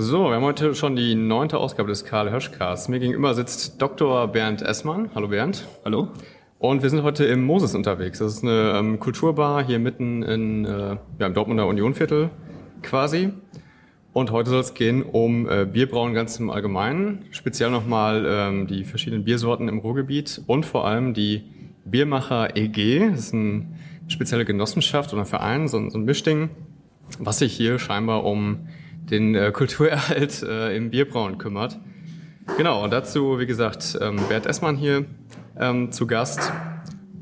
So, wir haben heute schon die neunte Ausgabe des Karl Höschcasts. Mir gegenüber sitzt Dr. Bernd Essmann. Hallo Bernd. Hallo. Und wir sind heute im Moses unterwegs. Das ist eine ähm, Kulturbar hier mitten in, äh, ja, im Dortmunder Unionviertel quasi. Und heute soll es gehen um äh, Bierbrauen ganz im Allgemeinen, speziell nochmal ähm, die verschiedenen Biersorten im Ruhrgebiet und vor allem die Biermacher EG. Das ist eine spezielle Genossenschaft oder Verein, so, so ein Mischding, was sich hier scheinbar um den äh, Kulturerhalt äh, im Bierbrauen kümmert. Genau, und dazu, wie gesagt, ähm, Bert Essmann hier ähm, zu Gast.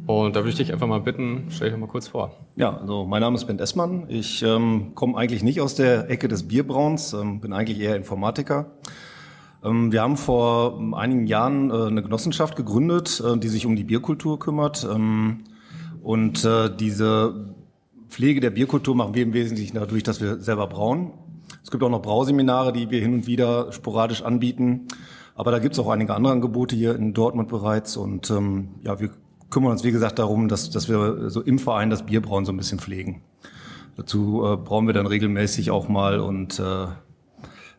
Und da würde ich dich einfach mal bitten, stell dich doch mal kurz vor. Ja, also mein Name ist Ben Essmann. Ich ähm, komme eigentlich nicht aus der Ecke des Bierbrauns, ähm, bin eigentlich eher Informatiker. Ähm, wir haben vor ähm, einigen Jahren äh, eine Genossenschaft gegründet, äh, die sich um die Bierkultur kümmert. Ähm, und äh, diese Pflege der Bierkultur machen wir im Wesentlichen dadurch, dass wir selber brauen. Es gibt auch noch Brauseminare, die wir hin und wieder sporadisch anbieten. Aber da gibt es auch einige andere Angebote hier in Dortmund bereits. Und ähm, ja, wir kümmern uns, wie gesagt, darum, dass, dass wir so im Verein das Bierbrauen so ein bisschen pflegen. Dazu äh, brauen wir dann regelmäßig auch mal und äh,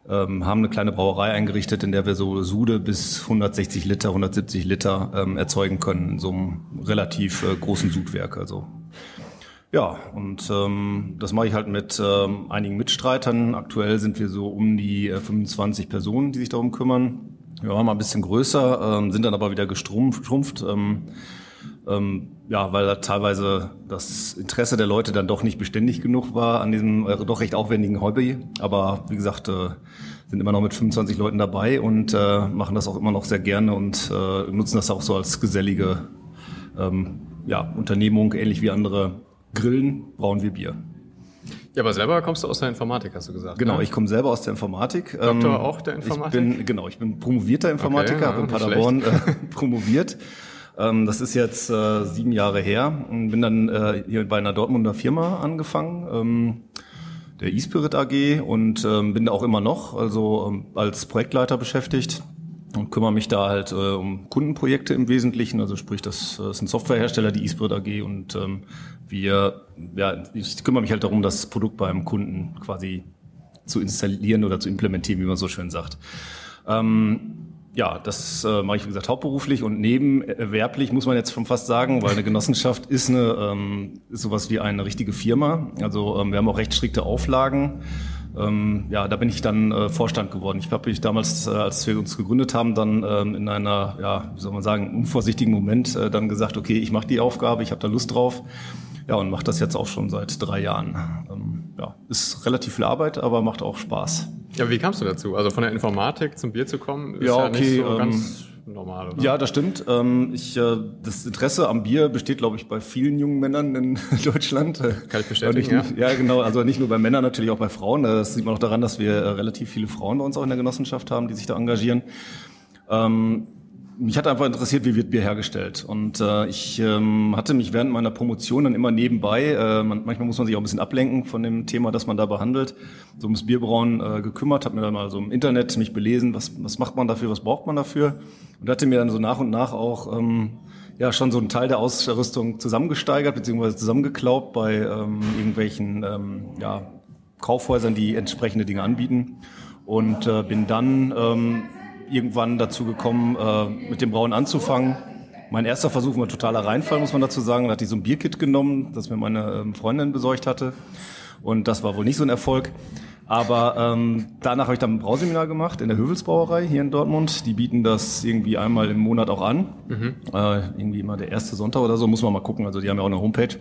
ähm, haben eine kleine Brauerei eingerichtet, in der wir so Sude bis 160 Liter, 170 Liter ähm, erzeugen können, in so einem relativ äh, großen Sudwerk. Also ja, und ähm, das mache ich halt mit ähm, einigen Mitstreitern. Aktuell sind wir so um die äh, 25 Personen, die sich darum kümmern. Wir waren mal ein bisschen größer, ähm, sind dann aber wieder gestrumpft. Ähm, ähm, ja, weil da teilweise das Interesse der Leute dann doch nicht beständig genug war an diesem äh, doch recht aufwendigen Hobby. Aber wie gesagt, äh, sind immer noch mit 25 Leuten dabei und äh, machen das auch immer noch sehr gerne und äh, nutzen das auch so als gesellige ähm, ja, Unternehmung, ähnlich wie andere Grillen, brauen wir Bier. Ja, aber selber kommst du aus der Informatik, hast du gesagt. Genau, ne? ich komme selber aus der Informatik. Doktor ähm, auch der Informatik? Ich bin, genau, ich bin promovierter Informatiker, okay, ja, habe in Paderborn äh, promoviert. Ähm, das ist jetzt äh, sieben Jahre her und bin dann äh, hier bei einer Dortmunder Firma angefangen, ähm, der eSpirit AG und ähm, bin da auch immer noch, also ähm, als Projektleiter beschäftigt und kümmere mich da halt äh, um Kundenprojekte im Wesentlichen. Also sprich, das, das sind Softwarehersteller, die eSpirit AG und ähm, wir, ja, ich kümmere mich halt darum, das Produkt beim Kunden quasi zu installieren oder zu implementieren, wie man so schön sagt. Ähm, ja, das äh, mache ich, wie gesagt, hauptberuflich und nebenerwerblich, muss man jetzt schon fast sagen, weil eine Genossenschaft ist, eine, ähm, ist sowas wie eine richtige Firma. Also ähm, wir haben auch recht strikte Auflagen. Ähm, ja, da bin ich dann äh, Vorstand geworden. Ich habe mich damals, äh, als wir uns gegründet haben, dann ähm, in einer, ja, wie soll man sagen, unvorsichtigen Moment äh, dann gesagt, okay, ich mache die Aufgabe, ich habe da Lust drauf. Ja, und mache das jetzt auch schon seit drei Jahren. Ähm, ja, ist relativ viel Arbeit, aber macht auch Spaß. Ja, wie kamst du dazu? Also von der Informatik zum Bier zu kommen, ist ja, ja okay, nicht so ähm, ganz normal, oder? Ja, das stimmt. Ähm, ich, äh, das Interesse am Bier besteht, glaube ich, bei vielen jungen Männern in Deutschland. Kann ich bestätigen, nicht, ja. ja. genau. Also nicht nur bei Männern, natürlich auch bei Frauen. Das sieht man auch daran, dass wir äh, relativ viele Frauen bei uns auch in der Genossenschaft haben, die sich da engagieren. Ähm, mich hat einfach interessiert, wie wird Bier hergestellt. Und äh, ich ähm, hatte mich während meiner Promotion dann immer nebenbei, äh, man, manchmal muss man sich auch ein bisschen ablenken von dem Thema, das man da behandelt, so ums Bierbrauen äh, gekümmert, habe mir dann mal so im Internet mich belesen, was, was macht man dafür, was braucht man dafür. Und hatte mir dann so nach und nach auch ähm, ja schon so einen Teil der Ausrüstung zusammengesteigert, beziehungsweise zusammengeklaubt bei ähm, irgendwelchen ähm, ja, Kaufhäusern, die entsprechende Dinge anbieten. Und äh, bin dann ähm, irgendwann dazu gekommen, äh, mit dem Brauen anzufangen. Mein erster Versuch war totaler Reinfall, muss man dazu sagen. Da hatte ich so ein Bierkit genommen, das mir meine ähm, Freundin besorgt hatte. Und das war wohl nicht so ein Erfolg. Aber ähm, danach habe ich dann ein Brauseminar gemacht in der Hövelsbrauerei hier in Dortmund. Die bieten das irgendwie einmal im Monat auch an. Mhm. Äh, irgendwie immer der erste Sonntag oder so, muss man mal gucken. Also die haben ja auch eine Homepage.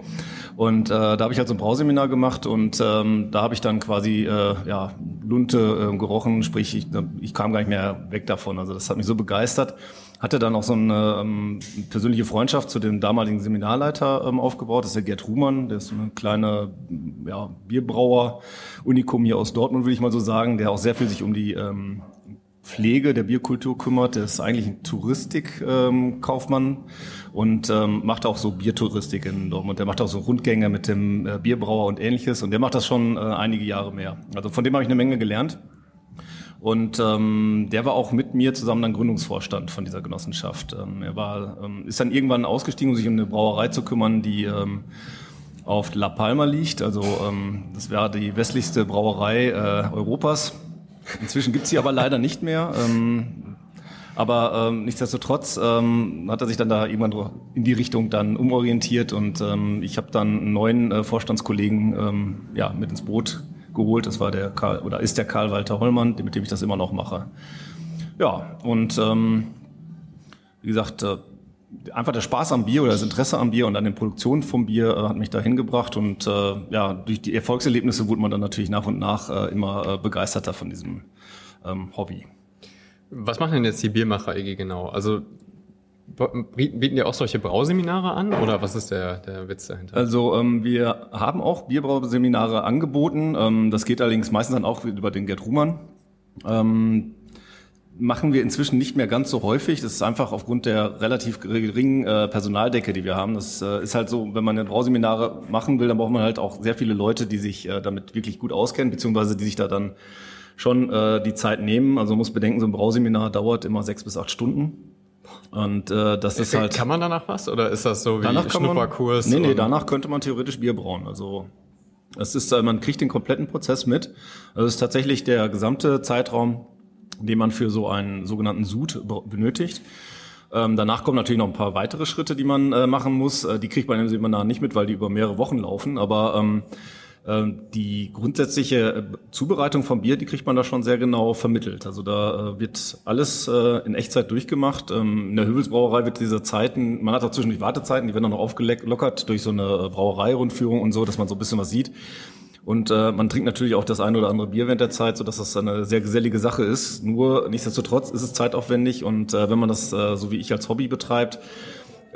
Und äh, da habe ich halt so ein Brauseminar gemacht und ähm, da habe ich dann quasi äh, ja, Lunte äh, gerochen, sprich ich, ich kam gar nicht mehr weg davon. Also das hat mich so begeistert hatte dann auch so eine ähm, persönliche Freundschaft zu dem damaligen Seminarleiter ähm, aufgebaut. Das ist der Gerd Ruhmann, der ist so eine kleine ja, Bierbrauer, Unikum hier aus Dortmund, würde ich mal so sagen, der auch sehr viel sich um die ähm, Pflege der Bierkultur kümmert. Der ist eigentlich ein Touristikkaufmann ähm, und ähm, macht auch so Biertouristik in Dortmund. Der macht auch so Rundgänge mit dem äh, Bierbrauer und ähnliches und der macht das schon äh, einige Jahre mehr. Also von dem habe ich eine Menge gelernt. Und ähm, der war auch mit mir zusammen dann Gründungsvorstand von dieser Genossenschaft. Ähm, er war, ähm, ist dann irgendwann ausgestiegen, um sich um eine Brauerei zu kümmern, die ähm, auf La Palma liegt. Also ähm, das wäre die westlichste Brauerei äh, Europas. Inzwischen gibt's sie aber leider nicht mehr. Ähm, aber ähm, nichtsdestotrotz ähm, hat er sich dann da irgendwann in die Richtung dann umorientiert und ähm, ich habe dann einen neuen äh, Vorstandskollegen ähm, ja, mit ins Boot geholt. Das war der Karl oder ist der Karl Walter Hollmann, mit dem ich das immer noch mache. Ja, und ähm, wie gesagt, äh, einfach der Spaß am Bier oder das Interesse am Bier und an den Produktionen vom Bier äh, hat mich da hingebracht und äh, ja, durch die Erfolgserlebnisse wurde man dann natürlich nach und nach äh, immer äh, begeisterter von diesem ähm, Hobby. Was machen denn jetzt die Biermacher EG genau? Also bieten die auch solche Brauseminare an oder was ist der, der Witz dahinter? Also ähm, wir haben auch Bierbrauseminare angeboten. Ähm, das geht allerdings meistens dann auch über den Gerd Ruhmann. Ähm, machen wir inzwischen nicht mehr ganz so häufig. Das ist einfach aufgrund der relativ geringen äh, Personaldecke, die wir haben. Das äh, ist halt so, wenn man Brauseminare machen will, dann braucht man halt auch sehr viele Leute, die sich äh, damit wirklich gut auskennen, beziehungsweise die sich da dann schon äh, die Zeit nehmen. Also man muss bedenken, so ein Brauseminar dauert immer sechs bis acht Stunden. Und äh, das ist halt. Kann man danach was oder ist das so wie danach Schnupperkurs? Man, nee, nee, danach könnte man theoretisch Bier brauen. Also es ist, äh, man kriegt den kompletten Prozess mit. Also es ist tatsächlich der gesamte Zeitraum, den man für so einen sogenannten Sud benötigt. Ähm, danach kommen natürlich noch ein paar weitere Schritte, die man äh, machen muss. Äh, die kriegt man im Seminar nicht mit, weil die über mehrere Wochen laufen. Aber ähm, ähm, die grundsätzliche äh, Zubereitung vom Bier, die kriegt man da schon sehr genau vermittelt. Also da äh, wird alles äh, in Echtzeit durchgemacht. Ähm, in der Hübelsbrauerei wird diese Zeiten, man hat auch zwischendurch Wartezeiten, die werden dann noch aufgelockert durch so eine Brauereirundführung und so, dass man so ein bisschen was sieht. Und äh, man trinkt natürlich auch das eine oder andere Bier während der Zeit, so dass das eine sehr gesellige Sache ist. Nur nichtsdestotrotz ist es zeitaufwendig und äh, wenn man das äh, so wie ich als Hobby betreibt,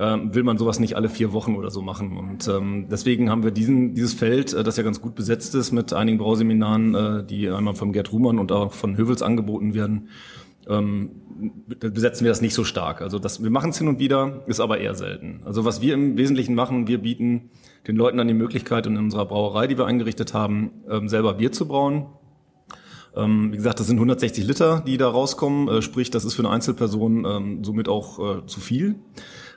ähm, will man sowas nicht alle vier Wochen oder so machen. Und ähm, deswegen haben wir diesen, dieses Feld, äh, das ja ganz gut besetzt ist mit einigen Brauseminaren, äh, die einmal von Gerd Ruhmann und auch von Hövels angeboten werden, ähm, besetzen wir das nicht so stark. Also das, wir machen es hin und wieder, ist aber eher selten. Also was wir im Wesentlichen machen, wir bieten den Leuten dann die Möglichkeit in unserer Brauerei, die wir eingerichtet haben, ähm, selber Bier zu brauen. Ähm, wie gesagt, das sind 160 Liter, die da rauskommen, äh, sprich, das ist für eine Einzelperson ähm, somit auch äh, zu viel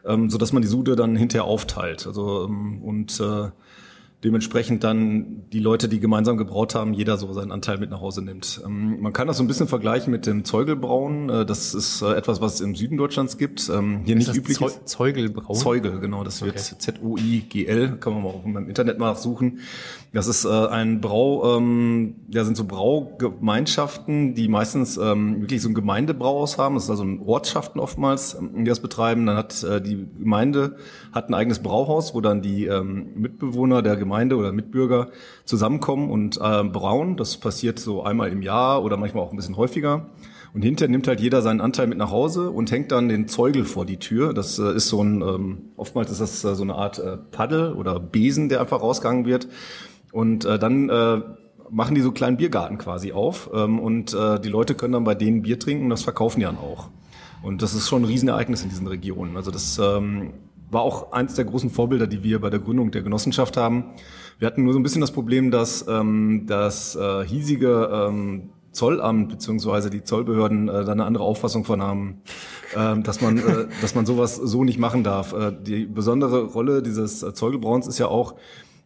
ähm, so dass man die Sude dann hinterher aufteilt. Also ähm, und äh, dementsprechend dann die Leute, die gemeinsam gebraut haben, jeder so seinen Anteil mit nach Hause nimmt. Ähm, man kann das so ein bisschen vergleichen mit dem Zeugelbrauen. Äh, das ist äh, etwas, was es im Süden Deutschlands gibt. Ähm, hier ist nicht üblich. Zeu Zeugelbrauen? Zeugel, genau. Das wird okay. Z-O-I-G-L. Kann man mal auch im Internet mal suchen. Das ist äh, ein Brau, ähm, ja, sind so Braugemeinschaften, die meistens ähm, wirklich so ein Gemeindebrauhaus haben. Das ist also Ortschaften oftmals, ähm, die das betreiben. Dann hat äh, die Gemeinde hat ein eigenes Brauhaus, wo dann die ähm, Mitbewohner der Gemeinde oder Mitbürger zusammenkommen und äh, brauen. Das passiert so einmal im Jahr oder manchmal auch ein bisschen häufiger. Und hinterher nimmt halt jeder seinen Anteil mit nach Hause und hängt dann den Zeugel vor die Tür. Das äh, ist so ein, ähm, oftmals ist das äh, so eine Art äh, Paddel oder Besen, der einfach rausgegangen wird. Und äh, dann äh, machen die so kleinen Biergarten quasi auf ähm, und äh, die Leute können dann bei denen Bier trinken und das verkaufen die dann auch. Und das ist schon ein Riesenereignis in diesen Regionen. Also das ähm, war auch eins der großen Vorbilder, die wir bei der Gründung der Genossenschaft haben. Wir hatten nur so ein bisschen das Problem, dass ähm, das äh, hiesige ähm, Zollamt beziehungsweise die Zollbehörden äh, da eine andere Auffassung von haben, äh, dass man äh, dass man sowas so nicht machen darf. Äh, die besondere Rolle dieses äh, ist ja auch,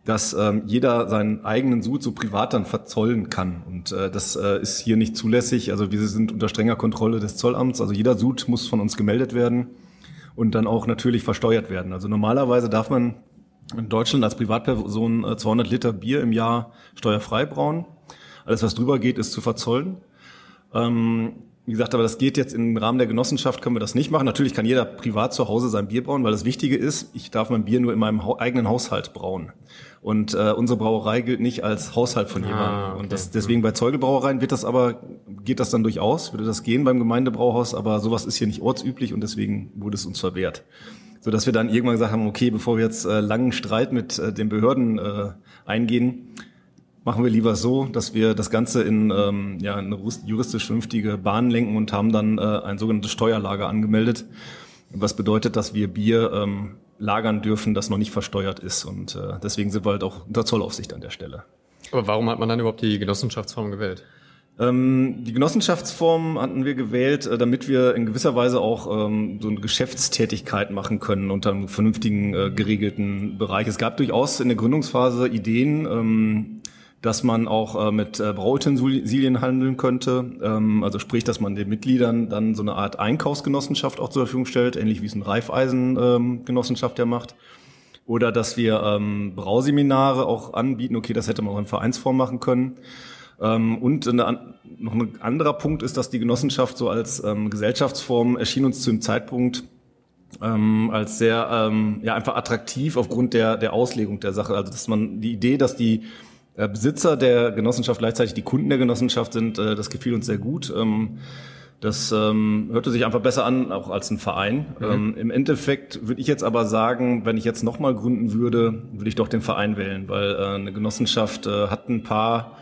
dass ähm, jeder seinen eigenen Sud so privat dann verzollen kann. Und äh, das äh, ist hier nicht zulässig. Also wir sind unter strenger Kontrolle des Zollamts. Also jeder Sud muss von uns gemeldet werden und dann auch natürlich versteuert werden. Also normalerweise darf man in Deutschland als Privatperson 200 äh, Liter Bier im Jahr steuerfrei brauen. Alles, was drüber geht, ist zu verzollen. Ähm, wie gesagt, aber das geht jetzt im Rahmen der Genossenschaft, können wir das nicht machen. Natürlich kann jeder privat zu Hause sein Bier brauen, weil das Wichtige ist, ich darf mein Bier nur in meinem eigenen Haushalt brauen. Und äh, unsere Brauerei gilt nicht als Haushalt von ah, jemandem. Ah, okay. Und das, deswegen bei Zeugelbrauereien wird das aber, geht das dann durchaus, würde das gehen beim Gemeindebrauhaus, aber sowas ist hier nicht ortsüblich und deswegen wurde es uns verwehrt. So dass wir dann irgendwann gesagt haben, okay, bevor wir jetzt äh, langen Streit mit äh, den Behörden äh, eingehen, machen wir lieber so, dass wir das Ganze in ähm, ja, eine juristisch vernünftige Bahn lenken und haben dann äh, ein sogenanntes Steuerlager angemeldet. Was bedeutet, dass wir Bier ähm, lagern dürfen, das noch nicht versteuert ist. Und äh, deswegen sind wir halt auch unter Zollaufsicht an der Stelle. Aber warum hat man dann überhaupt die Genossenschaftsform gewählt? Ähm, die Genossenschaftsform hatten wir gewählt, äh, damit wir in gewisser Weise auch ähm, so eine Geschäftstätigkeit machen können unter einem vernünftigen, äh, geregelten Bereich. Es gab durchaus in der Gründungsphase Ideen, ähm, dass man auch äh, mit äh, Brauutensilien handeln könnte. Ähm, also sprich, dass man den Mitgliedern dann so eine Art Einkaufsgenossenschaft auch zur Verfügung stellt, ähnlich wie es ein Reifeisen-Genossenschaft ähm, ja macht. Oder dass wir ähm, Brauseminare auch anbieten. Okay, das hätte man auch in Vereinsform machen können. Ähm, und eine, noch ein anderer Punkt ist, dass die Genossenschaft so als ähm, Gesellschaftsform erschien uns zu dem Zeitpunkt ähm, als sehr ähm, ja einfach attraktiv aufgrund der der Auslegung der Sache. Also dass man die Idee, dass die Besitzer der Genossenschaft gleichzeitig die Kunden der Genossenschaft sind, äh, das gefiel uns sehr gut. Ähm, das ähm, hörte sich einfach besser an, auch als ein Verein. Mhm. Ähm, Im Endeffekt würde ich jetzt aber sagen, wenn ich jetzt nochmal gründen würde, würde ich doch den Verein wählen, weil äh, eine Genossenschaft äh, hat ein paar,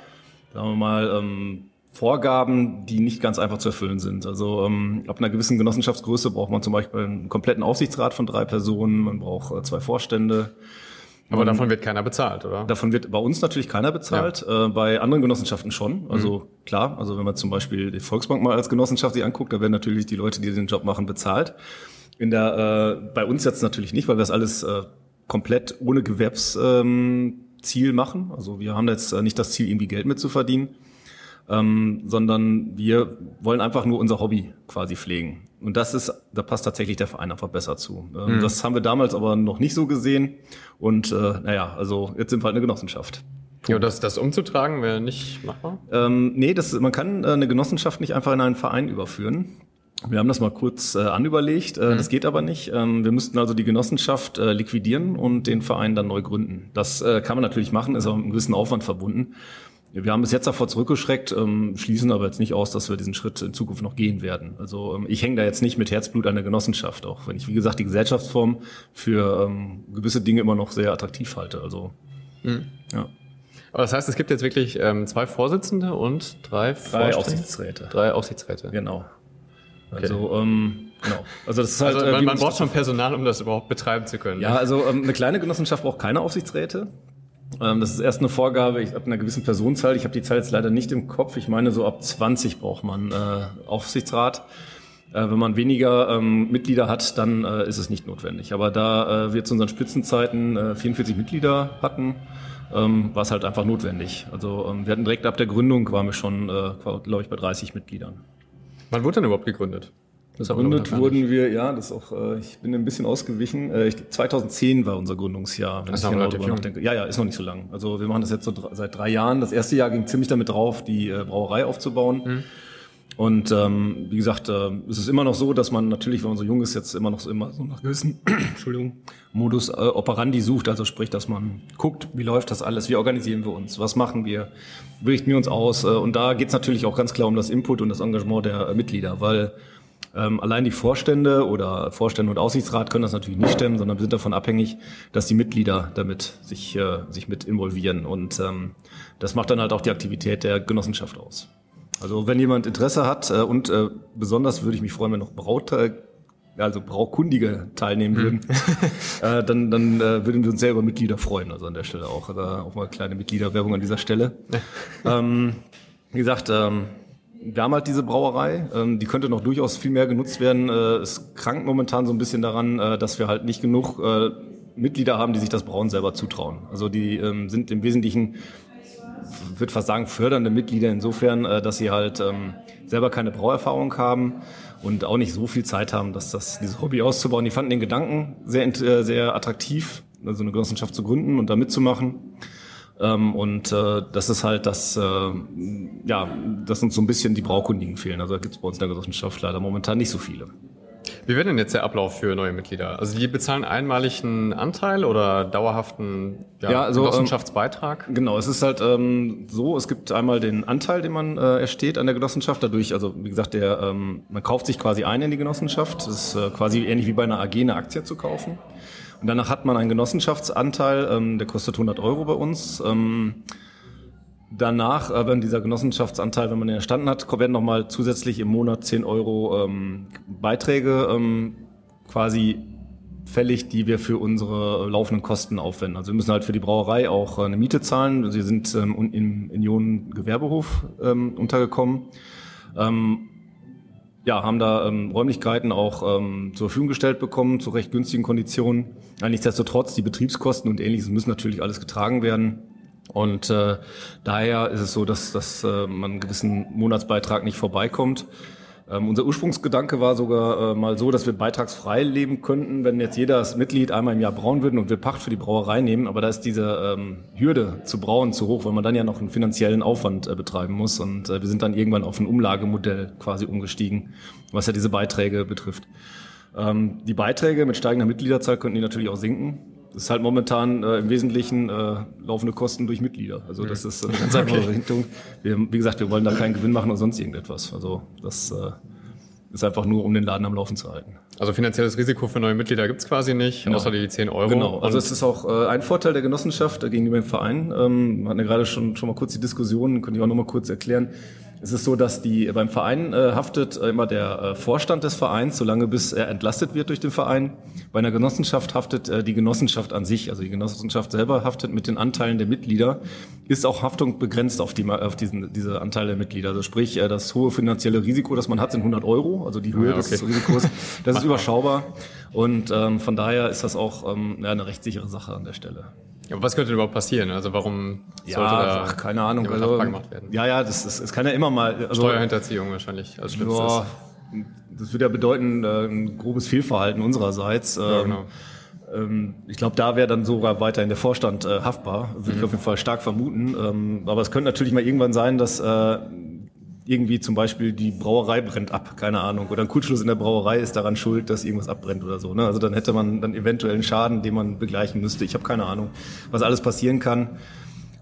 sagen wir mal, ähm, Vorgaben, die nicht ganz einfach zu erfüllen sind. Also ähm, ab einer gewissen Genossenschaftsgröße braucht man zum Beispiel einen kompletten Aufsichtsrat von drei Personen, man braucht äh, zwei Vorstände. Aber und davon wird keiner bezahlt, oder? Davon wird bei uns natürlich keiner bezahlt, ja. äh, bei anderen Genossenschaften schon. Also mhm. klar, also wenn man zum Beispiel die Volksbank mal als Genossenschaft sich anguckt, da werden natürlich die Leute, die den Job machen, bezahlt. In der, äh, bei uns jetzt natürlich nicht, weil wir das alles äh, komplett ohne Gewerbsziel ähm, machen. Also wir haben jetzt äh, nicht das Ziel, irgendwie Geld mitzuverdienen, ähm, sondern wir wollen einfach nur unser Hobby quasi pflegen. Und das ist, da passt tatsächlich der Verein einfach besser zu. Ähm, mhm. Das haben wir damals aber noch nicht so gesehen. Und äh, naja, also jetzt sind wir halt eine Genossenschaft. Ja, das, das umzutragen wäre nicht machbar? Ähm, nee, das, man kann äh, eine Genossenschaft nicht einfach in einen Verein überführen. Wir haben das mal kurz äh, anüberlegt. Äh, mhm. Das geht aber nicht. Ähm, wir müssten also die Genossenschaft äh, liquidieren und den Verein dann neu gründen. Das äh, kann man natürlich machen, ist aber mit einem gewissen Aufwand verbunden. Wir haben bis jetzt davor zurückgeschreckt, ähm, schließen aber jetzt nicht aus, dass wir diesen Schritt in Zukunft noch gehen werden. Also ähm, ich hänge da jetzt nicht mit Herzblut an der Genossenschaft, auch wenn ich, wie gesagt, die Gesellschaftsform für ähm, gewisse Dinge immer noch sehr attraktiv halte. Also mhm. ja. Aber das heißt, es gibt jetzt wirklich ähm, zwei Vorsitzende und drei, drei Aufsichtsräte. Drei Aufsichtsräte. Genau. Also ähm, genau. Also das ist halt. Also man, äh, man braucht schon Personal, um das überhaupt betreiben zu können. Ja, also ähm, eine kleine Genossenschaft braucht keine Aufsichtsräte. Ähm, das ist erst eine Vorgabe, ich habe einer gewissen Personenzahl, ich habe die Zahl jetzt leider nicht im Kopf, ich meine so ab 20 braucht man äh, Aufsichtsrat. Äh, wenn man weniger ähm, Mitglieder hat, dann äh, ist es nicht notwendig. Aber da äh, wir zu unseren Spitzenzeiten äh, 44 Mitglieder hatten, ähm, war es halt einfach notwendig. Also ähm, wir hatten direkt ab der Gründung, waren wir schon, äh, glaube ich, bei 30 Mitgliedern. Wann wurde denn überhaupt gegründet? Gegründet wurden wir, ja, das auch, äh, ich bin ein bisschen ausgewichen. Äh, ich, 2010 war unser Gründungsjahr, wenn das ich genau darüber nachdenke. Ja, ja, ist noch nicht so lang. Also wir machen das jetzt so seit drei Jahren. Das erste Jahr ging ziemlich damit drauf, die äh, Brauerei aufzubauen. Mhm. Und ähm, wie gesagt, äh, es ist immer noch so, dass man natürlich, wenn man so jung ist, jetzt immer noch so immer so nach gewissen Entschuldigung, Modus äh, operandi sucht. Also sprich, dass man guckt, wie läuft das alles, wie organisieren wir uns, was machen wir, wie richten wir uns aus. Äh, und da geht es natürlich auch ganz klar um das Input und das Engagement der äh, Mitglieder, weil ähm, allein die Vorstände oder Vorstände und Aussichtsrat können das natürlich nicht stemmen, sondern wir sind davon abhängig, dass die Mitglieder damit sich, äh, sich mit involvieren. Und ähm, das macht dann halt auch die Aktivität der Genossenschaft aus. Also wenn jemand Interesse hat äh, und äh, besonders würde ich mich freuen, wenn noch Braut, also Braukundige teilnehmen würden, äh, dann, dann äh, würden wir uns sehr über Mitglieder freuen. Also an der Stelle auch. Also auch mal kleine Mitgliederwerbung an dieser Stelle. ähm, wie gesagt, ähm, wir haben halt diese Brauerei, ähm, die könnte noch durchaus viel mehr genutzt werden. Äh, es krankt momentan so ein bisschen daran, äh, dass wir halt nicht genug äh, Mitglieder haben, die sich das Brauen selber zutrauen. Also die ähm, sind im Wesentlichen, würde fast sagen, fördernde Mitglieder insofern, äh, dass sie halt ähm, selber keine Brauerfahrung haben und auch nicht so viel Zeit haben, dass das dieses Hobby auszubauen. Die fanden den Gedanken sehr, äh, sehr attraktiv, also eine Genossenschaft zu gründen und da mitzumachen. Ähm, und äh, das ist halt das, äh, ja, dass uns so ein bisschen die Braukundigen fehlen. Also da gibt es bei uns in der Genossenschaft leider momentan nicht so viele. Wie wird denn jetzt der Ablauf für neue Mitglieder? Also die bezahlen einmaligen Anteil oder dauerhaften ja, ja, also, Genossenschaftsbeitrag? Ähm, genau, es ist halt ähm, so, es gibt einmal den Anteil, den man äh, ersteht an der Genossenschaft. Dadurch, also wie gesagt, der, ähm, man kauft sich quasi ein in die Genossenschaft. Das ist äh, quasi ähnlich wie bei einer AG eine Aktie zu kaufen. Und danach hat man einen Genossenschaftsanteil, ähm, der kostet 100 Euro bei uns. Ähm, danach, äh, wenn dieser Genossenschaftsanteil, wenn man den erstanden hat, werden nochmal zusätzlich im Monat 10 Euro ähm, Beiträge ähm, quasi fällig, die wir für unsere laufenden Kosten aufwenden. Also wir müssen halt für die Brauerei auch äh, eine Miete zahlen. Sie sind ähm, im Union Gewerbehof ähm, untergekommen. Ähm, ja, haben da ähm, Räumlichkeiten auch ähm, zur Verfügung gestellt bekommen, zu recht günstigen Konditionen. Ja, nichtsdestotrotz, die Betriebskosten und ähnliches müssen natürlich alles getragen werden. Und äh, daher ist es so, dass, dass äh, man einen gewissen Monatsbeitrag nicht vorbeikommt. Ähm, unser Ursprungsgedanke war sogar äh, mal so, dass wir beitragsfrei leben könnten, wenn jetzt jeder das Mitglied einmal im Jahr brauen würden und wir Pacht für die Brauerei nehmen. Aber da ist diese ähm, Hürde zu brauen zu hoch, weil man dann ja noch einen finanziellen Aufwand äh, betreiben muss. Und äh, wir sind dann irgendwann auf ein Umlagemodell quasi umgestiegen, was ja diese Beiträge betrifft. Ähm, die Beiträge mit steigender Mitgliederzahl könnten die natürlich auch sinken. Das ist halt momentan äh, im Wesentlichen äh, laufende Kosten durch Mitglieder. Also das ist eine ganz einfache Richtung. Wir, wie gesagt, wir wollen da keinen Gewinn machen oder sonst irgendetwas. Also das äh, ist einfach nur, um den Laden am Laufen zu halten. Also finanzielles Risiko für neue Mitglieder gibt's quasi nicht, genau. außer die 10 Euro. Genau, also es ist auch äh, ein Vorteil der Genossenschaft gegenüber dem Verein. Ähm, wir hatten ja gerade schon, schon mal kurz die Diskussion, könnte ich auch noch mal kurz erklären. Es ist so, dass die beim Verein äh, haftet äh, immer der äh, Vorstand des Vereins, solange bis er entlastet wird durch den Verein. Bei einer Genossenschaft haftet äh, die Genossenschaft an sich, also die Genossenschaft selber haftet mit den Anteilen der Mitglieder. Ist auch Haftung begrenzt auf, die, auf diesen, diese Anteile der Mitglieder. Also sprich, äh, das hohe finanzielle Risiko, das man hat, sind 100 Euro, also die Höhe ja, okay. des Risikos. Das ist überschaubar und ähm, von daher ist das auch ähm, ja, eine rechtssichere Sache an der Stelle. Ja, was könnte überhaupt passieren? Also warum ja, sollte da ach, keine Ahnung, also, gemacht werden? Ja, ja, das, das, das kann ja immer mal. Also, Steuerhinterziehung wahrscheinlich als schlimmstes. Boah, das würde ja bedeuten äh, ein grobes Fehlverhalten unsererseits. Ja, ähm, genau. Ähm, ich glaube, da wäre dann sogar weiterhin der Vorstand äh, haftbar, würde mhm. ich auf jeden Fall stark vermuten. Ähm, aber es könnte natürlich mal irgendwann sein, dass äh, irgendwie zum Beispiel die Brauerei brennt ab, keine Ahnung, oder ein Kurzschluss in der Brauerei ist daran schuld, dass irgendwas abbrennt oder so. Ne? Also dann hätte man dann eventuell einen Schaden, den man begleichen müsste. Ich habe keine Ahnung, was alles passieren kann.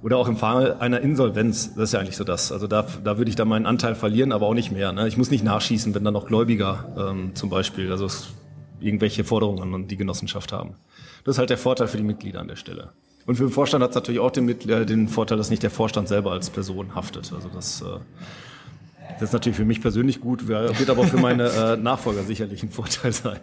Oder auch im Fall einer Insolvenz, das ist ja eigentlich so das. Also da, da würde ich dann meinen Anteil verlieren, aber auch nicht mehr. Ne? Ich muss nicht nachschießen, wenn dann noch Gläubiger ähm, zum Beispiel, also irgendwelche Forderungen an die Genossenschaft haben. Das ist halt der Vorteil für die Mitglieder an der Stelle. Und für den Vorstand hat es natürlich auch den, äh, den Vorteil, dass nicht der Vorstand selber als Person haftet. Also das äh, das ist natürlich für mich persönlich gut, wird aber für meine äh, Nachfolger sicherlich ein Vorteil sein.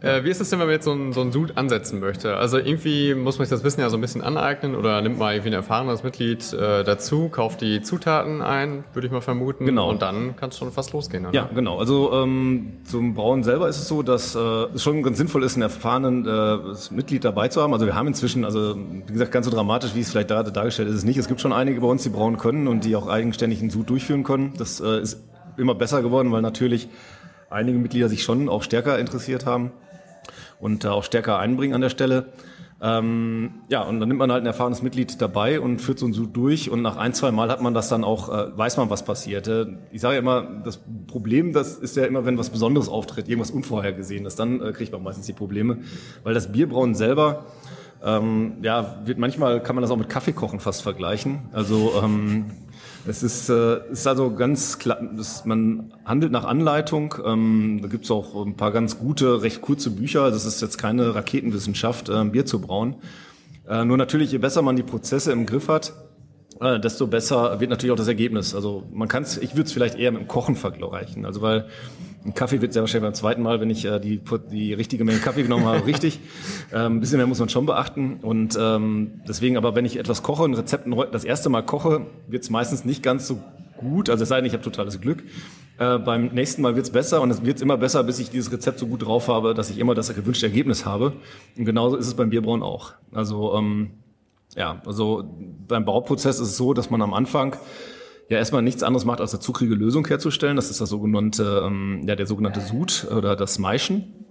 Äh, wie ist es denn, wenn man jetzt so ein, so ein Sud ansetzen möchte? Also irgendwie muss man sich das Wissen ja so ein bisschen aneignen oder nimmt man irgendwie ein erfahrenes Mitglied äh, dazu, kauft die Zutaten ein, würde ich mal vermuten. Genau. Und dann kann es schon fast losgehen. Oder? Ja, genau. Also ähm, zum Brauen selber ist es so, dass äh, es schon ganz sinnvoll ist, ein erfahrenen äh, Mitglied dabei zu haben. Also wir haben inzwischen, also wie gesagt, ganz so dramatisch, wie es vielleicht gerade dargestellt ist, ist es nicht. Es gibt schon einige bei uns, die brauen können und die auch eigenständig einen Sud durchführen können. Das äh, ist immer besser geworden, weil natürlich einige Mitglieder sich schon auch stärker interessiert haben und auch stärker einbringen an der Stelle. Ähm, ja, und dann nimmt man halt ein erfahrenes Mitglied dabei und führt so ein Sud durch und nach ein, zwei Mal hat man das dann auch, äh, weiß man, was passiert. Ich sage ja immer, das Problem, das ist ja immer, wenn was Besonderes auftritt, irgendwas Unvorhergesehenes, dann äh, kriegt man meistens die Probleme, weil das Bierbrauen selber, ähm, ja, wird manchmal kann man das auch mit Kaffeekochen fast vergleichen. Also ähm, es ist, äh, ist also ganz klar, das, man handelt nach Anleitung. Ähm, da gibt es auch ein paar ganz gute, recht kurze Bücher. Also es ist jetzt keine Raketenwissenschaft, äh, Bier zu brauen. Äh, nur natürlich, je besser man die Prozesse im Griff hat, äh, desto besser wird natürlich auch das Ergebnis. Also man kann es, ich würde es vielleicht eher mit dem Kochen vergleichen. Also weil ein Kaffee wird sehr wahrscheinlich beim zweiten Mal, wenn ich äh, die, die richtige Menge Kaffee genommen habe, richtig. Ähm, ein bisschen mehr muss man schon beachten. Und ähm, deswegen, aber wenn ich etwas koche, ein Rezept das erste Mal koche, wird es meistens nicht ganz so gut. Also es sei denn, ich habe totales Glück. Äh, beim nächsten Mal wird es besser und es wird immer besser, bis ich dieses Rezept so gut drauf habe, dass ich immer das gewünschte Ergebnis habe. Und genauso ist es beim Bierbrauen auch. Also ähm, ja, also beim Bauprozess ist es so, dass man am Anfang ja erstmal nichts anderes macht, als eine zuckrige Lösung herzustellen. Das ist das sogenannte, ähm, ja, der sogenannte Sud oder das Maischen.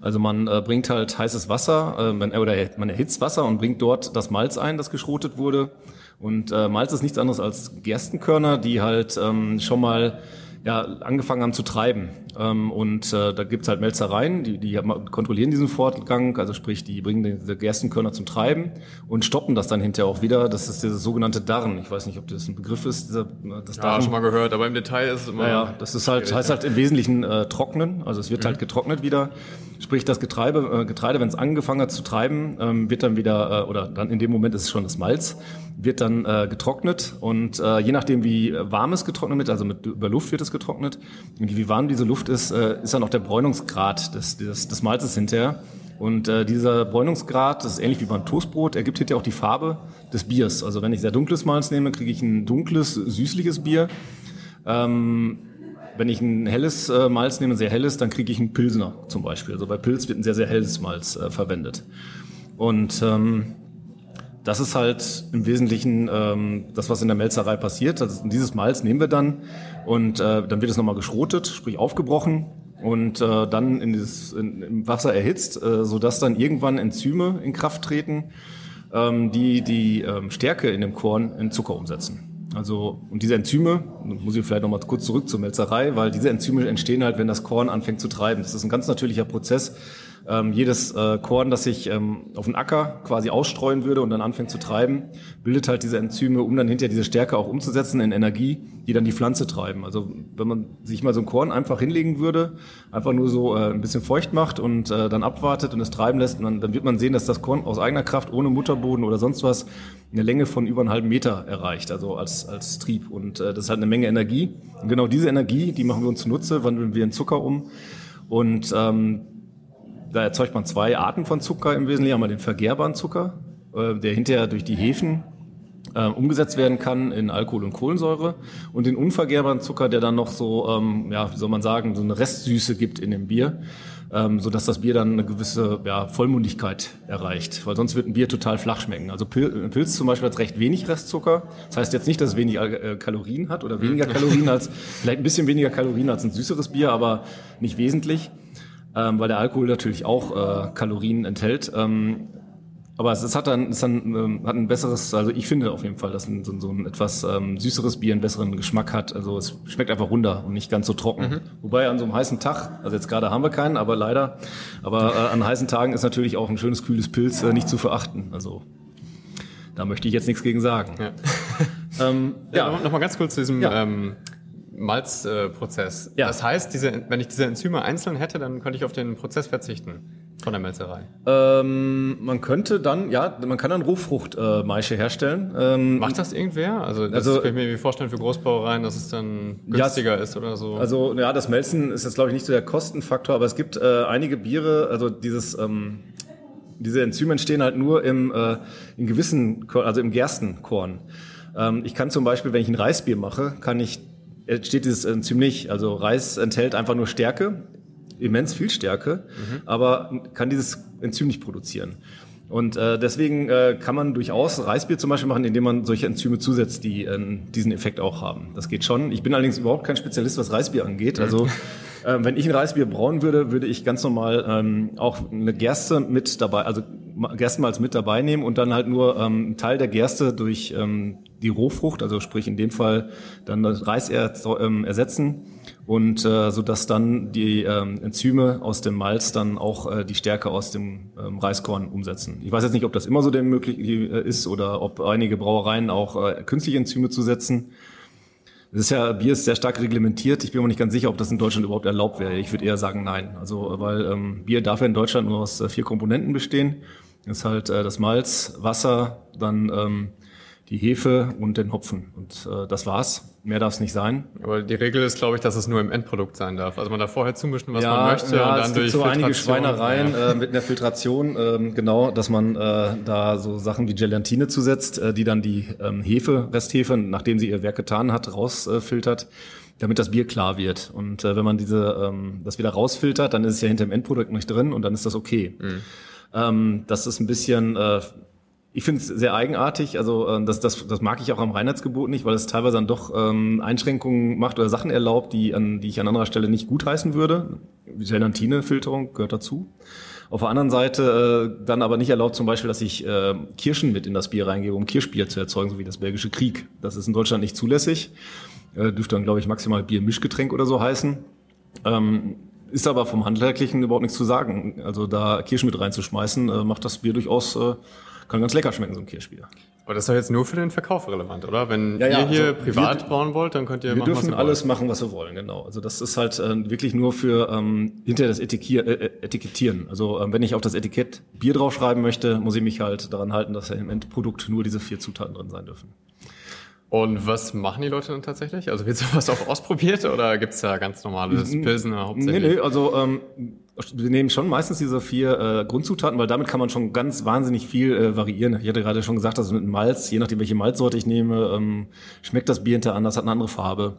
Also man äh, bringt halt heißes Wasser, äh, man, oder man erhitzt Wasser und bringt dort das Malz ein, das geschrotet wurde. Und äh, Malz ist nichts anderes als Gerstenkörner, die halt ähm, schon mal ja, angefangen haben zu treiben. Ähm, und äh, da gibt's halt Melzereien, die, die kontrollieren diesen Fortgang, also sprich, die bringen diese Gerstenkörner zum Treiben und stoppen das dann hinterher auch wieder. Das ist dieses sogenannte Darren. Ich weiß nicht, ob das ein Begriff ist, dieser, äh, das Darren. Ja, schon mal gehört, aber im Detail ist es immer... Ja, das ist halt, heißt halt im Wesentlichen äh, trocknen, also es wird mhm. halt getrocknet wieder. Sprich, das Getreide, äh, Getreide wenn es angefangen hat zu treiben, ähm, wird dann wieder, äh, oder dann in dem Moment ist es schon das Malz, wird dann äh, getrocknet und äh, je nachdem, wie warm es getrocknet wird, also mit über Luft wird es getrocknet, und wie warm diese Luft ist, äh, ist dann auch der Bräunungsgrad des, des, des Malzes hinterher. Und äh, dieser Bräunungsgrad, das ist ähnlich wie beim Toastbrot, ergibt hinterher auch die Farbe des Biers. Also wenn ich sehr dunkles Malz nehme, kriege ich ein dunkles, süßliches Bier. Ähm, wenn ich ein helles äh, Malz nehme, sehr helles, dann kriege ich einen Pilsner zum Beispiel. Also bei Pilz wird ein sehr, sehr helles Malz äh, verwendet. Und ähm, das ist halt im Wesentlichen ähm, das, was in der Melzerei passiert. Also dieses Malz nehmen wir dann und äh, dann wird es nochmal geschrotet, sprich aufgebrochen und äh, dann in dieses, in, im Wasser erhitzt, äh, sodass dann irgendwann Enzyme in Kraft treten, ähm, die die ähm, Stärke in dem Korn in Zucker umsetzen. Also, und diese Enzyme, muss ich vielleicht nochmal kurz zurück zur Melzerei, weil diese Enzyme entstehen halt, wenn das Korn anfängt zu treiben. Das ist ein ganz natürlicher Prozess. Ähm, jedes äh, Korn, das sich ähm, auf den Acker quasi ausstreuen würde und dann anfängt zu treiben, bildet halt diese Enzyme, um dann hinterher diese Stärke auch umzusetzen in Energie, die dann die Pflanze treiben. Also wenn man sich mal so ein Korn einfach hinlegen würde, einfach nur so äh, ein bisschen feucht macht und äh, dann abwartet und es treiben lässt, dann, dann wird man sehen, dass das Korn aus eigener Kraft ohne Mutterboden oder sonst was eine Länge von über einen halben Meter erreicht, also als, als Trieb. Und äh, das ist halt eine Menge Energie. Und genau diese Energie, die machen wir uns zunutze, wandeln wir in Zucker um. Und ähm, da erzeugt man zwei Arten von Zucker im Wesentlichen. Einmal den vergehrbaren Zucker, äh, der hinterher durch die Hefen äh, umgesetzt werden kann in Alkohol und Kohlensäure und den unvergehrbaren Zucker, der dann noch so, ähm, ja, wie soll man sagen, so eine Restsüße gibt in dem Bier, ähm, so dass das Bier dann eine gewisse ja, Vollmundigkeit erreicht, weil sonst wird ein Bier total flach schmecken. Also Pil Pilz zum Beispiel hat recht wenig Restzucker. Das heißt jetzt nicht, dass es weniger äh, Kalorien hat oder weniger. Kalorien als vielleicht ein bisschen weniger Kalorien als ein süßeres Bier, aber nicht wesentlich ähm, weil der Alkohol natürlich auch äh, Kalorien enthält. Ähm, aber es, es hat dann, es dann ähm, hat ein besseres, also ich finde auf jeden Fall, dass ein, so, so ein etwas ähm, süßeres Bier einen besseren Geschmack hat. Also es schmeckt einfach runter und nicht ganz so trocken. Mhm. Wobei an so einem heißen Tag, also jetzt gerade haben wir keinen, aber leider, aber äh, an heißen Tagen ist natürlich auch ein schönes kühles Pilz äh, nicht zu verachten. Also da möchte ich jetzt nichts gegen sagen. Ja. ähm, ja, ja. Nochmal ganz kurz zu diesem ja. ähm, Malzprozess. Äh, ja. Das heißt, diese, wenn ich diese Enzyme einzeln hätte, dann könnte ich auf den Prozess verzichten von der Melzerei. Ähm, man könnte dann, ja, man kann dann Rohfruchtmaische äh, herstellen. Ähm, Macht das irgendwer? Also das also, kann ich mir vorstellen für Großbrauereien, dass es dann günstiger ja, ist oder so. Also ja, das Melzen ist jetzt glaube ich nicht so der Kostenfaktor, aber es gibt äh, einige Biere, also dieses ähm, diese Enzyme entstehen halt nur im äh, in gewissen, also im Gerstenkorn. Ähm, ich kann zum Beispiel, wenn ich ein Reisbier mache, kann ich entsteht dieses Enzym nicht. Also Reis enthält einfach nur Stärke, immens viel Stärke, mhm. aber kann dieses Enzym nicht produzieren. Und äh, deswegen äh, kann man durchaus Reisbier zum Beispiel machen, indem man solche Enzyme zusetzt, die äh, diesen Effekt auch haben. Das geht schon. Ich bin allerdings überhaupt kein Spezialist, was Reisbier angeht. Also äh, wenn ich ein Reisbier brauen würde, würde ich ganz normal ähm, auch eine Gerste mit dabei, also Gerstenmalz mit dabei nehmen und dann halt nur ähm, einen Teil der Gerste durch ähm, die Rohfrucht, also sprich in dem Fall dann das Reis er, ähm, ersetzen und äh, so dass dann die ähm, Enzyme aus dem Malz dann auch äh, die Stärke aus dem ähm, Reiskorn umsetzen. Ich weiß jetzt nicht, ob das immer so denn möglich äh, ist oder ob einige Brauereien auch äh, künstliche Enzyme zusetzen. Das ist ja, Bier ist sehr stark reglementiert. Ich bin mir nicht ganz sicher, ob das in Deutschland überhaupt erlaubt wäre. Ich würde eher sagen, nein. Also, weil ähm, Bier darf ja in Deutschland nur aus äh, vier Komponenten bestehen. Das ist halt äh, das Malz, Wasser, dann ähm, die Hefe und den Hopfen. Und äh, das war's. Mehr darf es nicht sein. Aber die Regel ist, glaube ich, dass es nur im Endprodukt sein darf. Also man darf vorher zumischen, was ja, man möchte. Ja, und dann es gibt so einige Schweinereien ja. äh, mit einer Filtration, äh, genau, dass man äh, da so Sachen wie Gelatine zusetzt, äh, die dann die ähm, Hefe, Resthefe, nachdem sie ihr Werk getan hat, rausfiltert. Äh, damit das Bier klar wird. Und äh, wenn man diese ähm, das wieder rausfiltert, dann ist es ja hinter dem Endprodukt nicht drin und dann ist das okay. Mhm. Ähm, das ist ein bisschen äh, ich finde es sehr eigenartig, also äh, das, das, das mag ich auch am Reinheitsgebot nicht, weil es teilweise dann doch ähm, Einschränkungen macht oder Sachen erlaubt, die, an, die ich an anderer Stelle nicht gutheißen würde. Gelatine-Filterung gehört dazu. Auf der anderen Seite äh, dann aber nicht erlaubt zum Beispiel, dass ich äh, Kirschen mit in das Bier reingebe, um Kirschbier zu erzeugen, so wie das belgische Krieg. Das ist in Deutschland nicht zulässig. Äh, dürfte dann, glaube ich, maximal Bier-Mischgetränk oder so heißen. Ähm, ist aber vom Handwerklichen überhaupt nichts zu sagen. Also da Kirschen mit reinzuschmeißen, äh, macht das Bier durchaus... Äh, kann ganz lecker schmecken, so ein Kirschbier. Aber das ist doch jetzt nur für den Verkauf relevant, oder? Wenn ja, ja, ihr hier also privat wir, bauen wollt, dann könnt ihr wir machen, dürfen was ihr alles machen, was wir wollen, genau. Also das ist halt äh, wirklich nur für ähm, hinter das Etikier, äh, äh, Etikettieren. Also ähm, wenn ich auf das Etikett Bier draufschreiben möchte, muss ich mich halt daran halten, dass im Endprodukt nur diese vier Zutaten drin sein dürfen. Und was machen die Leute dann tatsächlich? Also wird sowas auch ausprobiert oder gibt's da ganz normales Pilsener hauptsächlich? Nee, nee, also ähm, wir nehmen schon meistens diese vier äh, Grundzutaten, weil damit kann man schon ganz wahnsinnig viel äh, variieren. Ich hatte gerade schon gesagt, also mit Malz, je nachdem welche Malzsorte ich nehme, ähm, schmeckt das Bier hinterher anders, hat eine andere Farbe.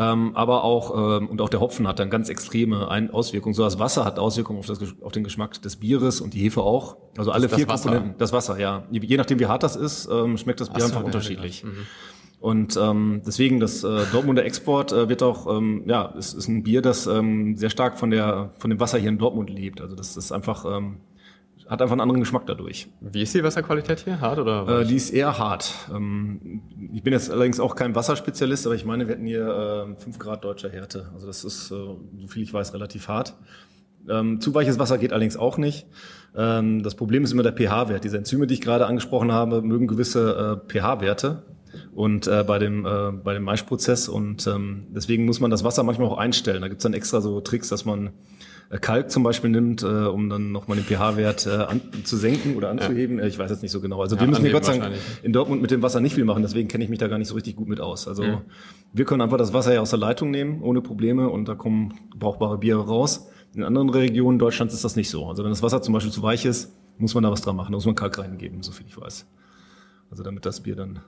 Ähm, aber auch, ähm, und auch der Hopfen hat dann ganz extreme Ein Auswirkungen. So das Wasser hat Auswirkungen auf, das, auf den Geschmack des Bieres und die Hefe auch. Also alle vier? Komponenten. Das Wasser, ja. Je, nachdem, wie hart das ist, ähm, schmeckt das Bier so, einfach unterschiedlich. mhm. Und ähm, deswegen, das äh, Dortmunder Export äh, wird auch, ähm, ja, es ist ein Bier, das ähm, sehr stark von der von dem Wasser hier in Dortmund lebt. Also das ist einfach, ähm, hat einfach einen anderen Geschmack dadurch. Wie ist die Wasserqualität hier? Hart oder? Äh, die ist eher hart. Ähm, ich bin jetzt allerdings auch kein Wasserspezialist, aber ich meine, wir hätten hier äh, 5 Grad deutscher Härte. Also das ist, äh, so viel ich weiß, relativ hart. Ähm, zu weiches Wasser geht allerdings auch nicht. Ähm, das Problem ist immer der pH-Wert. Diese Enzyme, die ich gerade angesprochen habe, mögen gewisse äh, pH-Werte und äh, bei dem äh, bei dem Maischprozess und ähm, deswegen muss man das Wasser manchmal auch einstellen. Da gibt's dann extra so Tricks, dass man Kalk zum Beispiel nimmt, äh, um dann nochmal den pH-Wert äh, an, zu senken oder anzuheben. Äh, Ich weiß jetzt nicht so genau. Also Ja, wir müssen hier Gott sei Dank in Dortmund mit dem Wasser nicht viel machen, deswegen kenne ich mich da gar nicht so richtig gut mit aus. Also Mhm. wir können einfach das Wasser ja aus der Leitung nehmen, ohne Probleme, und da kommen brauchbare Biere raus. In anderen Regionen Deutschlands ist das nicht so. Also wenn das Wasser zum Beispiel zu weich ist, muss man da was dran machen. Da muss man Kalk reingeben, so viel ich weiß. Also damit das Bier dann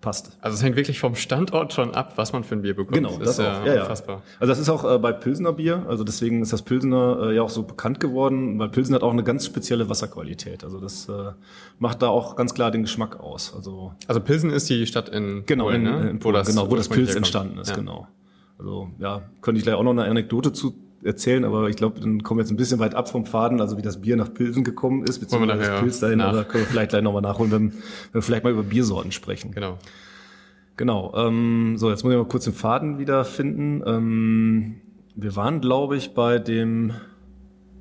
passt. Also es hängt wirklich vom Standort schon ab, was man für ein Bier bekommt. Genau, das ist ja, Ja, ja. unfassbar. Also das ist auch äh, bei Pilsener Bier, also deswegen ist das Pilsener äh, ja auch so bekannt geworden, weil Pilsen hat auch eine ganz spezielle Wasserqualität. Also das äh, macht da auch ganz klar den Geschmack aus. Also Also Pilsen ist die Stadt in genau, Polen, in, ne? in, genau, wo das ursprünglich Pilz entstanden ist, Ja. genau. Also ja, könnte ich gleich auch noch eine Anekdote zu erzählen, aber ich glaube, dann kommen wir jetzt ein bisschen weit ab vom Faden, also wie das Bier nach Pilsen gekommen ist, beziehungsweise das nachher Pilz dahin, nach. aber können wir vielleicht gleich nochmal nachholen, wenn, wenn wir vielleicht mal über Biersorten sprechen. Genau. Genau. Ähm, so, jetzt muss ich mal kurz den Faden wiederfinden. Ähm, wir waren, glaube ich, bei dem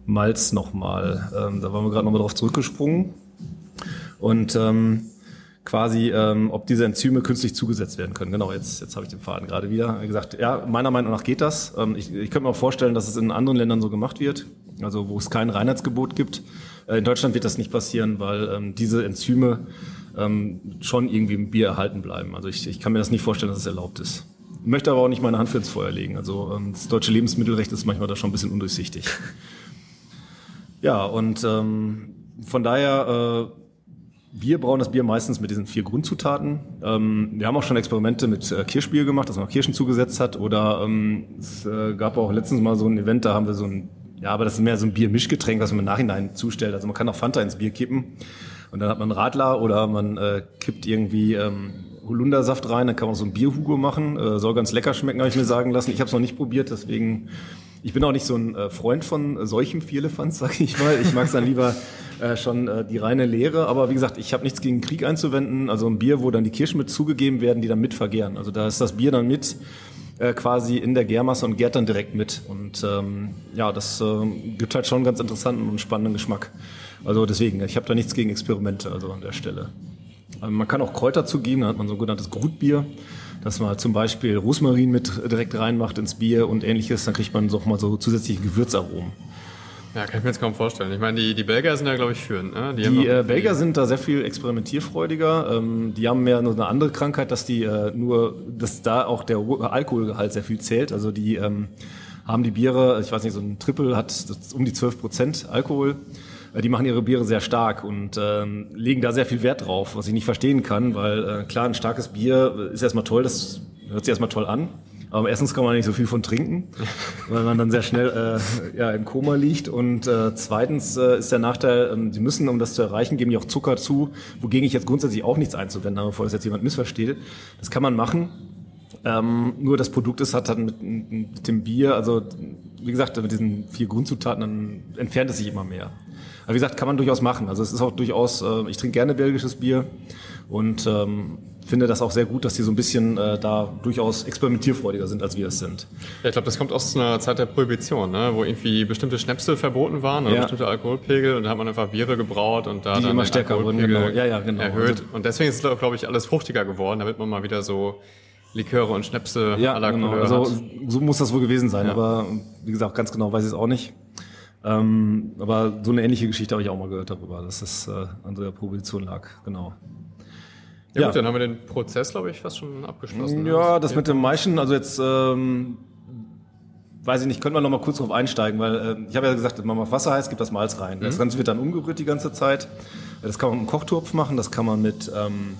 Malz nochmal. Ähm, da waren wir gerade nochmal drauf zurückgesprungen. Und ähm, quasi, ähm, ob diese Enzyme künstlich zugesetzt werden können. Genau, jetzt, jetzt habe ich den Faden gerade wieder. Wie gesagt, ja, meiner Meinung nach geht das. Ähm, ich, ich könnte mir auch vorstellen, dass es in anderen Ländern so gemacht wird, also wo es kein Reinheitsgebot gibt. Äh, in Deutschland wird das nicht passieren, weil ähm, diese Enzyme ähm, schon irgendwie im Bier erhalten bleiben. Also ich, ich kann mir das nicht vorstellen, dass es erlaubt ist. Ich möchte aber auch nicht meine Hand für ins Feuer legen. Also ähm, das deutsche Lebensmittelrecht ist manchmal da schon ein bisschen undurchsichtig. Ja, und ähm, von daher, äh, wir brauen das Bier meistens mit diesen vier Grundzutaten. Ähm, wir haben auch schon Experimente mit äh, Kirschbier gemacht, dass man Kirschen zugesetzt hat. Oder ähm, es äh, gab auch letztens mal so ein Event, da haben wir so ein, ja, aber das ist mehr so ein Biermischgetränk, was man im Nachhinein zustellt. Also man kann auch Fanta ins Bier kippen. Und dann hat man Radler oder man äh, kippt irgendwie ähm, Holundersaft rein, dann kann man so ein Bierhugo machen. Äh, soll ganz lecker schmecken, habe ich mir sagen lassen. Ich habe es noch nicht probiert, deswegen ich bin auch nicht so ein äh, Freund von äh, solchen Vierlefanz, sag ich mal. Ich mag es dann lieber äh, schon äh, die reine Leere. Aber wie gesagt, ich habe nichts gegen Krieg einzuwenden. Also ein Bier, wo dann die Kirschen mit zugegeben werden, die dann mit vergären. Also da ist das Bier dann mit äh, quasi in der Gärmasse und gärt dann direkt mit. Und ähm, ja, das äh, gibt halt schon einen ganz interessanten und spannenden Geschmack. Also deswegen, ich habe da nichts gegen Experimente, also an der Stelle. Ähm, Man kann auch Kräuter zugeben, dann hat man sogenanntes Grutbier, dass man zum Beispiel Rosmarin mit direkt reinmacht ins Bier und ähnliches, dann kriegt man so mal so zusätzliche Gewürzaromen. Ja, kann ich mir jetzt kaum vorstellen. Ich meine, die, die Belgier sind ja, glaube ich, führend. Ne? Die noch- äh, Belgier sind da sehr viel experimentierfreudiger. Ähm, die haben mehr nur eine andere Krankheit, dass die äh, nur, dass da auch der Alkoholgehalt sehr viel zählt. Also die ähm, haben die Biere, ich weiß nicht, so ein Triple hat um die 12 Prozent Alkohol. Äh, Die machen ihre Biere sehr stark und ähm, legen da sehr viel Wert drauf, was ich nicht verstehen kann, weil äh, klar, ein starkes Bier ist erstmal toll, das hört sich erstmal toll an. Aber erstens kann man nicht so viel von trinken, weil man dann sehr schnell äh, ja, im Koma liegt. Und äh, zweitens äh, ist der Nachteil, ähm, sie müssen, um das zu erreichen, geben die auch Zucker zu, wogegen ich jetzt grundsätzlich auch nichts einzuwenden habe, bevor das jetzt jemand missversteht. Das kann man machen. Ähm, nur das Produkt ist, hat dann mit, mit dem Bier, also wie gesagt, mit diesen vier Grundzutaten, dann entfernt es sich immer mehr. Aber wie gesagt, kann man durchaus machen. Also es ist auch durchaus, äh, ich trinke gerne belgisches Bier und ähm, finde das auch sehr gut, dass die so ein bisschen äh, da durchaus experimentierfreudiger sind, als wir es sind. Ja, ich glaube, das kommt aus einer Zeit der Prohibition, ne? wo irgendwie bestimmte Schnäpse verboten waren oder Ja. bestimmte Alkoholpegel und da hat man einfach Biere gebraut und da Die dann immer stärker wurden, genau. Ja, ja, genau. erhöht. Also- und deswegen ist es, glaube ich, alles fruchtiger geworden, damit man mal wieder so Liköre und Schnäpse Ja, aller genau. Couleur Also so muss das wohl gewesen sein, Ja. aber wie gesagt, ganz genau weiß ich es auch nicht. Ähm, aber so eine ähnliche Geschichte habe ich auch mal gehört darüber, dass es äh, an so der Prohibition lag, genau. Ja, ja. gut, dann haben wir den Prozess, glaube ich, fast schon abgeschlossen. ne? Ja, das mit dem Maischen, also jetzt, ähm, weiß ich nicht, können wir noch mal kurz drauf einsteigen, weil äh, ich habe ja gesagt, wenn man auf Wasser heißt, gibt das Malz rein. Das Ganze wird dann umgerührt die ganze Zeit. Das kann man mit einem Kochtopf machen, das kann man mit, ähm,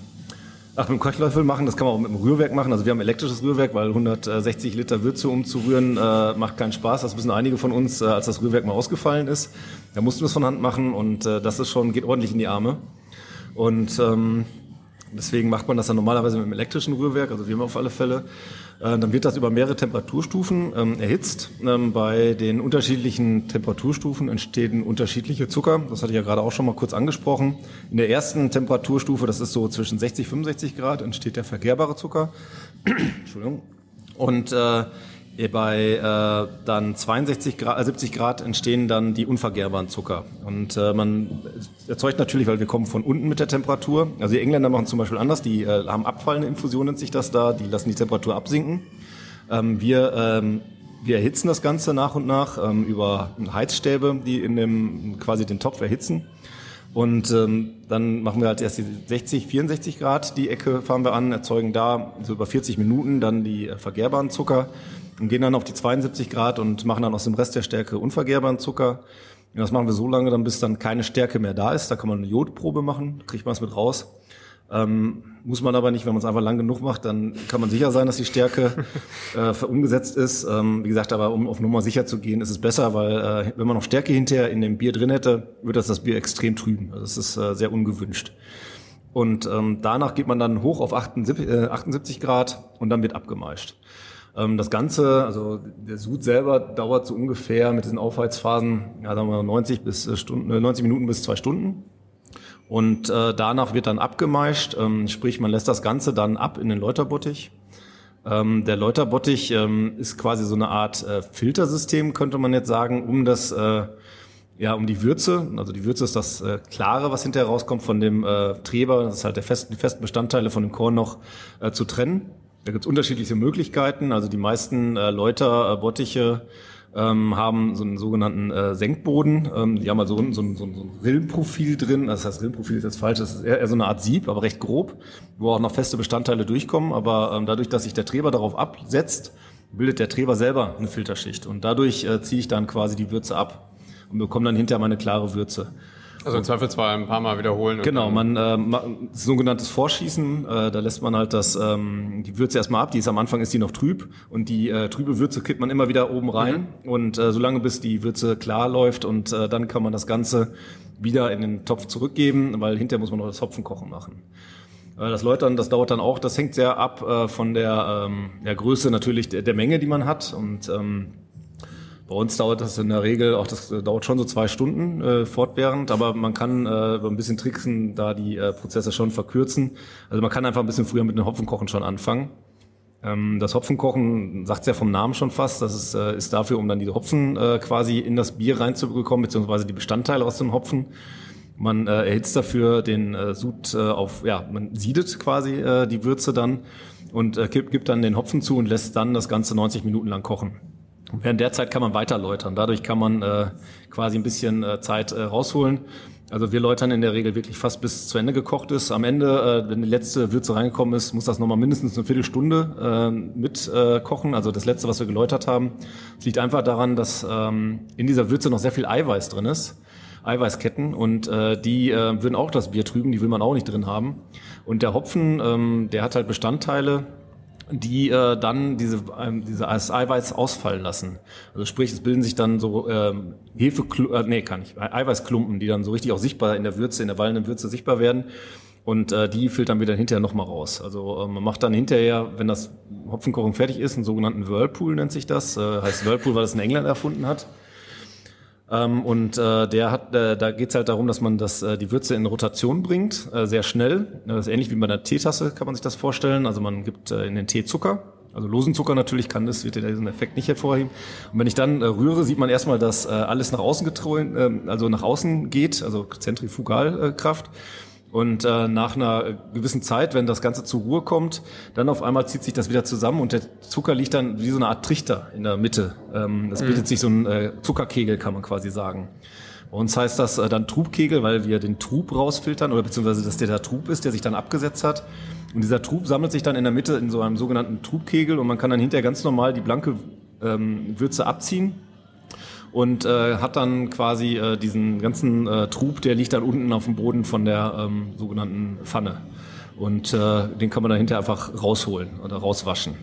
Ach, mit dem Kochlöffel machen, das kann man auch mit dem Rührwerk machen. Also wir haben ein elektrisches Rührwerk, weil 160 Liter Würze umzurühren äh, macht keinen Spaß. Das wissen einige von uns, äh, als das Rührwerk mal ausgefallen ist. Da mussten wir es von Hand machen und äh, das ist schon, geht ordentlich in die Arme. Und ähm, deswegen macht man das dann normalerweise mit dem elektrischen Rührwerk, also wir haben auf alle Fälle. Äh, dann wird das über mehrere Temperaturstufen ähm, erhitzt. Ähm, bei den unterschiedlichen Temperaturstufen entstehen unterschiedliche Zucker. Das hatte ich ja gerade auch schon mal kurz angesprochen. In der ersten Temperaturstufe, das ist so zwischen 60 und 65 Grad, entsteht der verkehrbare Zucker. Entschuldigung. Und äh, bei äh, dann 62 Grad, 70 Grad entstehen dann die unvergärbaren Zucker. Und äh, man erzeugt natürlich, weil wir kommen von unten mit der Temperatur. Also die Engländer machen zum Beispiel anders, die äh, haben abfallende Infusion, nennt sich das da, die lassen die Temperatur absinken. Ähm, wir, ähm, wir erhitzen das Ganze nach und nach ähm, über Heizstäbe, die in dem quasi den Topf erhitzen. Und ähm, dann machen wir halt erst die 60, 64 Grad, die Ecke fahren wir an, erzeugen da so über 40 Minuten dann die äh, vergehrbaren Zucker und gehen dann auf die 72 Grad und machen dann aus dem Rest der Stärke unvergehrbaren Zucker. Und das machen wir so lange, dann bis dann keine Stärke mehr da ist. Da kann man eine Jodprobe machen, kriegt man es mit raus. Ähm, muss man aber nicht, wenn man es einfach lang genug macht, dann kann man sicher sein, dass die Stärke äh, umgesetzt ist. Ähm, wie gesagt, aber um auf Nummer sicher zu gehen, ist es besser, weil äh, wenn man noch Stärke hinterher in dem Bier drin hätte, würde das das Bier extrem trüben. Also das ist äh, sehr ungewünscht. Und ähm, danach geht man dann hoch auf 78, äh, 78 Grad und dann wird abgemeischt. Ähm, das Ganze, also der Sud selber dauert so ungefähr mit diesen Aufheizphasen, ja, sagen wir 90 bis äh, Stunden, 90 äh, Minuten bis zwei Stunden. Und äh, danach wird dann abgemeischt, ähm, sprich man lässt das Ganze dann ab in den Läuterbottich. Ähm, der Läuterbottich ähm, ist quasi so eine Art äh, Filtersystem, könnte man jetzt sagen, um das äh, ja, um die Würze. Also die Würze ist das äh, Klare, was hinterher rauskommt von dem äh, Treber. Das ist halt der festen, die festen Bestandteile von dem Korn noch äh, zu trennen. Da gibt es unterschiedliche Möglichkeiten. Also die meisten äh, Läuter, äh, Bottiche ähm, haben so einen sogenannten äh, Senkboden. Ähm, die haben also unten so ein, so, so ein Rillenprofil drin. Das heißt, Rillenprofil ist jetzt falsch, das ist eher, eher so eine Art Sieb, aber recht grob, wo auch noch feste Bestandteile durchkommen. Aber ähm, dadurch, dass sich der Treber darauf absetzt, bildet der Treber selber eine Filterschicht. Und dadurch äh, ziehe ich dann quasi die Würze ab und bekomme dann hinterher meine klare Würze. Also im Zweifelsfall ein paar Mal wiederholen. Genau, man äh, sogenanntes Vorschießen, äh, da lässt man halt das ähm, die Würze erstmal ab. Die ist am Anfang ist die noch trüb und die äh, trübe Würze kippt man immer wieder oben rein mhm. und äh, solange bis die Würze klar läuft und äh, dann kann man das Ganze wieder in den Topf zurückgeben, weil hinterher muss man noch das Hopfenkochen machen. Äh, das Läutern, das dauert dann auch, das hängt sehr ab äh, von der, ähm, der Größe natürlich der, der Menge, die man hat und ähm, bei uns dauert das in der Regel auch, das äh, dauert schon so zwei Stunden äh, fortwährend, aber man kann äh, ein bisschen Tricksen da die äh, Prozesse schon verkürzen. Also man kann einfach ein bisschen früher mit dem Hopfenkochen schon anfangen. Ähm, das Hopfenkochen sagt ja vom Namen schon fast, das ist, äh, ist dafür, um dann diese Hopfen äh, quasi in das Bier reinzubekommen, beziehungsweise die Bestandteile aus dem Hopfen. Man äh, erhitzt dafür den äh, Sud äh, auf, ja, man siedet quasi äh, die Würze dann und äh, gibt, gibt dann den Hopfen zu und lässt dann das Ganze 90 Minuten lang kochen. Während der Zeit kann man weiter läutern. Dadurch kann man äh, quasi ein bisschen äh, Zeit äh, rausholen. Also wir läutern in der Regel wirklich fast bis zu Ende gekocht ist. Am Ende, äh, wenn die letzte Würze reingekommen ist, muss das nochmal mindestens eine Viertelstunde äh, mit äh, kochen. Also das letzte, was wir geläutert haben. Es liegt einfach daran, dass ähm, in dieser Würze noch sehr viel Eiweiß drin ist. Eiweißketten und äh, die äh, würden auch das Bier trüben, die will man auch nicht drin haben. Und der Hopfen, ähm, der hat halt Bestandteile, die äh, dann diese, ähm, diese Eiweiß ausfallen lassen. Also sprich, es bilden sich dann so ähm, Hefe, äh, nee, kann ich, Eiweißklumpen, die dann so richtig auch sichtbar in der Würze, in der wallenden Würze sichtbar werden. Und äh, die filtern wir dann hinterher nochmal raus. Also äh, man macht dann hinterher, wenn das Hopfenkochen fertig ist, einen sogenannten Whirlpool nennt sich das. Äh, heißt Whirlpool, weil das in England erfunden hat. Ähm, und äh, der hat, äh, da geht es halt darum, dass man das, äh, die Würze in Rotation bringt, äh, sehr schnell. Das ist ähnlich wie bei einer Teetasse, kann man sich das vorstellen. Also man gibt äh, in den Tee Zucker. Also losen Zucker natürlich kann das, wird diesen Effekt nicht hervorheben. Und wenn ich dann äh, rühre, sieht man erstmal, dass äh, alles nach außen getrollen, äh, also nach außen geht, also Zentrifugalkraft. Äh, und äh, nach einer gewissen Zeit, wenn das Ganze zur Ruhe kommt, dann auf einmal zieht sich das wieder zusammen und der Zucker liegt dann wie so eine Art Trichter in der Mitte. Ähm, das bildet mhm. sich so ein äh, Zuckerkegel, kann man quasi sagen. Uns heißt das äh, dann Trubkegel, weil wir den Trub rausfiltern oder beziehungsweise dass der da Trub ist, der sich dann abgesetzt hat. Und dieser Trub sammelt sich dann in der Mitte in so einem sogenannten Trubkegel und man kann dann hinterher ganz normal die blanke ähm, Würze abziehen und äh, hat dann quasi äh, diesen ganzen äh, Trub, der liegt dann unten auf dem Boden von der ähm, sogenannten Pfanne. Und äh, den kann man dann hinterher einfach rausholen oder rauswaschen.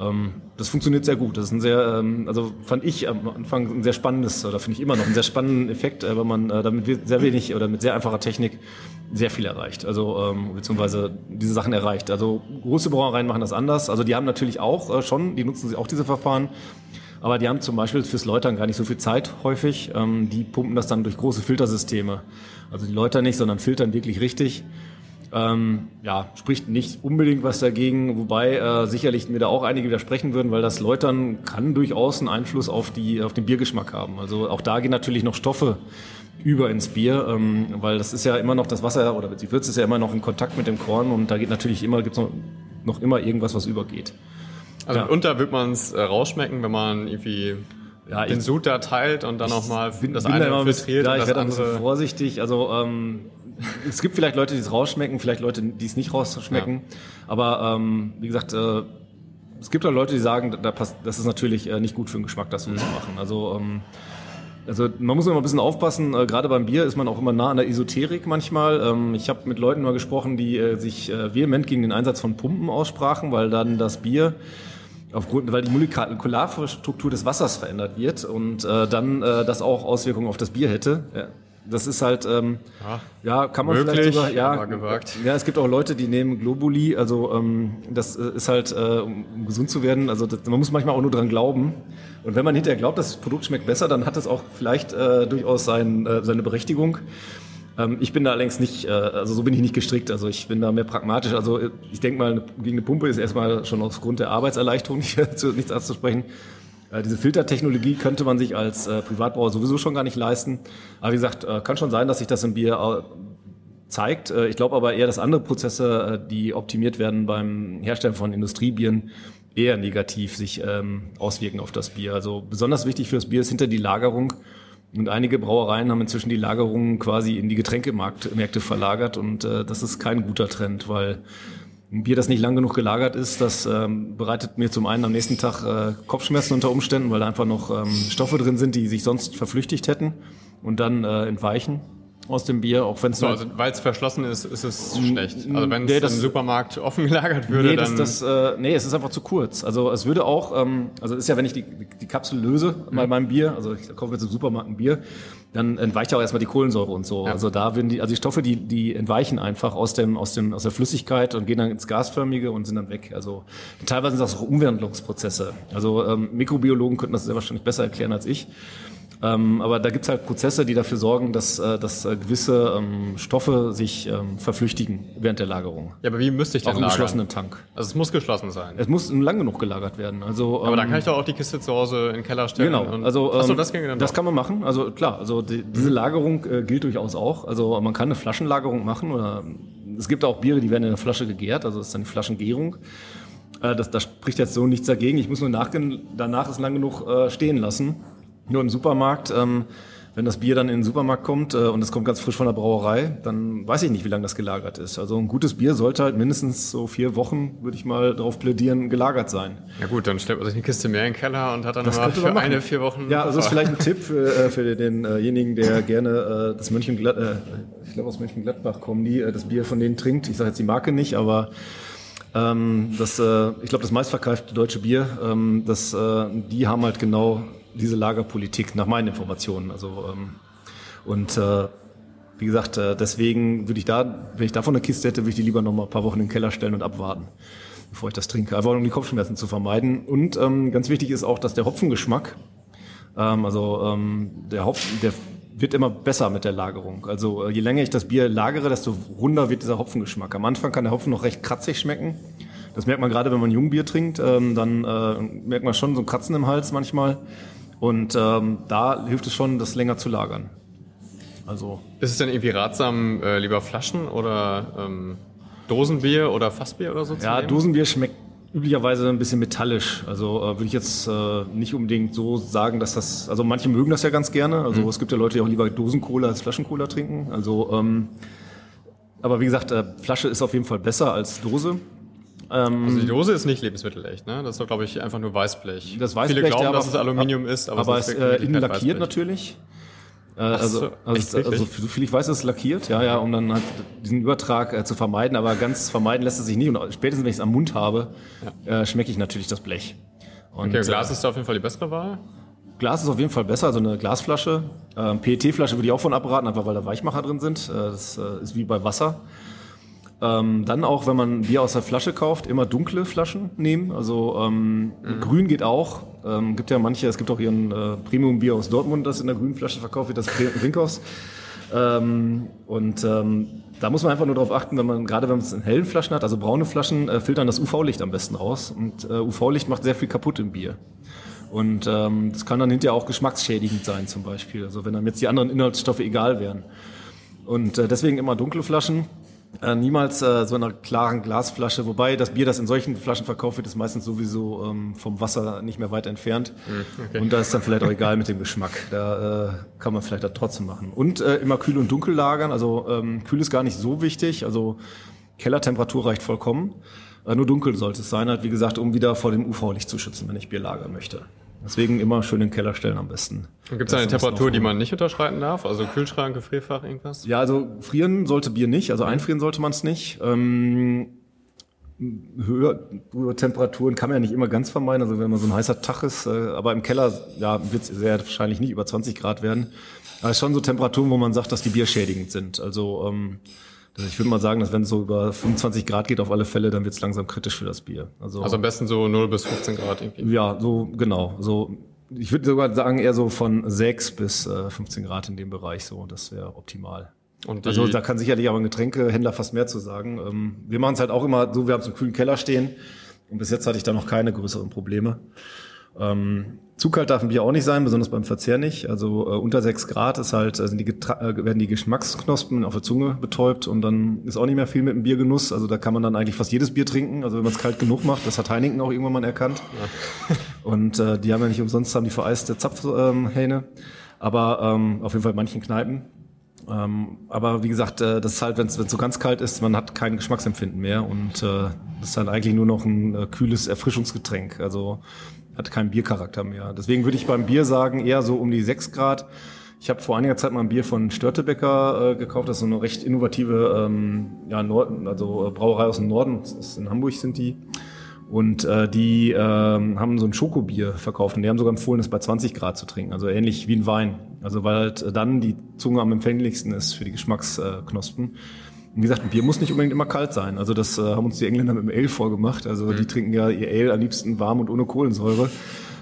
Ähm, das funktioniert sehr gut. Das ist ein sehr, ähm, also fand ich am Anfang ein sehr spannendes, oder finde ich immer noch einen sehr spannenden Effekt, äh, weil man äh, damit sehr wenig oder mit sehr einfacher Technik sehr viel erreicht. Also ähm, beziehungsweise diese Sachen erreicht. Also große Brauereien machen das anders. Also die haben natürlich auch äh, schon, die nutzen sie auch diese Verfahren. Aber die haben zum Beispiel fürs Läutern gar nicht so viel Zeit häufig. Ähm, die pumpen das dann durch große Filtersysteme. Also die läutern nicht, sondern filtern wirklich richtig. Ähm, ja, spricht nicht unbedingt was dagegen, wobei äh, sicherlich mir da auch einige widersprechen würden, weil das Läutern kann durchaus einen Einfluss auf, die, auf den Biergeschmack haben. Also auch da gehen natürlich noch Stoffe über ins Bier, ähm, weil das ist ja immer noch das Wasser oder die Würze ist ja immer noch in Kontakt mit dem Korn und da geht natürlich immer, gibt's noch, noch immer irgendwas, was übergeht. Also ja. unter wird man es äh, rausschmecken, wenn man irgendwie ja, den Sud da teilt und dann nochmal das eine da filtriert ja, ich werde ein bisschen vorsichtig. Also ähm, es gibt vielleicht Leute, die es rausschmecken, vielleicht Leute, die es nicht rausschmecken. Ja. Aber ähm, wie gesagt, äh, es gibt auch Leute, die sagen, da passt, das ist natürlich äh, nicht gut für den Geschmack, das so mhm. zu machen. Also ähm, also man muss immer ein bisschen aufpassen, äh, gerade beim Bier ist man auch immer nah an der Esoterik manchmal. Ähm, ich habe mit Leuten mal gesprochen, die äh, sich äh, vehement gegen den Einsatz von Pumpen aussprachen, weil dann das Bier aufgrund, weil die Molekularstruktur des Wassers verändert wird und äh, dann äh, das auch Auswirkungen auf das Bier hätte. Ja. Das ist halt, ähm, ja, ja kann man möglich, vielleicht sogar, ja, ja, es gibt auch Leute, die nehmen Globuli, also ähm, das äh, ist halt, äh, um gesund zu werden, also das, man muss manchmal auch nur dran glauben. Und wenn man hinterher glaubt, das Produkt schmeckt besser, dann hat das auch vielleicht äh, durchaus sein, äh, seine Berechtigung. Ähm, ich bin da allerdings nicht, äh, also so bin ich nicht gestrickt, also ich bin da mehr pragmatisch. Also ich denke mal, gegen eine Pumpe ist erstmal schon aufgrund der Arbeitserleichterung nicht, nichts anzusprechen. Äh, diese Filtertechnologie könnte man sich als äh, Privatbrauer sowieso schon gar nicht leisten. Aber wie gesagt, äh, kann schon sein, dass sich das im Bier äh, zeigt. Äh, ich glaube aber eher, dass andere Prozesse, äh, die optimiert werden beim Herstellen von Industriebieren, eher negativ sich ähm, auswirken auf das Bier. Also besonders wichtig für das Bier ist hinter die Lagerung. Und einige Brauereien haben inzwischen die Lagerung quasi in die Getränkemärkte verlagert. Und äh, das ist kein guter Trend, weil ein Bier, das nicht lang genug gelagert ist, das ähm, bereitet mir zum einen am nächsten Tag äh, Kopfschmerzen unter Umständen, weil da einfach noch ähm, Stoffe drin sind, die sich sonst verflüchtigt hätten und dann äh, entweichen aus dem Bier, auch wenn es so, also weil es verschlossen ist, ist es schlecht. Also wenn es nee, im Supermarkt offen gelagert würde, nee, dann das, das, äh, nee, es ist einfach zu kurz. Also es würde auch, ähm, also ist ja, wenn ich die, die Kapsel löse mhm. bei meinem Bier, also ich kaufe jetzt im Supermarkt ein Bier, dann entweicht ja auch erstmal die Kohlensäure und so. Ja. Also da werden die, also die Stoffe, die, die entweichen einfach aus dem, aus dem, aus der Flüssigkeit und gehen dann ins Gasförmige und sind dann weg. Also teilweise sind das auch Umwandlungsprozesse. Also ähm, Mikrobiologen könnten das sehr wahrscheinlich besser erklären als ich. Ähm, aber da gibt's halt Prozesse, die dafür sorgen, dass, äh, dass äh, gewisse ähm, Stoffe sich ähm, verflüchtigen während der Lagerung. Ja, aber wie müsste ich denn Auch im lagern? geschlossenen Tank. Also es muss geschlossen sein. Es muss lang genug gelagert werden. Also, aber ähm, dann kann ich doch auch die Kiste zu Hause in den Keller stellen. Genau. Also, ähm, Achso, das, ging dann das kann man machen. Also klar, also die, diese Lagerung äh, gilt durchaus auch. Also man kann eine Flaschenlagerung machen oder es gibt auch Biere, die werden in der Flasche gegärt, also das ist eine Flaschengärung. Äh, das, das spricht jetzt so nichts dagegen. Ich muss nur nach, danach es lang genug äh, stehen lassen nur im Supermarkt. Ähm, wenn das Bier dann in den Supermarkt kommt äh, und es kommt ganz frisch von der Brauerei, dann weiß ich nicht, wie lange das gelagert ist. Also ein gutes Bier sollte halt mindestens so vier Wochen, würde ich mal darauf plädieren, gelagert sein. Ja gut, dann stellt man sich eine Kiste mehr in den Keller und hat dann das für eine, vier Wochen... Ja, also das ist vielleicht ein Tipp für, äh, für denjenigen, der gerne äh, das Mönchenglatt, äh, ich glaube aus Mönchengladbach kommen die, äh, das Bier von denen trinkt. Ich sage jetzt die Marke nicht, aber ähm, das, äh, ich glaube, das meistverkaufte deutsche Bier, ähm, das, äh, die haben halt genau diese Lagerpolitik nach meinen Informationen. Also ähm, und äh, wie gesagt, äh, deswegen würde ich da, wenn ich davon eine Kiste hätte, würde ich die lieber noch mal ein paar Wochen in den Keller stellen und abwarten, bevor ich das trinke. Einfach um die Kopfschmerzen zu vermeiden. Und ähm, ganz wichtig ist auch, dass der Hopfengeschmack, ähm, also ähm, der Hopfen, der wird immer besser mit der Lagerung. Also äh, je länger ich das Bier lagere, desto runder wird dieser Hopfengeschmack. Am Anfang kann der Hopfen noch recht kratzig schmecken. Das merkt man gerade, wenn man Jungbier trinkt. Ähm, dann äh, merkt man schon so ein Kratzen im Hals manchmal. Und ähm, da hilft es schon, das länger zu lagern. Also ist es denn irgendwie ratsam, äh, lieber Flaschen oder ähm, Dosenbier oder Fassbier oder so zu Ja, nehmen? Dosenbier schmeckt üblicherweise ein bisschen metallisch. Also äh, würde ich jetzt äh, nicht unbedingt so sagen, dass das. Also manche mögen das ja ganz gerne. Also mhm. es gibt ja Leute, die auch lieber Dosencola als Flaschencola trinken. Also ähm, aber wie gesagt, äh, Flasche ist auf jeden Fall besser als Dose. Ähm, also die Dose ist nicht lebensmittelecht, ne? Das ist doch, glaube ich, einfach nur Weißblech. Das Weißblech, Viele glauben, ja, dass es Aluminium ist, aber, aber es ist äh, innen lackiert natürlich. Äh, also, so, also, also, so viel ich weiß, ist es lackiert, ja, ja, um dann halt diesen Übertrag äh, zu vermeiden, aber ganz vermeiden lässt es sich nicht. Und spätestens, wenn ich es am Mund habe, ja. äh, schmecke ich natürlich das Blech. Und, okay, Glas äh, ist da auf jeden Fall die bessere Wahl? Glas ist auf jeden Fall besser, also eine Glasflasche. Ähm, PET-Flasche würde ich auch von abraten, einfach weil da Weichmacher drin sind. Äh, das äh, ist wie bei Wasser. Ähm, dann auch, wenn man Bier aus der Flasche kauft, immer dunkle Flaschen nehmen. Also ähm, mhm. grün geht auch. Ähm, gibt ja manche, es gibt auch ihren äh, Premium-Bier aus Dortmund, das in der grünen Flasche verkauft wird, das Rinkhaus. Ähm, und ähm, da muss man einfach nur darauf achten, wenn man, gerade wenn man es in hellen Flaschen hat, also braune Flaschen, äh, filtern das UV-Licht am besten raus. Und äh, UV-Licht macht sehr viel kaputt im Bier. Und ähm, das kann dann hinterher auch geschmacksschädigend sein zum Beispiel. Also wenn dann jetzt die anderen Inhaltsstoffe egal wären. Und äh, deswegen immer dunkle Flaschen. Äh, niemals äh, so einer klaren Glasflasche, wobei das Bier, das in solchen Flaschen verkauft wird, ist meistens sowieso ähm, vom Wasser nicht mehr weit entfernt. Mhm, okay. Und da ist dann vielleicht auch egal mit dem Geschmack. Da äh, kann man vielleicht da trotzdem machen. Und äh, immer kühl und dunkel lagern. Also ähm, kühl ist gar nicht so wichtig. Also Kellertemperatur reicht vollkommen. Äh, nur dunkel sollte es sein, halt wie gesagt, um wieder vor dem UV-Licht zu schützen, wenn ich Bier lagern möchte. Deswegen immer schön in den Keller stellen am besten. Gibt es eine Temperatur, die man nicht unterschreiten darf? Also Kühlschrank, Gefrierfach, irgendwas? Ja, also frieren sollte Bier nicht, also einfrieren sollte man es nicht. Ähm, höher, höhere Temperaturen kann man ja nicht immer ganz vermeiden, also wenn man so ein heißer Tag ist, äh, aber im Keller ja, wird es sehr wahrscheinlich nicht über 20 Grad werden. Aber schon so Temperaturen, wo man sagt, dass die Bier schädigend sind. Also ähm, also ich würde mal sagen, dass wenn es so über 25 Grad geht auf alle Fälle, dann wird es langsam kritisch für das Bier. Also, also am besten so 0 bis 15 Grad irgendwie. Ja, so genau. So ich würde sogar sagen, eher so von 6 bis äh, 15 Grad in dem Bereich so. Das wäre optimal. Und also da kann sicherlich aber ein Getränkehändler fast mehr zu sagen. Ähm, wir machen es halt auch immer so, wir haben so einen kühlen Keller stehen und bis jetzt hatte ich da noch keine größeren Probleme. Ähm, zu kalt darf ein Bier auch nicht sein, besonders beim Verzehr nicht. Also äh, unter sechs Grad ist halt, äh, sind die äh, werden die Geschmacksknospen auf der Zunge betäubt und dann ist auch nicht mehr viel mit dem Biergenuss. Also da kann man dann eigentlich fast jedes Bier trinken. Also wenn man es kalt genug macht, das hat Heineken auch irgendwann mal erkannt. Ja. Und äh, die haben ja nicht umsonst haben die vereiste Zapfhähne. Ähm, Aber ähm, auf jeden Fall in manchen Kneipen. Ähm, aber wie gesagt, äh, das ist halt, wenn es so ganz kalt ist, man hat kein Geschmacksempfinden mehr und äh, das ist dann eigentlich nur noch ein äh, kühles Erfrischungsgetränk. Also hat keinen Biercharakter mehr. Deswegen würde ich beim Bier sagen, eher so um die 6 Grad. Ich habe vor einiger Zeit mal ein Bier von Störtebecker äh, gekauft. Das ist so eine recht innovative ähm, ja, Nord also äh, Brauerei aus dem Norden. In Hamburg sind die. Und äh, die äh, haben so ein Schokobier verkauft und die haben sogar empfohlen, es bei 20 Grad zu trinken. Also ähnlich wie ein Wein. Also weil halt dann die Zunge am empfänglichsten ist für die Geschmacksknospen. Wie gesagt, ein Bier muss nicht unbedingt immer kalt sein. Also das äh, haben uns die Engländer mit dem Ale vorgemacht. Also mhm. die trinken ja ihr Ale am liebsten warm und ohne Kohlensäure.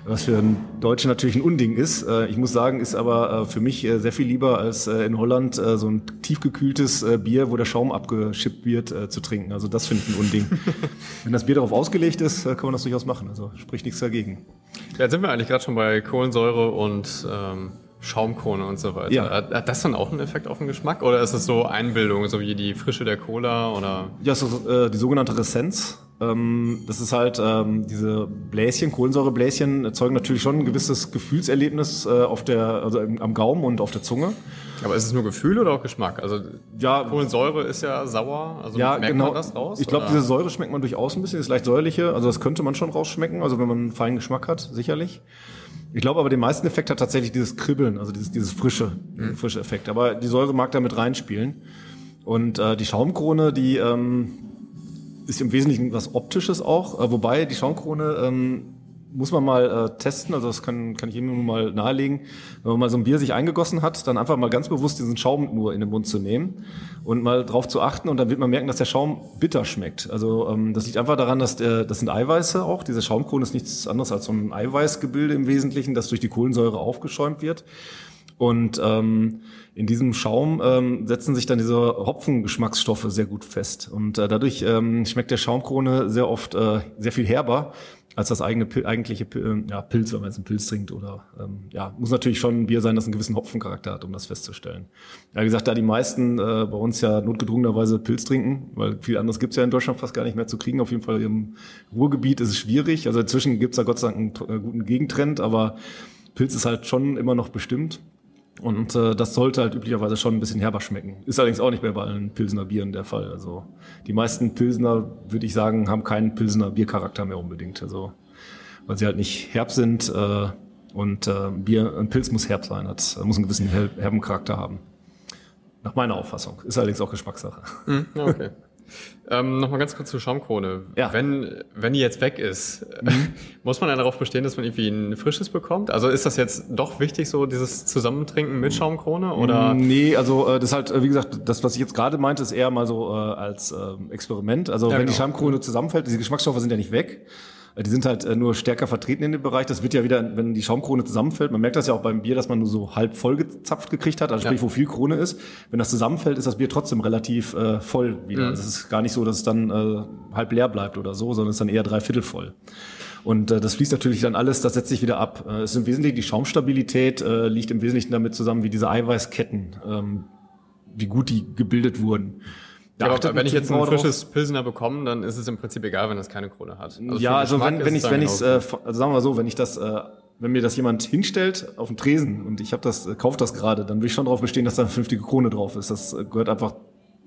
Was für einen Deutschen natürlich ein Unding ist. Äh, ich muss sagen, ist aber äh, für mich äh, sehr viel lieber als in Holland so ein tiefgekühltes Bier, wo der Schaum abgeschippt wird, zu trinken. Also das finde ich ein Unding. Wenn das Bier darauf ausgelegt ist, kann man das durchaus machen. Also spricht nichts dagegen. Ja, jetzt sind wir eigentlich gerade schon bei Kohlensäure und ähm, Schaumkrone und so weiter. Ja. Hat das dann auch einen Effekt auf den Geschmack oder ist es so Einbildung, so wie die Frische der Cola oder? Ja, so, äh, die sogenannte Ressenz. Ähm, das ist halt ähm, diese Bläschen, Kohlensäurebläschen erzeugen natürlich schon ein gewisses Gefühlserlebnis äh, auf der, also im, am Gaumen und auf der Zunge. Aber ist es nur Gefühl oder auch Geschmack? Also ja, Kohlensäure ist ja sauer, also ja, merkt genau. man das raus? Ich glaube, diese Säure schmeckt man durchaus ein bisschen, ist leicht säuerliche, also das könnte man schon rausschmecken, also wenn man einen feinen Geschmack hat, sicherlich. Ich glaube aber, den meisten Effekt hat tatsächlich dieses Kribbeln, also dieses, dieses frische, mhm. frische Effekt. Aber die Säure mag da mit reinspielen. Und äh, die Schaumkrone, die ähm, ist im Wesentlichen was Optisches auch, äh, wobei die Schaumkrone ähm, muss man mal äh, testen, also das kann, kann ich Ihnen nur mal nahelegen. Wenn man mal so ein Bier sich eingegossen hat, dann einfach mal ganz bewusst diesen Schaum nur in den Mund zu nehmen und mal drauf zu achten und dann wird man merken, dass der Schaum bitter schmeckt. Also ähm, das liegt einfach daran, dass der, das sind Eiweiße auch. Diese Schaumkrone ist nichts anderes als so ein Eiweißgebilde im Wesentlichen, das durch die Kohlensäure aufgeschäumt wird. Und ähm, in diesem Schaum ähm, setzen sich dann diese Hopfengeschmacksstoffe sehr gut fest. Und äh, dadurch ähm, schmeckt der Schaumkrone sehr oft äh, sehr viel herber als das eigene eigentliche äh, ja, Pilz, wenn man jetzt einen Pilz trinkt oder ähm, ja, muss natürlich schon ein Bier sein, das einen gewissen Hopfencharakter hat, um das festzustellen. Ja, wie gesagt, da die meisten äh, bei uns ja notgedrungenerweise Pilz trinken, weil viel anderes gibt's ja in Deutschland fast gar nicht mehr zu kriegen. Auf jeden Fall im Ruhrgebiet ist es schwierig. Also inzwischen gibt's da Gott sei Dank einen äh, guten Gegentrend, aber Pilz ist halt schon immer noch bestimmt. Und äh, das sollte halt üblicherweise schon ein bisschen herber schmecken. Ist allerdings auch nicht mehr bei allen Pilsener Bieren der Fall. Also die meisten Pilsener, würde ich sagen, haben keinen Pilsener Biercharakter mehr unbedingt. Also weil sie halt nicht herb sind äh, Und äh, Bier, ein Pilz muss herb sein, hat, muss einen gewissen herben Charakter haben. Nach meiner Auffassung. Ist allerdings auch Geschmackssache. Mhm, okay. Ähm, Nochmal ganz kurz zur Schaumkrone. Ja. Wenn, wenn die jetzt weg ist, mhm. muss man dann darauf bestehen, dass man irgendwie ein frisches bekommt? Also ist das jetzt doch wichtig, so dieses Zusammentrinken mit Schaumkrone? Oder? Nee, also äh, das ist halt, äh, wie gesagt, das, was ich jetzt gerade meinte, ist eher mal so äh, als äh, Experiment. Also ja, wenn genau. die Schaumkrone zusammenfällt, diese Geschmacksstoffe sind ja nicht weg. Äh, die sind halt äh, nur stärker vertreten in dem Bereich. Das wird ja wieder, wenn die Schaumkrone zusammenfällt, man merkt das ja auch beim Bier, dass man nur so halb voll gezapft gekriegt hat, also sprich, ja. wo viel Krone ist. Wenn das zusammenfällt, ist das Bier trotzdem relativ äh, voll wieder. Mhm. Also es ist gar nicht so, dass es dann äh, halb leer bleibt oder so, sondern es ist dann eher dreiviertel voll. Und äh, das fließt natürlich dann alles, das setzt sich wieder ab. Äh, es ist im Wesentlichen die Schaumstabilität, äh, liegt im Wesentlichen damit zusammen, wie diese Eiweißketten, ähm, wie gut die gebildet wurden. Ja, aber wenn ich jetzt ein frisches Pilsener bekomme, dann ist es im Prinzip egal, wenn es keine Krone hat. Also ja, also wenn, wenn ich wenn ich äh, also sagen wir mal so, wenn ich das äh, wenn mir das jemand hinstellt auf den Tresen und ich habe das äh, kauft das gerade, dann will ich schon darauf bestehen, dass da eine vernünftige Krone drauf ist. Das äh, gehört einfach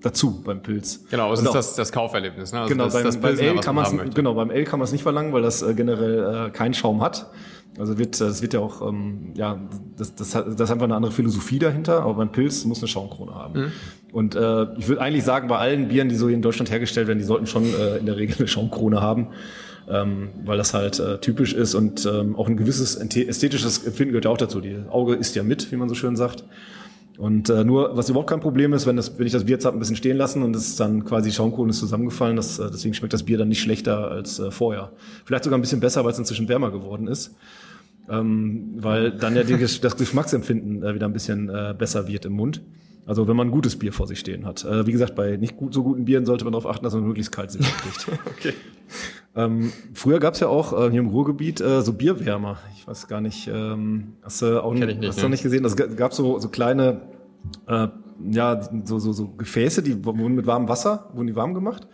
dazu beim Pilz. Genau, es ist das, das Kauferlebnis. Ne? Also genau, das, beim, das beim L kann man genau beim L kann man es nicht verlangen, weil das äh, generell äh, keinen Schaum hat. Also wird, das wird ja auch, ähm, ja, das, das, das ist einfach eine andere Philosophie dahinter, aber beim Pilz muss eine Schaumkrone haben. Mhm. Und äh, ich würde eigentlich sagen, bei allen Bieren, die so in Deutschland hergestellt werden, die sollten schon äh, in der Regel eine Schaumkrone haben, ähm, weil das halt äh, typisch ist und ähm, auch ein gewisses ästhetisches Empfinden gehört ja auch dazu. Die Auge isst ja mit, wie man so schön sagt. Und äh, nur, was überhaupt kein Problem ist, wenn, das, wenn ich das Bier jetzt hab ein bisschen stehen lassen und es ist dann quasi Schaumkohlen ist zusammengefallen, das, äh, deswegen schmeckt das Bier dann nicht schlechter als äh, vorher. Vielleicht sogar ein bisschen besser, weil es inzwischen wärmer geworden ist. Ähm, weil dann ja die, das Geschmacksempfinden äh, wieder ein bisschen äh, besser wird im Mund. Also wenn man ein gutes Bier vor sich stehen hat. Äh, wie gesagt, bei nicht gut, so guten Bieren sollte man darauf achten, dass man möglichst kalt sich kriegt. okay. Ähm, früher gab es ja auch äh, hier im Ruhrgebiet äh, so Bierwärmer. Ich weiß gar nicht, ähm, hast du auch nicht, hast du noch nicht gesehen? Es gab so, so kleine, äh, ja, so, so, so Gefäße, die wurden mit warmem Wasser, wurden die warm gemacht.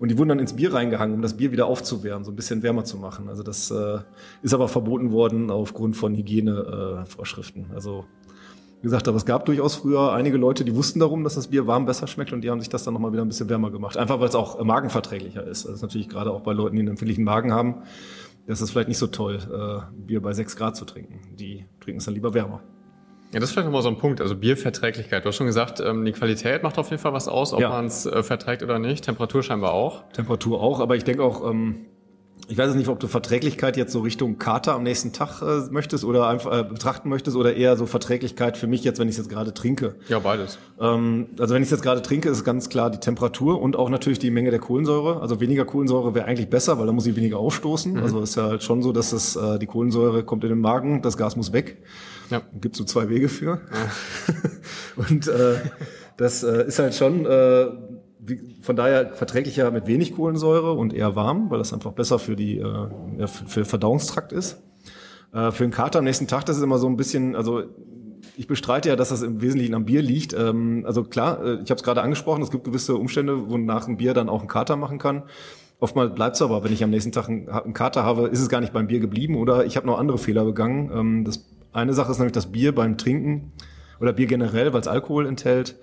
Und die wurden dann ins Bier reingehangen, um das Bier wieder aufzuwärmen, so ein bisschen wärmer zu machen. Also das äh, ist aber verboten worden aufgrund von Hygienevorschriften. Äh, also gesagt, aber es gab durchaus früher einige Leute, die wussten darum, dass das Bier warm besser schmeckt und die haben sich das dann nochmal wieder ein bisschen wärmer gemacht. Einfach weil es auch magenverträglicher ist. Das ist natürlich gerade auch bei Leuten, die einen empfindlichen Magen haben, das ist vielleicht nicht so toll, äh, Bier bei 6 Grad zu trinken. Die trinken es dann lieber wärmer. Ja, das ist vielleicht nochmal so ein Punkt. Also Bierverträglichkeit. Du hast schon gesagt, ähm, die Qualität macht auf jeden Fall was aus, ob ja. man es äh, verträgt oder nicht. Temperatur scheinbar auch. Temperatur auch, aber ich denke auch, ähm, ich weiß nicht, ob du Verträglichkeit jetzt so Richtung Kater am nächsten Tag äh, möchtest oder einfach äh, betrachten möchtest oder eher so Verträglichkeit für mich jetzt, wenn ich es jetzt gerade trinke. Ja, beides. Ähm, also wenn ich es jetzt gerade trinke, ist ganz klar die Temperatur und auch natürlich die Menge der Kohlensäure. Also weniger Kohlensäure wäre eigentlich besser, weil da muss ich weniger aufstoßen. Mhm. Also ist ja halt schon so, dass es, äh, die Kohlensäure kommt in den Magen, das Gas muss weg. Ja. Gibt so zwei Wege für. Ja. und äh, das äh, ist halt schon äh, von daher verträglicher mit wenig Kohlensäure und eher warm, weil das einfach besser für die äh, für, Verdauungstrakt ist. Äh, für den Kater am nächsten Tag, das ist immer so ein bisschen, also ich bestreite ja, dass das im Wesentlichen am Bier liegt. Ähm, also klar, äh, ich habe es gerade angesprochen, es gibt gewisse Umstände, wo nach einem Bier dann auch ein Kater machen kann. Oftmals bleibt es aber, wenn ich am nächsten Tag einen, einen Kater habe, ist es gar nicht beim Bier geblieben oder ich habe noch andere Fehler begangen. Ähm, das eine Sache ist nämlich das Bier beim Trinken oder Bier generell, weil es Alkohol enthält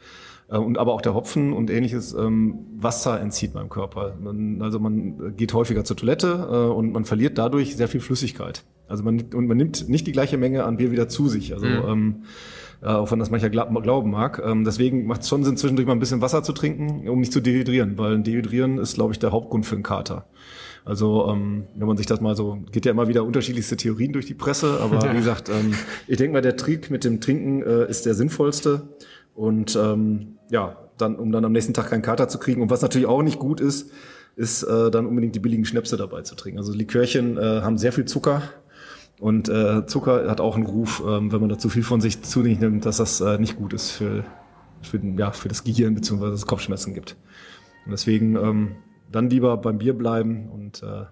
und aber auch der Hopfen und ähnliches ähm, Wasser entzieht beim Körper. Man, also man geht häufiger zur Toilette äh, und man verliert dadurch sehr viel Flüssigkeit. Also man und man nimmt nicht die gleiche Menge an Bier wieder zu sich. Also mhm. ähm, äh, auch wenn das mancher glauben mag. Ähm, deswegen macht es schon Sinn, zwischendurch mal ein bisschen Wasser zu trinken, um nicht zu dehydrieren, weil Dehydrieren ist, glaube ich, der Hauptgrund für einen Kater. Also ähm, wenn man sich das mal so, geht ja immer wieder unterschiedlichste Theorien durch die Presse, aber wie gesagt, ähm, ich denke mal, der Trick mit dem Trinken äh, ist der sinnvollste. Und ähm, ja, dann, um dann am nächsten Tag keinen Kater zu kriegen. Und was natürlich auch nicht gut ist, ist äh, dann unbedingt die billigen Schnäpse dabei zu trinken. Also Likörchen äh, haben sehr viel Zucker. Und äh, Zucker hat auch einen Ruf, ähm, wenn man da zu viel von sich zu sich nimmt, dass das äh, nicht gut ist für, für, ja, für das Gehirn beziehungsweise das Kopfschmerzen gibt. Und deswegen ähm, dann lieber beim Bier bleiben und äh,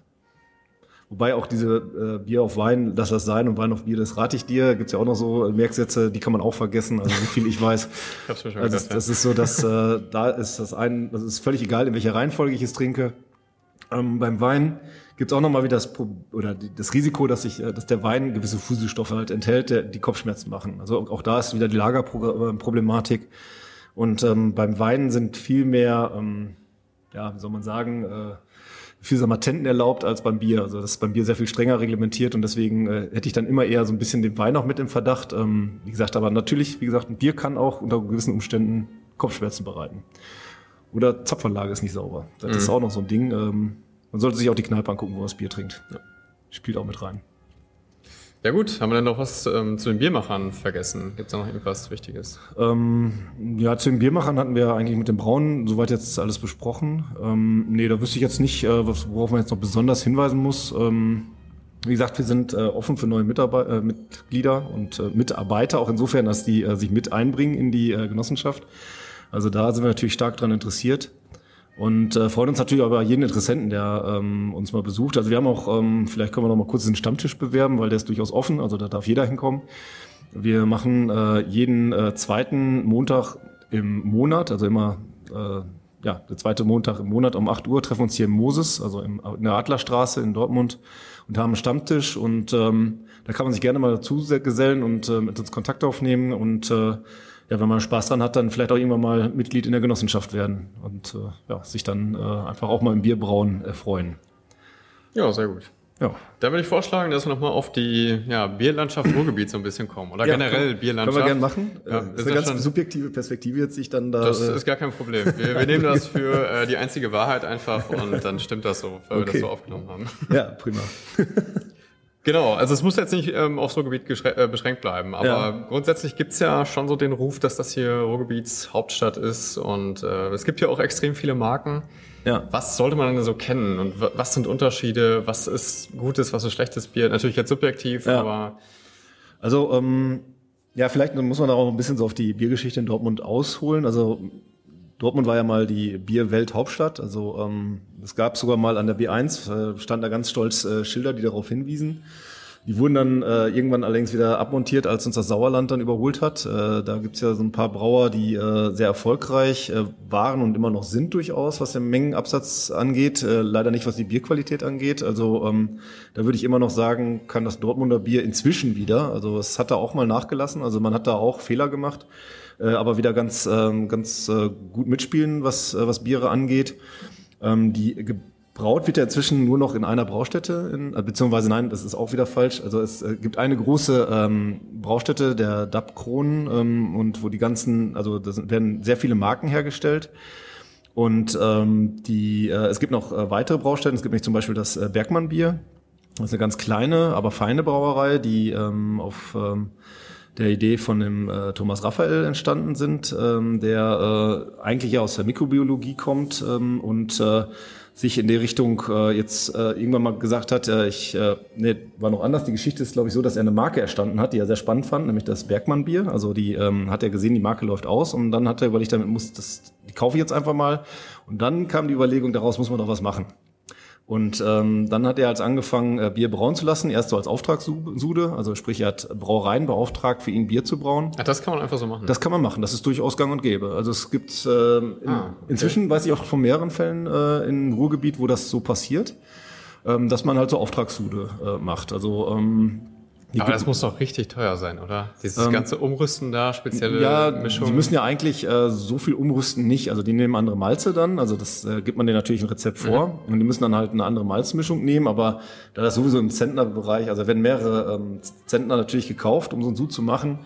Wobei auch diese äh, Bier auf Wein, lass das sein und Wein auf Bier, das rate ich dir. Gibt's ja auch noch so Merksätze, die kann man auch vergessen, also wie viel ich weiß. ich hab's mir schon also, gedacht, das ja. ist so, dass äh, da ist das ein, das ist völlig egal, in welcher Reihenfolge ich es trinke. Ähm, beim Wein gibt's auch nochmal wieder das, oder das Risiko, dass ich, äh, dass der Wein gewisse Fuselstoffe halt enthält, der, die Kopfschmerzen machen. Also auch da ist wieder die Lagerproblematik. Und ähm, beim Wein sind viel mehr, ähm, ja, wie soll man sagen, äh, viel Patenten erlaubt als beim Bier. Also das ist beim Bier sehr viel strenger reglementiert und deswegen äh, hätte ich dann immer eher so ein bisschen den Wein noch mit im Verdacht. Ähm, wie gesagt, aber natürlich, wie gesagt, ein Bier kann auch unter gewissen Umständen Kopfschmerzen bereiten. Oder Zapfanlage ist nicht sauber. Das mhm. ist auch noch so ein Ding. Ähm, man sollte sich auch die Kneipe angucken, wo man das Bier trinkt. Ja. Spielt auch mit rein. Ja gut, haben wir dann noch was ähm, zu den Biermachern vergessen? Gibt es da noch irgendwas Wichtiges? Ähm, ja, zu den Biermachern hatten wir eigentlich mit dem Brauen soweit jetzt alles besprochen. Ähm, nee, da wüsste ich jetzt nicht, äh, worauf man jetzt noch besonders hinweisen muss. Ähm, wie gesagt, wir sind äh, offen für neue Mitarbeit äh, Mitglieder und äh, Mitarbeiter, auch insofern, dass die äh, sich mit einbringen in die äh, Genossenschaft. Also da sind wir natürlich stark dran interessiert. Und äh, freuen uns natürlich aber jeden Interessenten, der ähm, uns mal besucht. Also wir haben auch, ähm, vielleicht können wir noch mal kurz den Stammtisch bewerben, weil der ist durchaus offen, also da darf jeder hinkommen. Wir machen äh, jeden äh, zweiten Montag im Monat, also immer äh, ja, der zweite Montag im Monat um 8 Uhr treffen uns hier im Moses, also im, in der Adlerstraße in Dortmund und haben einen Stammtisch und ähm, da kann man sich gerne mal dazu gesellen und äh, mit uns Kontakt aufnehmen und äh, ja, wenn man Spaß dran hat, dann vielleicht auch irgendwann mal Mitglied in der Genossenschaft werden und äh, ja, sich dann äh, einfach auch mal im Bierbrauen erfreuen. Ja, sehr gut. Ja. Da würde ich vorschlagen, dass wir nochmal auf die ja, Bierlandschaft Ruhrgebiet so ein bisschen kommen. Oder ja, generell können, Bierlandschaft. Können wir gerne machen. Ja, das ist eine ganz subjektive Perspektive jetzt sich dann da. Das äh, ist gar kein Problem. Wir, wir nehmen das für äh, die einzige Wahrheit einfach und dann stimmt das so, weil okay. wir das so aufgenommen haben. Ja, prima. Genau, also es muss jetzt nicht ähm, aufs Ruhrgebiet äh, beschränkt bleiben, aber ja. grundsätzlich gibt's ja schon so den Ruf, dass das hier Ruhrgebiets Hauptstadt ist und äh, es gibt ja auch extrem viele Marken. Ja. Was sollte man denn so kennen und was sind Unterschiede? Was ist gutes, was ist schlechtes Bier? Natürlich jetzt subjektiv, ja. aber also ähm, ja, vielleicht muss man da auch ein bisschen so auf die Biergeschichte in Dortmund ausholen. Also Dortmund war ja mal die Bierwelt-Hauptstadt. Also ähm, es gab sogar mal an der B1, äh, stand da ganz stolz äh, Schilder, die darauf hinwiesen. Die wurden dann äh, irgendwann allerdings wieder abmontiert, als uns das Sauerland dann überholt hat. Äh, da gibt's ja so ein paar Brauer, die äh, sehr erfolgreich äh, waren und immer noch sind durchaus, was den Mengenabsatz angeht. Äh, leider nicht, was die Bierqualität angeht. Also ähm, da würde ich immer noch sagen, kann das Dortmunder Bier inzwischen wieder. Also es hat da auch mal nachgelassen. Also man hat da auch Fehler gemacht äh, aber wieder ganz, ähm, ganz äh, gut mitspielen, was, äh, was Biere angeht. Ähm, die gebraut wird ja inzwischen nur noch in einer Braustätte, in, äh, beziehungsweise nein, das ist auch wieder falsch. Also es äh, gibt eine große ähm, Braustätte, der DAP Kronen, ähm, und wo die ganzen, also da werden sehr viele Marken hergestellt. Und ähm, die, äh, es gibt noch äh, weitere Braustätten. Es gibt nämlich zum Beispiel das äh, Bergmann Bier. Das ist eine ganz kleine, aber feine Brauerei, die ähm, auf ähm, der Idee von dem äh, Thomas Raphael entstanden sind, ähm, der äh, eigentlich ja aus der Mikrobiologie kommt ähm, und äh, sich in die Richtung äh, jetzt äh, irgendwann mal gesagt hat, äh, ich, äh, nee, war noch anders. Die Geschichte ist, glaube ich, so, dass er eine Marke erstanden hat, die er sehr spannend fand, nämlich das Bergmann Bier. Also die ähm, hat er gesehen, die Marke läuft aus und dann hat er überlegt, damit muss das, die kaufe ich jetzt einfach mal. Und dann kam die Überlegung, daraus muss man doch was machen. Und ähm, dann hat er als angefangen, äh, Bier brauen zu lassen, erst so als Auftragssude, also sprich, er hat Brauereien beauftragt, für ihn Bier zu brauen. Ach, das kann man einfach so machen? Das kann man machen, das ist durchaus gang und gäbe. Also es gibt äh, in, ah, okay. inzwischen, weiß ich auch von mehreren Fällen äh, im Ruhrgebiet, wo das so passiert, ähm, dass man halt so Auftragssude äh, macht. Also ähm, aber das muss doch richtig teuer sein, oder? Dieses ähm, ganze Umrüsten da, spezielle ja, Mischungen. Die müssen ja eigentlich äh, so viel umrüsten nicht. Also die nehmen andere Malze dann, also das äh, gibt man denen natürlich ein Rezept vor. Mhm. Und die müssen dann halt eine andere Malzmischung nehmen, aber da das sowieso im Zentnerbereich, also werden mehrere ähm, Zentner natürlich gekauft, um so ein Sud zu machen.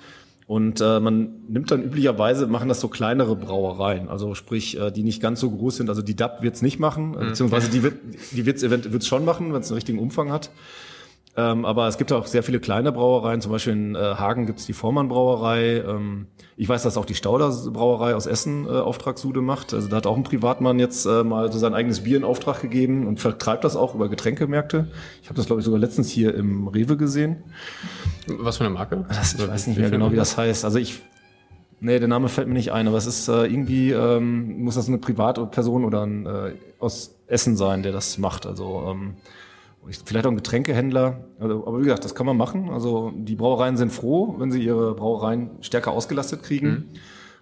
Und äh, man nimmt dann üblicherweise, machen das so kleinere Brauereien, also sprich, äh, die nicht ganz so groß sind. Also die DAP wird's nicht machen, mhm. beziehungsweise die wird die wird's, wird's schon machen, wenn es einen richtigen Umfang hat. Ähm, aber es gibt auch sehr viele kleine Brauereien. Zum Beispiel in äh, Hagen gibt es die Vormann Brauerei. Ähm, ich weiß, dass auch die Stauder Brauerei aus Essen äh, Auftragssude macht. Also da hat auch ein Privatmann jetzt äh, mal so sein eigenes Bier in Auftrag gegeben und vertreibt das auch über Getränkemärkte. Ich habe das, glaube ich, sogar letztens hier im Rewe gesehen. Was für eine Marke? Das, ich weiß nicht mehr genau, wie das heißt. Also ich Nee, der Name fällt mir nicht ein, aber es ist äh, irgendwie, ähm, muss das eine Privatperson oder ein äh, aus Essen sein, der das macht. Also ähm, vielleicht auch ein Getränkehändler. Also, aber wie gesagt, das kann man machen. Also die Brauereien sind froh, wenn sie ihre Brauereien stärker ausgelastet kriegen. Mhm.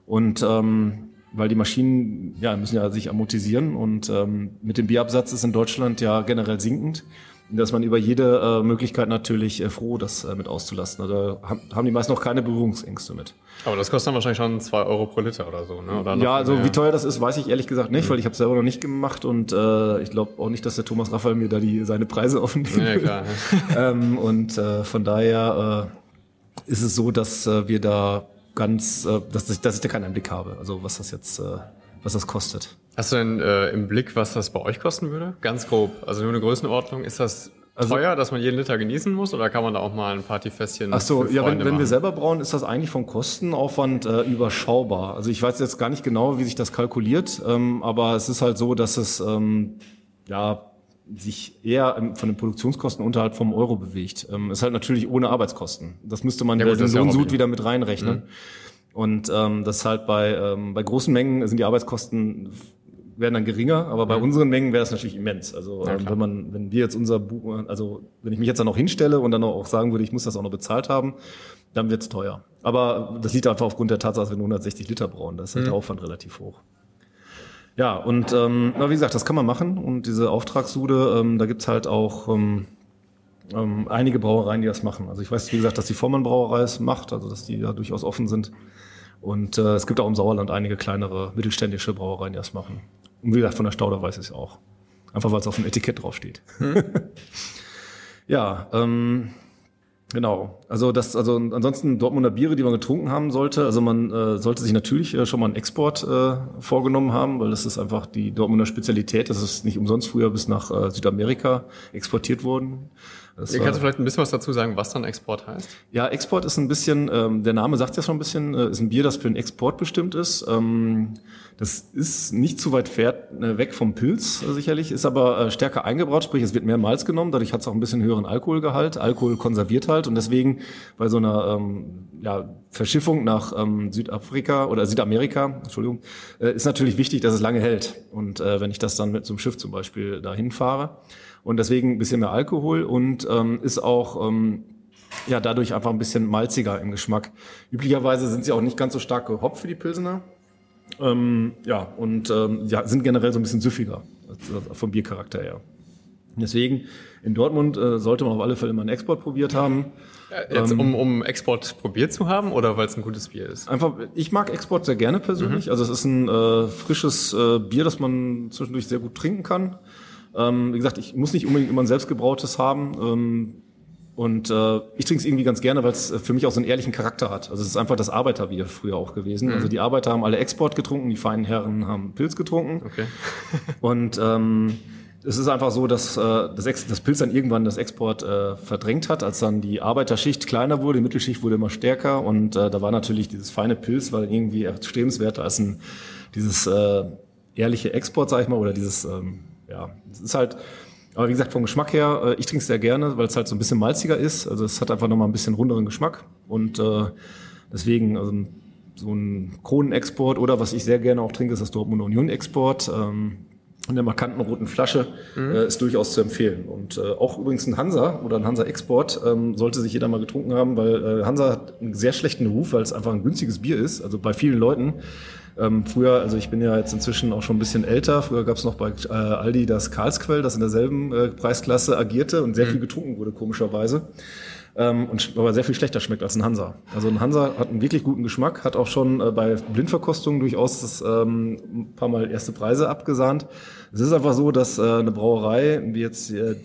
Und ähm, weil die Maschinen ja müssen ja sich amortisieren und ähm, mit dem Bierabsatz ist in Deutschland ja generell sinkend. Dass man über jede äh, Möglichkeit natürlich äh, froh, das äh, mit auszulasten. Also haben, die meisten noch keine Berührungsängste mit. Aber das kostet dann wahrscheinlich schon zwei Euro pro Liter oder so, ne? Oder ja, also mehr? wie teuer das ist, weiß ich ehrlich gesagt nicht, mhm. weil ich habe selber noch nicht gemacht und äh, ich glaube auch nicht, dass der Thomas Raphael mir da die seine Preise offenlegt. Ja, klar. ähm, und äh, von daher äh, ist es so, dass äh, wir da ganz, äh, dass, ich, dass ich da keinen Einblick habe, also was das jetzt, äh, was das kostet. Hast du denn äh, im Blick, was das bei euch kosten würde? Ganz grob. Also nur eine Größenordnung. Ist das also, teuer, dass man jeden Liter genießen muss oder kann man da auch mal ein Partyfestchen Ach so, ja, wenn, wenn wir selber brauen, ist das eigentlich vom Kostenaufwand äh, überschaubar. Also ich weiß jetzt gar nicht genau, wie sich das kalkuliert, ähm, aber es ist halt so, dass es ähm, ja sich eher von den Produktionskosten unterhalb vom Euro bewegt. Ähm, ist halt natürlich ohne Arbeitskosten. Das müsste man ja, gut, den Lohnsud wieder mit reinrechnen. Mhm. Und ähm, das halt bei, ähm, bei großen Mengen sind die Arbeitskosten werden dann geringer, aber bei mhm. unseren Mengen wäre das natürlich immens. Also ja, ähm, wenn man, wenn wir jetzt unser Buch, also wenn ich mich jetzt dann noch hinstelle und dann auch sagen würde, ich muss das auch noch bezahlt haben, dann wird's teuer. Aber das liegt einfach aufgrund der Tatsache, dass wir nur 160 Liter brauchen. Da ist halt mhm. der Aufwand relativ hoch. Ja, und ähm, na, wie gesagt, das kann man machen. Und diese Auftragssude, ähm, da gibt's halt auch ähm, ähm, einige Brauereien, die das machen. Also ich weiß, wie gesagt, dass die Vormann Brauerei es macht, also dass die da durchaus offen sind. Und äh, es gibt auch im Sauerland einige kleinere mittelständische Brauereien, die das machen. Und wie gesagt, von der Stauder weiß ich es auch. Einfach weil es auf dem Etikett draufsteht. Hm. ja, ähm, genau. Also das, also ansonsten Dortmunder Biere, die man getrunken haben sollte. Also man äh, sollte sich natürlich äh, schon mal einen Export äh, vorgenommen haben, weil das ist einfach die Dortmunder Spezialität. Das ist nicht umsonst früher bis nach äh, Südamerika exportiert worden. Das Kannst du vielleicht ein bisschen was dazu sagen, was dann Export heißt? Ja, Export ist ein bisschen, ähm, der Name sagt ja schon ein bisschen, äh, ist ein Bier, das für den Export bestimmt ist. Ähm, das ist nicht zu weit fährt, äh, weg vom Pilz äh, sicherlich, ist aber äh, stärker eingebraut, sprich es wird mehr Malz genommen, dadurch hat es auch ein bisschen höheren Alkoholgehalt. Alkohol konserviert halt und deswegen bei so einer ähm, ja, Verschiffung nach ähm, Südafrika oder Südamerika, Entschuldigung, äh, ist natürlich wichtig, dass es lange hält. Und äh, wenn ich das dann mit so einem Schiff zum Beispiel dahin fahre, und deswegen ein bisschen mehr Alkohol und ähm, ist auch ähm, ja dadurch einfach ein bisschen malziger im Geschmack. Üblicherweise sind sie auch nicht ganz so stark gehoppt für die Pilsener. Ähm, ja, und ähm, ja, sind generell so ein bisschen süffiger also vom Biercharakter her. Deswegen in Dortmund äh, sollte man auf alle Fälle mal einen Export probiert haben. Jetzt, ähm, um, um Export probiert zu haben oder weil es ein gutes Bier ist? Einfach, ich mag Export sehr gerne persönlich. Mhm. Also es ist ein äh, frisches äh, Bier, das man zwischendurch sehr gut trinken kann. Ähm, wie gesagt, ich muss nicht unbedingt immer ein selbstgebrautes haben. Ähm, und äh, ich trinke es irgendwie ganz gerne, weil es für mich auch so einen ehrlichen Charakter hat. Also es ist einfach das Arbeiterbier früher auch gewesen. Mhm. Also die Arbeiter haben alle Export getrunken, die feinen Herren haben Pilz getrunken. Okay. und ähm, es ist einfach so, dass äh, das, Ex das Pilz dann irgendwann das Export äh, verdrängt hat, als dann die Arbeiterschicht kleiner wurde, die Mittelschicht wurde immer stärker und äh, da war natürlich dieses feine Pilz, weil irgendwie erstrebenswerter als ein dieses äh, ehrliche Export, sag ich mal, oder dieses ähm, ja, es ist halt, aber wie gesagt, vom Geschmack her, äh, ich trinke es sehr gerne, weil es halt so ein bisschen malziger ist. Also es hat einfach nochmal ein bisschen runderen Geschmack. Und äh, deswegen, also so ein Kronenexport oder was ich sehr gerne auch trinke, ist das Dortmunder Union Export. Ähm, in der markanten roten Flasche mhm. äh, ist durchaus zu empfehlen. Und äh, auch übrigens ein Hansa oder ein Hansa Export ähm, sollte sich jeder mal getrunken haben, weil äh, Hansa hat einen sehr schlechten Ruf, weil es einfach ein günstiges Bier ist. Also bei vielen Leuten ähm, früher, also ich bin ja jetzt inzwischen auch schon ein bisschen älter, früher gab es noch bei äh, Aldi das Karlsquell, das in derselben äh, Preisklasse agierte und sehr mhm. viel getrunken wurde, komischerweise. Ähm, und aber sehr viel schlechter schmeckt als ein Hansa. Also ein Hansa hat einen wirklich guten Geschmack, hat auch schon äh, bei Blindverkostungen durchaus das, ähm, ein paar Mal erste Preise abgesahnt. Es ist einfach so, dass äh, eine Brauerei, wie jetzt äh,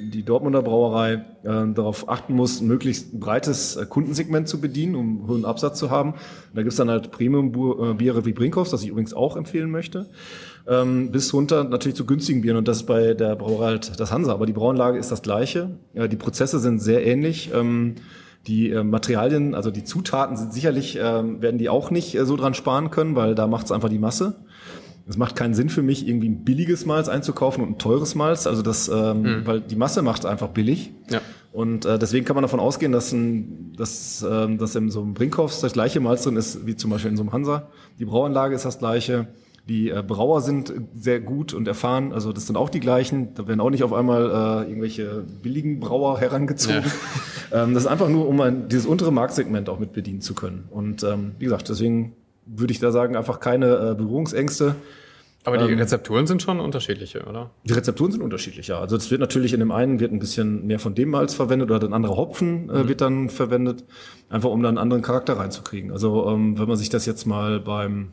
die Dortmunder Brauerei äh, darauf achten muss, ein möglichst breites äh, Kundensegment zu bedienen, um hohen Absatz zu haben. Und da gibt's dann halt Premium-Biere äh, wie Brinkhoffs, das ich übrigens auch empfehlen möchte, ähm, bis runter natürlich zu günstigen Bieren. Und das ist bei der Brauerei halt das Hansa. Aber die Brauanlage ist das gleiche. Ja, die Prozesse sind sehr ähnlich. Ähm, die äh, Materialien, also die Zutaten sind sicherlich, äh, werden die auch nicht äh, so dran sparen können, weil da macht's einfach die Masse. Es macht keinen Sinn für mich, irgendwie ein billiges Malz einzukaufen und ein teures Malz. Also das, ähm, mhm. weil die Masse macht einfach billig. Ja. Und äh, deswegen kann man davon ausgehen, dass, ein, dass, ähm, dass in so einem Brinkhoffs das gleiche Malz drin ist, wie zum Beispiel in so einem Hansa. Die Brauanlage ist das gleiche. Die äh, Brauer sind sehr gut und erfahren, also das sind auch die gleichen. Da werden auch nicht auf einmal äh, irgendwelche billigen Brauer herangezogen. Ja. Ähm, das ist einfach nur, um ein, dieses untere Marktsegment auch mit bedienen zu können. Und ähm, wie gesagt, deswegen würde ich da sagen, einfach keine äh, Berührungsängste. Aber die ähm, Rezepturen sind schon unterschiedliche, oder? Die Rezepturen sind unterschiedlich, ja. Also es wird natürlich in dem einen wird ein bisschen mehr von dem Malz verwendet oder ein anderer Hopfen äh, mhm. wird dann verwendet, einfach um dann einen anderen Charakter reinzukriegen. Also ähm, wenn man sich das jetzt mal beim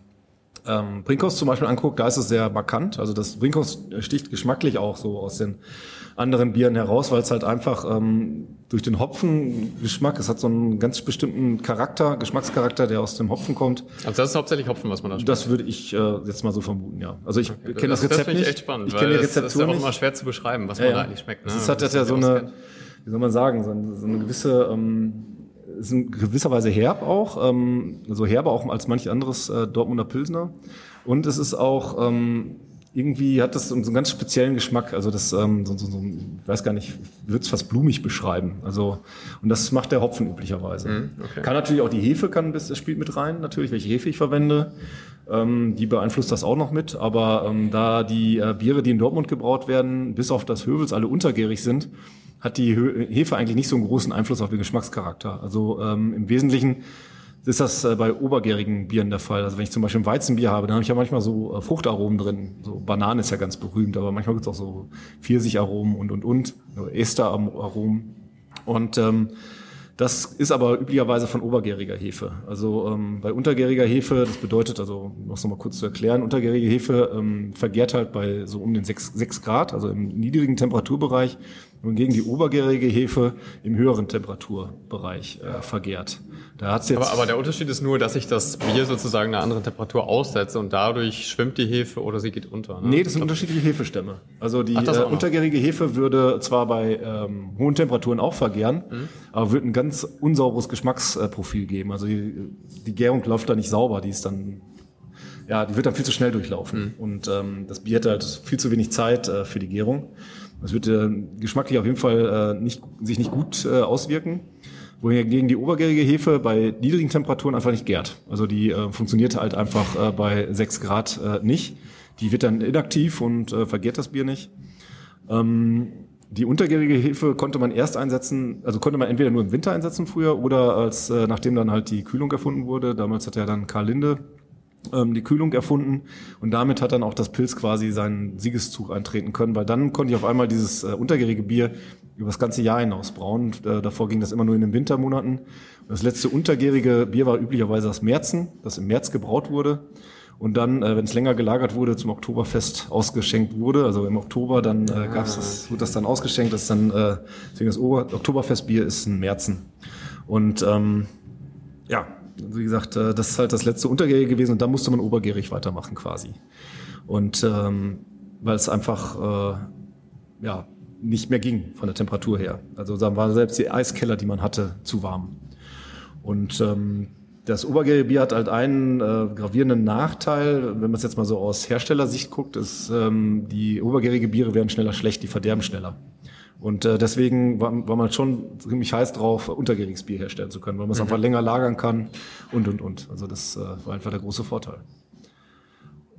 ähm, Brinkhaus zum Beispiel anguckt, da ist es sehr markant. Also das Brinkhaus sticht geschmacklich auch so aus den anderen Bieren heraus, weil es halt einfach ähm, durch den Hopfengeschmack, es hat so einen ganz bestimmten Charakter, Geschmackscharakter, der aus dem Hopfen kommt. Also das ist hauptsächlich Hopfen, was man da schmeckt? Das würde ich äh, jetzt mal so vermuten, ja. Also ich okay, kenne das, das Rezept das nicht. echt spannend, ich kenne die Rezeptur das ist ja auch immer schwer zu beschreiben, was ja, man da eigentlich schmeckt. Ne? Das hat ja so eine, wie soll man sagen, so eine, so eine gewisse ähm, ist in gewisser Weise herb auch, ähm, so herber auch als manch anderes äh, Dortmunder Pilsner. Und es ist auch ähm, irgendwie hat das so einen ganz speziellen Geschmack. Also das, ähm, so, so, so, ich weiß gar nicht, würde es fast blumig beschreiben. Also und das macht der Hopfen üblicherweise. Mm, okay. Kann natürlich auch die Hefe kann das spielt mit rein. Natürlich, welche Hefe ich verwende, ähm, die beeinflusst das auch noch mit. Aber ähm, da die äh, Biere, die in Dortmund gebraut werden, bis auf das Hövels alle untergärig sind, hat die Hefe eigentlich nicht so einen großen Einfluss auf den Geschmackscharakter. Also ähm, im Wesentlichen ist das äh, bei obergärigen Bieren der Fall. Also wenn ich zum Beispiel ein Weizenbier habe, dann habe ich ja manchmal so äh, Fruchtaromen drin. So Bananen ist ja ganz berühmt, aber manchmal gibt es auch so Pfirsicharomen und und und, Esteraromen. Und ähm, das ist aber üblicherweise von obergäriger Hefe. Also ähm, bei untergäriger Hefe, das bedeutet, also noch mal kurz zu erklären, untergärige Hefe ähm, vergärt halt bei so um den 6, 6 Grad, also im niedrigen Temperaturbereich wohingegen die obergärige Hefe im höheren Temperaturbereich äh, vergärt. Da hat's jetzt aber, aber der Unterschied ist nur, dass sich das Bier sozusagen einer anderen Temperatur aussetzt und dadurch schwimmt die Hefe oder sie geht unter. Ne? Nee, das sind unterschiedliche Hefestämme. Also die Ach, äh, untergärige Hefe würde zwar bei ähm, hohen Temperaturen auch vergären, mhm. aber würde ein ganz unsauberes Geschmacksprofil geben. Also die, die Gärung läuft da nicht sauber, die ist dann ja, die wird dann viel zu schnell durchlaufen. Mhm. Und ähm, das Bier hat halt viel zu wenig Zeit äh, für die Gärung. Das wird äh, geschmacklich auf jeden Fall äh, nicht, sich nicht gut äh, auswirken. Wohingegen die obergärige Hefe bei niedrigen Temperaturen einfach nicht gärt. Also die äh, funktioniert halt einfach äh, bei 6 Grad äh, nicht. Die wird dann inaktiv und äh, vergärt das Bier nicht. Ähm, die untergärige Hefe konnte man erst einsetzen, also konnte man entweder nur im Winter einsetzen früher oder als äh, nachdem dann halt die Kühlung erfunden wurde. Damals hat ja dann Karl Linde ähm, die Kühlung erfunden und damit hat dann auch das Pilz quasi seinen Siegeszug eintreten können, weil dann konnte ich auf einmal dieses äh, untergärige Bier über das ganze Jahr hinaus brauen. Äh, davor ging das immer nur in den Wintermonaten. Das letzte untergärige Bier war üblicherweise das Märzen, das im März gebraut wurde und dann, äh, wenn es länger gelagert wurde, zum Oktoberfest ausgeschenkt wurde. Also im Oktober dann äh, gab es das, wurde das dann ausgeschenkt. Das ist dann äh, deswegen das Oktoberfestbier ist ein Märzen und ähm, ja, wie gesagt, äh, das ist halt das letzte Untergärige gewesen und da musste man obergärig weitermachen quasi. Und ähm, weil es einfach äh, ja nicht mehr ging von der Temperatur her. Also da war selbst die Eiskeller, die man hatte, zu warm. Und ähm, das obergärige Bier hat halt einen äh, gravierenden Nachteil, wenn man es jetzt mal so aus Herstellersicht guckt, ist, ähm, die obergärige Biere werden schneller schlecht, die verderben schneller. Und äh, deswegen war, war man schon ziemlich heiß drauf, untergäriges Bier herstellen zu können, weil man es mhm. einfach länger lagern kann und, und, und. Also das äh, war einfach der große Vorteil.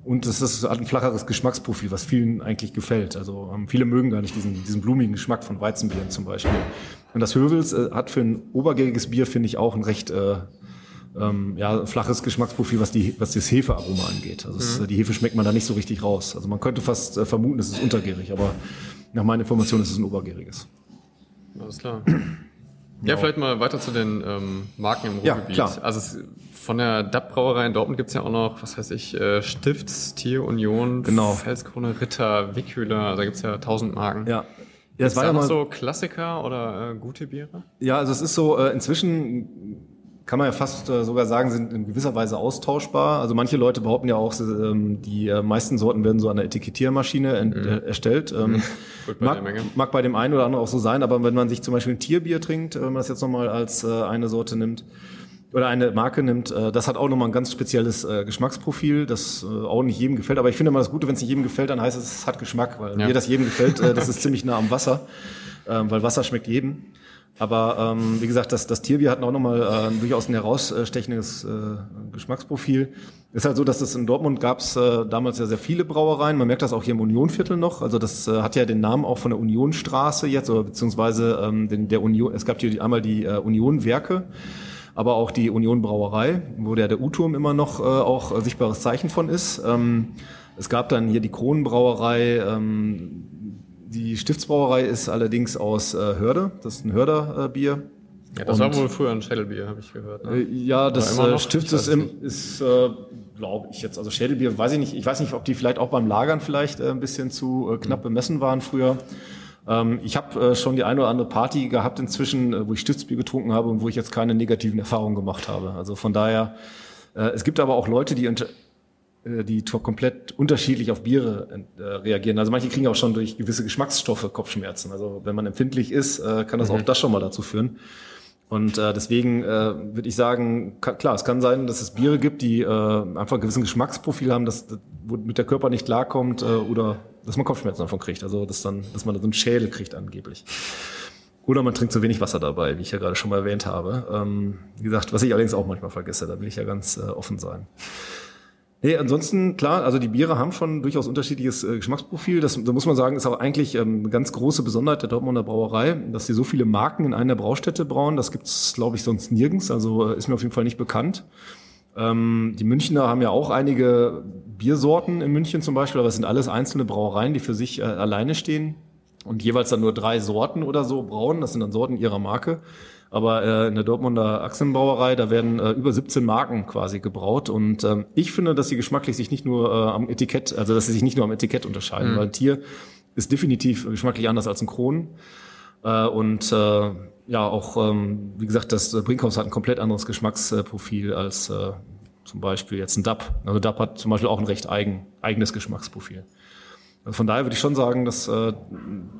Und es ist, hat ein flacheres Geschmacksprofil, was vielen eigentlich gefällt. Also ähm, viele mögen gar nicht diesen, diesen blumigen Geschmack von Weizenbieren zum Beispiel. Und das Hövels äh, hat für ein obergäriges Bier, finde ich, auch ein recht äh, ähm, ja, flaches Geschmacksprofil, was, die, was das Hefearoma angeht. Also mhm. es, die Hefe schmeckt man da nicht so richtig raus. Also man könnte fast äh, vermuten, es ist untergärig, aber nach meiner Information ist es ein obergäriges. Alles klar. Ja, vielleicht mal weiter zu den ähm, Marken im Ruhrgebiet. Ja, klar. Also es, von der DAP-Brauerei in Dortmund gibt's ja auch noch, was weiß ich, äh, Stifts, Tier Union, genau. Felskrone, Ritter, Wickhüler, also da gibt's ja tausend Marken. Ja. Ja, es war ja noch so Klassiker oder äh, gute Biere? Ja, also es ist so, äh, inzwischen kann man ja fast äh, sogar sagen, sind in gewisser Weise austauschbar. Also manche Leute behaupten ja auch, ähm, die äh, meisten Sorten werden so an der Etikettiermaschine mhm. Äh, erstellt. Ähm, bei mag, mag, bei dem einen oder anderen auch so sein, aber wenn man sich zum Beispiel ein Tierbier trinkt, wenn man das jetzt nochmal als eine Sorte nimmt, oder eine Marke nimmt, das hat auch nochmal ein ganz spezielles Geschmacksprofil, das auch nicht jedem gefällt. Aber ich finde immer das Gute, wenn es nicht jedem gefällt, dann heißt es, es hat Geschmack, weil ja. mir das jedem gefällt, das ist ziemlich nah am Wasser, äh, weil Wasser schmeckt jedem. Aber ähm, wie gesagt, das, das Tierbier hat auch nochmal äh, durchaus ein herausstechendes äh, Geschmacksprofil. Ist halt so, dass es in Dortmund gab es äh, damals ja sehr viele Brauereien. Man merkt das auch hier im Unionviertel noch. Also das äh, hat ja den Namen auch von der Unionstraße jetzt, oder beziehungsweise ähm, den, der Union. Es gab hier einmal die äh, Unionwerke, aber auch die Union Brauerei, wo der, der U-Turm immer noch äh, auch äh, sichtbares Zeichen von ist. Ähm, Es gab dann hier die Kronenbrauerei. Ähm, die Stiftsbrauerei ist allerdings aus äh, Hörde. Das ist ein Hörderbier. Ja, das war wohl früher ein Schädelbier, habe ich gehört. Ne? Äh, ja, das äh, Stift ist, im, ist äh, glaube ich jetzt, also Schädelbier, weiß ich nicht. Ich weiß nicht, ob die vielleicht auch beim Lagern vielleicht äh, ein bisschen zu äh, knapp bemessen waren früher. Ähm, ich habe äh, schon die eine oder andere Party gehabt inzwischen, äh, wo ich Stiftbier getrunken habe und wo ich jetzt keine negativen Erfahrungen gemacht habe. Also von daher, äh, es gibt aber auch Leute, die unter, äh, die komplett unterschiedlich auf Biere äh, reagieren. Also manche kriegen auch schon durch gewisse Geschmacksstoffe Kopfschmerzen. Also wenn man empfindlich ist, äh, kann das mhm. auch das schon mal dazu führen. Und äh, deswegen äh, würde ich sagen, kann, klar, es kann sein, dass es Biere gibt, die äh, einfach ein gewissen Geschmacksprofil haben, dass, wo mit der Körper nicht klarkommt äh, oder dass man Kopfschmerzen davon kriegt. Also dass dann, dass man so einen Schädel kriegt angeblich. Oder man trinkt zu wenig Wasser dabei, wie ich ja gerade schon mal erwähnt habe. Ähm, wie gesagt, was ich allerdings auch manchmal vergesse, da will ich ja ganz äh, offen sein. Nee, ansonsten, klar, also die Biere haben schon durchaus unterschiedliches äh, Geschmacksprofil. Das, da muss man sagen, ist auch eigentlich ähm, eine ganz große Besonderheit der Dortmunder Brauerei, dass sie so viele Marken in einer Braustätte brauen. Das gibt's, glaube ich, sonst nirgends. Also äh, ist mir auf jeden Fall nicht bekannt. Ähm, die Münchner haben ja auch einige Biersorten in München zum Beispiel, aber es sind alles einzelne Brauereien, die für sich äh, alleine stehen und jeweils dann nur drei Sorten oder so brauen. Das sind dann Sorten ihrer Marke. Aber äh, in der Dortmunder Achsenbrauerei, da werden äh, über 17 Marken quasi gebraut. Und ähm, ich finde, dass sie geschmacklich sich nicht nur äh, am Etikett, also dass sie sich nicht nur am Etikett unterscheiden, mhm. weil Tier ist definitiv geschmacklich anders als ein Kron. Äh, und äh, ja, auch, ähm, wie gesagt, das Brinkhaus hat ein komplett anderes Geschmacksprofil als äh, zum Beispiel jetzt ein DAP. Also DAP hat zum Beispiel auch ein recht eigen, eigenes Geschmacksprofil. Also von daher würde ich schon sagen, dass, äh,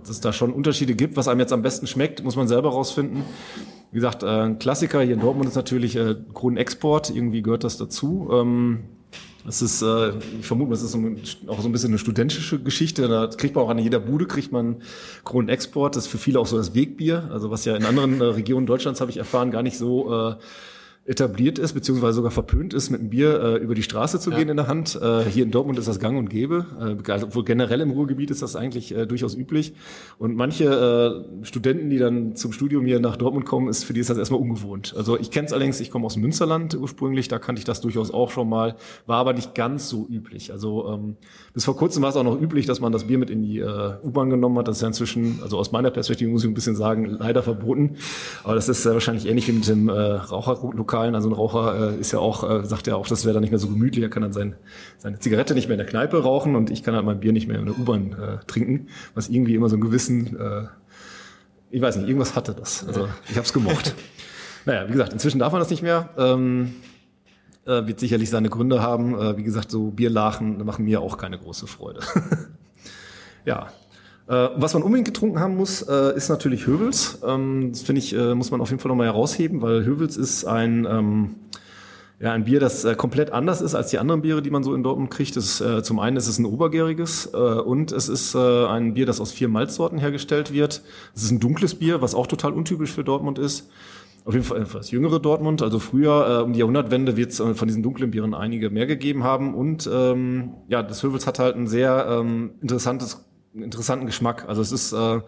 dass es da schon Unterschiede gibt. Was einem jetzt am besten schmeckt, muss man selber rausfinden. Wie gesagt, äh, ein Klassiker hier in Dortmund ist natürlich äh, Kronenexport. Irgendwie gehört das dazu. Ähm, das ist, äh, ich vermute, das ist auch so ein bisschen eine studentische Geschichte. Da kriegt man auch an jeder Bude kriegt man Kronenexport. Das ist für viele auch so das Wegbier. Also was ja in anderen äh, Regionen Deutschlands habe ich erfahren gar nicht so äh, etabliert ist, beziehungsweise sogar verpönt ist, mit einem Bier äh, über die Straße zu ja. gehen in der Hand. Äh, hier in Dortmund ist das gang und gäbe. Äh, also, wohl generell im Ruhrgebiet ist das eigentlich äh, durchaus üblich. Und manche äh, Studenten, die dann zum Studium hier nach Dortmund kommen, ist für die ist das erstmal ungewohnt. Also ich kenne es allerdings, ich komme aus Münsterland ursprünglich, da kannte ich das durchaus auch schon mal, war aber nicht ganz so üblich. Also ähm, bis vor kurzem war es auch noch üblich, dass man das Bier mit in die äh, U-Bahn genommen hat. Das ist ja inzwischen, also aus meiner Perspektive muss ich ein bisschen sagen, leider verboten. Aber das ist äh, wahrscheinlich ähnlich wie mit dem äh, Raucherlokal Lokalen. Also ein Raucher äh, ist ja auch, äh, sagt ja auch, das wäre dann nicht mehr so gemütlich. Er kann dann sein, seine Zigarette nicht mehr in der Kneipe rauchen und ich kann halt mein Bier nicht mehr in der U-Bahn äh, trinken, was irgendwie immer so einen gewissen, äh, ich weiß nicht, irgendwas hatte das. Also ich habe es gemocht. naja, wie gesagt, inzwischen darf man das nicht mehr. Ähm, äh, wird sicherlich seine Gründe haben. Äh, wie gesagt, so Bierlachen machen mir auch keine große Freude. ja, was man unbedingt getrunken haben muss, äh, ist natürlich Hövels. Ähm, das finde ich, äh, muss man auf jeden Fall nochmal herausheben, weil Hövels ist ein, ähm, ja, ein Bier, das komplett anders ist als die anderen Biere, die man so in Dortmund kriegt. Das ist, zum einen ist es ein obergäriges und es ist ein Bier, das aus vier Malzsorten hergestellt wird. Es ist ein dunkles Bier, was auch total untypisch für Dortmund ist. Auf jeden Fall das jüngere Dortmund. Also früher, um die Jahrhundertwende, wird es von diesen dunklen Bieren einige mehr gegeben haben. Und ähm, ja, das Hövels hat halt ein sehr ähm, interessantes einen interessanten Geschmack. Also es ist äh,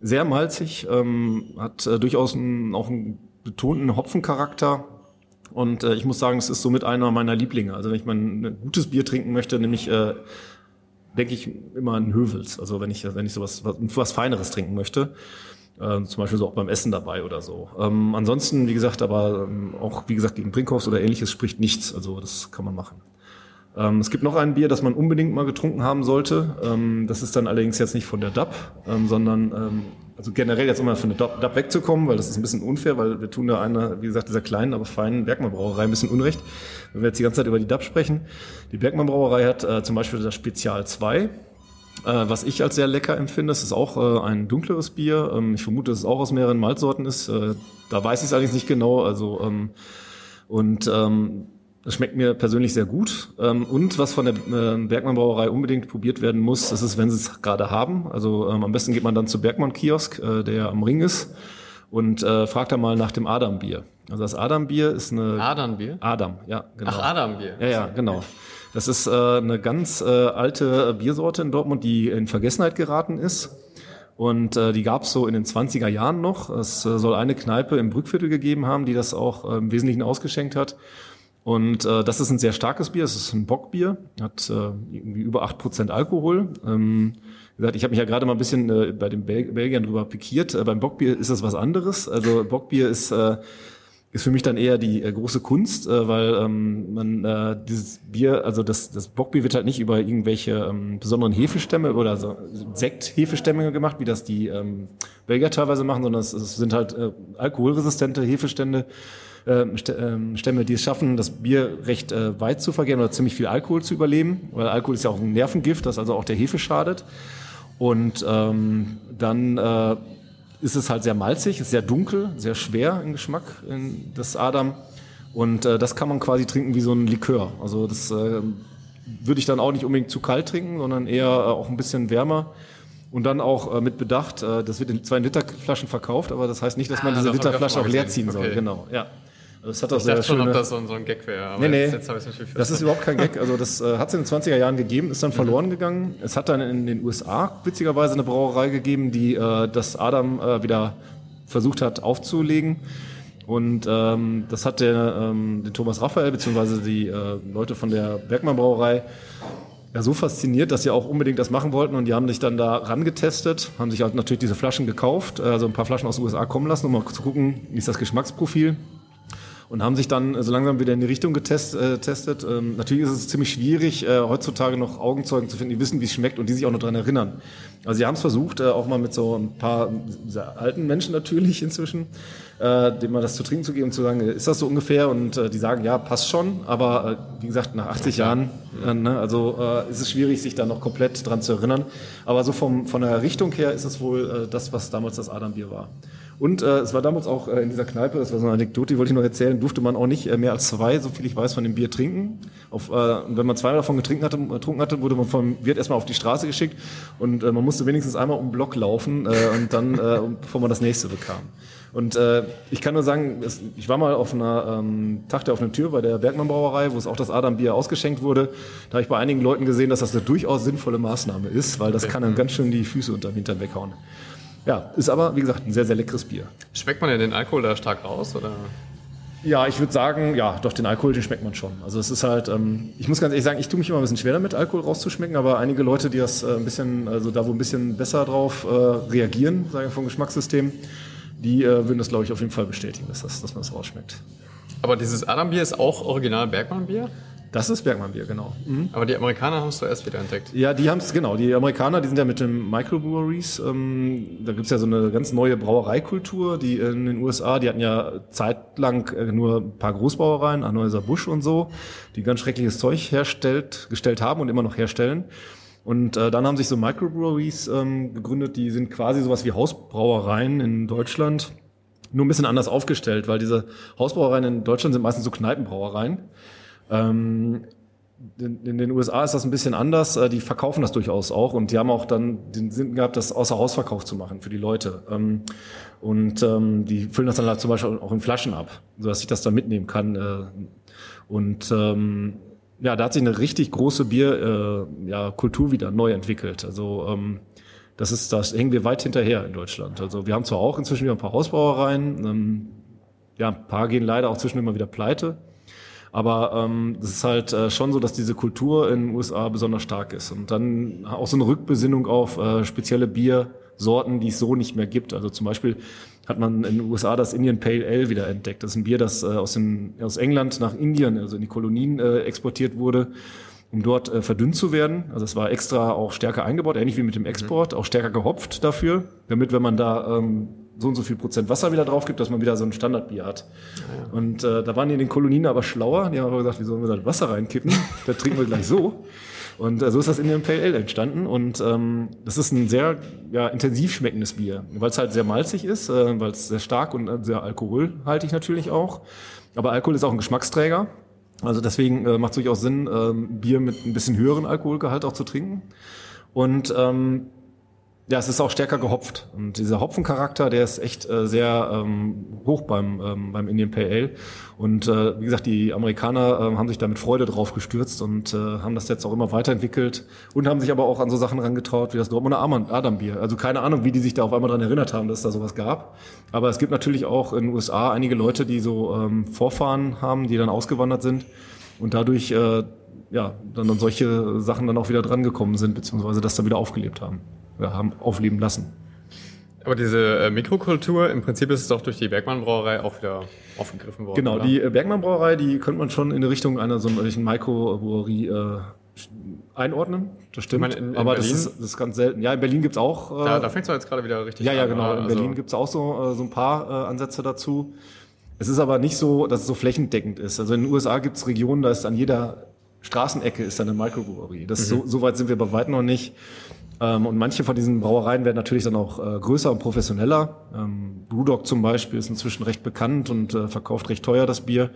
sehr malzig, ähm, hat äh, durchaus einen, auch einen betonten Hopfencharakter. Und äh, ich muss sagen, es ist somit einer meiner Lieblinge. Also wenn ich mal ein gutes Bier trinken möchte, nämlich äh, denke ich immer an Hövels. Also wenn ich wenn ich sowas was, was Feineres trinken möchte, äh, zum Beispiel so auch beim Essen dabei oder so. Ähm, ansonsten, wie gesagt, aber ähm, auch wie gesagt gegen Brinkhoffs oder ähnliches spricht nichts. Also das kann man machen. Ähm, es gibt noch ein Bier, das man unbedingt mal getrunken haben sollte. Ähm, das ist dann allerdings jetzt nicht von der DAP, ähm, sondern ähm, also generell jetzt immer von der DAP, wegzukommen, weil das ist ein bisschen unfair, weil wir tun da einer, wie gesagt, dieser kleinen, aber feinen Bergmann-Brauerei ein bisschen Unrecht, wenn wir jetzt die ganze Zeit über die DAP sprechen. Die Bergmann-Brauerei hat äh, zum Beispiel das Spezial 2, äh, was ich als sehr lecker empfinde, das ist auch äh, ein dunkleres Bier. Ähm, ich vermute, dass es auch aus mehreren Malzsorten ist. Äh, da weiß ich es allerdings nicht genau. Also ähm, und ähm, das schmeckt mir persönlich sehr gut. Ähm, und was von der äh, Bergmann Brauerei unbedingt probiert werden muss, das ist, wenn sie es gerade haben. Also ähm, am besten geht man dann zu Bergmann Kiosk, äh, der am Ring ist, und äh, fragt da mal nach dem Adam Bier. Also das Adam Bier ist eine Adam Bier. Adam, ja, genau. Ach Adam Bier. Ja, ja, genau. Das ist äh, eine ganz alte Biersorte in Dortmund, die in Vergessenheit geraten ist. Und äh, die gab es so in den 20er Jahren noch. Es äh, soll eine Kneipe im Brückviertel gegeben haben, die das auch äh, im Wesentlichen ausgeschenkt hat. Und äh, das ist ein sehr starkes Bier, es ist ein Bockbier, hat äh, irgendwie über acht Prozent Alkohol. Ähm, wie gesagt, ich habe mich ja gerade mal ein bisschen äh, bei den Bel Belgiern drüber pikiert. Äh, beim Bockbier ist das was anderes. Also Bockbier ist äh, ist für mich dann eher die äh, große Kunst, äh, weil ähm, man äh, dieses Bier, also das, das Bockbier wird halt nicht über irgendwelche ähm, besonderen Hefestämme oder so Sekt-Hefestämme gemacht, wie das die ähm, Belgier teilweise machen, sondern es, es sind halt äh, alkoholresistente Hefestände, Stämme, die es schaffen, das Bier recht äh, weit zu vergehen oder ziemlich viel Alkohol zu überleben, weil Alkohol ist ja auch ein Nervengift, das also auch der Hefe schadet. Und ähm, dann äh, ist es halt sehr malzig, ist sehr dunkel, sehr schwer im Geschmack, in das Adam. Und äh, das kann man quasi trinken wie so ein Likör. Also das äh, würde ich dann auch nicht unbedingt zu kalt trinken, sondern eher äh, auch ein bisschen wärmer. Und dann auch äh, mit Bedacht, äh, das wird in zwei Liter Flaschen verkauft, aber das heißt nicht, dass man ah, diese Literflasche auch leer ziehen okay. soll. Genau, ja. Das hat auch ich sehr dachte schöne, schon, ob das so ein, so ein Gag wäre. Aber nee, nee, jetzt, jetzt habe ich natürlich Das ist überhaupt kein Gag. Also das äh, hat es in den 20er Jahren gegeben, ist dann mhm. verloren gegangen. Es hat dann in den USA witzigerweise eine Brauerei gegeben, die äh, das Adam äh, wieder versucht hat aufzulegen. Und ähm, das hat der, ähm, den Thomas Raphael beziehungsweise die äh, Leute von der Bergmann Brauerei ja so fasziniert, dass sie auch unbedingt das machen wollten und die haben sich dann da rangetestet, haben sich halt natürlich diese Flaschen gekauft, also ein paar Flaschen aus den USA kommen lassen, um mal zu gucken, wie ist das Geschmacksprofil und haben sich dann so langsam wieder in die Richtung getestet. Äh, ähm, natürlich ist es ziemlich schwierig, äh, heutzutage noch Augenzeugen zu finden, die wissen, wie es schmeckt und die sich auch noch dran erinnern. Also sie haben es versucht, äh, auch mal mit so ein paar sehr alten Menschen natürlich inzwischen, äh, dem mal das zu trinken zu geben zu sagen, ist das so ungefähr? Und äh, die sagen, ja, passt schon, aber äh, wie gesagt, nach 80 Jahren, ne, also ist es schwierig, sich da noch komplett dran zu erinnern. Aber so vom, von der Richtung her ist es wohl das, was damals das Adambier war. Und äh, es war damals auch äh, in dieser Kneipe, das war so eine Anekdote, die wollte ich noch erzählen, durfte man auch nicht äh, mehr als zwei, so viel ich weiß, von dem Bier trinken. Auf, äh, wenn man zwei davon getrunken hatte, getrunken hatte, wurde man vom Wirt erstmal auf die Straße geschickt und äh, man musste wenigstens einmal um den Block laufen äh, und dann, äh, bevor man das nächste bekam. Und äh, ich kann nur sagen, ich war mal auf einer ähm, Tag der offenen Tür bei der Bergmann Brauerei, wo es auch das Adam Bier ausgeschenkt wurde. Da habe ich bei einigen Leuten gesehen, dass das eine durchaus sinnvolle Maßnahme ist, weil das kann dann ganz schön die Füße unter dem Hintern weghauen. Ja, ist aber, wie gesagt, ein sehr, sehr leckeres Bier. Schmeckt man denn den Alkohol da stark raus? Oder? Ja, ich würde sagen, ja, doch, den Alkohol, den schmeckt man schon. Also es ist halt, ähm, ich muss ganz ehrlich sagen, ich tue mich immer ein bisschen schwer damit, Alkohol rauszuschmecken, aber einige Leute, die das äh, ein bisschen, also da wo ein bisschen besser drauf äh, reagieren, sagen wir vom Geschmackssystem, die äh, würden das, glaube ich, auf jeden Fall bestätigen, dass, das, dass man es das rausschmeckt. Aber dieses Adam-Bier ist auch original Bergmann-Bier? Das ist Bergmann-Bier, genau. Mhm. Aber die Amerikaner haben es zuerst wieder entdeckt. Ja, die haben es, genau. Die Amerikaner, die sind ja mit den Microbreweries. Ähm, da gibt's ja so eine ganz neue Brauereikultur. Die in den USA, die hatten ja zeitlang äh, nur ein paar Großbrauereien, Anhäuser Busch und so, die ganz schreckliches Zeug herstellt, gestellt haben und immer noch herstellen. Und äh, dann haben sich so Microbreweries ähm, gegründet, die sind quasi sowas wie Hausbrauereien in Deutschland, nur ein bisschen anders aufgestellt, weil diese Hausbrauereien in Deutschland sind meistens so Kneipenbrauereien. Ähm, in, den USA ist das ein bisschen anders. Äh, die verkaufen das durchaus auch und die haben auch dann den Sinn gehabt, das außer Hausverkauf zu machen für die Leute. Ähm, und ähm, die füllen das dann halt zum Beispiel auch in Flaschen ab, sodass ich das dann mitnehmen kann. Äh, und ähm, ja, da hat sich eine richtig große Bierkultur äh, wieder neu entwickelt. Also das ist, das hängen wir weit hinterher in Deutschland. Also wir haben zwar auch inzwischen wieder ein paar Hausbrauereien, ja, ein paar gehen leider auch zwischendurch immer wieder pleite. Aber ähm, das ist halt äh, schon so, dass diese Kultur in den USA besonders stark ist. Und dann auch so eine Rückbesinnung auf äh, spezielle Biersorten, die es so nicht mehr gibt. Also zum Beispiel hat man in den USA das Indian Pale Ale wieder entdeckt. Das ist ein Bier, das äh, aus, den, aus England nach Indien, also in die Kolonien äh, exportiert wurde um dort äh, verdünnt zu werden. Also es war extra auch stärker eingebaut, ähnlich wie mit dem Export, auch stärker gehopft dafür, damit wenn man da ähm, so und so viel Prozent Wasser wieder drauf gibt, dass man wieder so ein Standardbier hat. Ja. Und äh, da waren die in den Kolonien aber schlauer. Die haben aber gesagt, wie sollen wir da Wasser reinkippen? da trinken wir gleich so. Und äh, so ist das in dem Pale Ale entstanden. Und ähm, das ist ein sehr ja, intensiv schmeckendes Bier, weil es halt sehr malzig ist, äh, weil es sehr stark und äh, sehr alkoholhaltig natürlich auch. Aber Alkohol ist auch ein Geschmacksträger. Also deswegen äh, macht es durchaus Sinn, äh, Bier mit ein bisschen höheren Alkoholgehalt auch zu trinken. Und ähm, ja, es ist auch stärker gehopft. Und dieser Hopfencharakter, der ist echt äh, sehr ähm, hoch beim, ähm, beim Indian Pale Ale. Und äh, wie gesagt, die Amerikaner äh, haben sich da mit Freude drauf gestürzt und äh, haben das jetzt auch immer weiterentwickelt und haben sich aber auch an so Sachen rangetraut wie das Dortmunder Adam-Bier. Also keine Ahnung, wie die sich da auf einmal dran erinnert haben, dass es da sowas gab. Aber es gibt natürlich auch in den USA einige Leute, die so ähm, Vorfahren haben, die dann ausgewandert sind und dadurch äh, ja, dann an solche Sachen dann auch wieder drangekommen sind, beziehungsweise das dann wieder aufgelebt haben haben aufleben lassen. Aber diese äh, Mikrokultur, im Prinzip ist es doch durch die Bergmann-Brauerei auch wieder aufgegriffen worden. Genau, oder? die äh, Bergmann-Brauerei, die könnte man schon in die Richtung einer solchen Mikrobrewerie äh, einordnen. Das stimmt. meine, in- in Aber das ist, das ist ganz selten. Ja, in Berlin gibt's auch. Äh, Da, da fängt es jetzt gerade wieder richtig ja, ja, an. genau. In Also- Berlin gibt's auch so, äh, so ein paar äh, Ansätze dazu. Es ist aber nicht so, dass es so flächendeckend ist. Also in den USA gibt's Regionen, da ist an jeder Straßenecke ist eine Mikrobrewerie. Das ist so, so weit sind wir bei weitem noch nicht. Ähm, und manche von diesen Brauereien werden natürlich dann auch äh, größer und professioneller. Ähm, Brewdog zum Beispiel ist inzwischen recht bekannt und äh, verkauft recht teuer das Bier.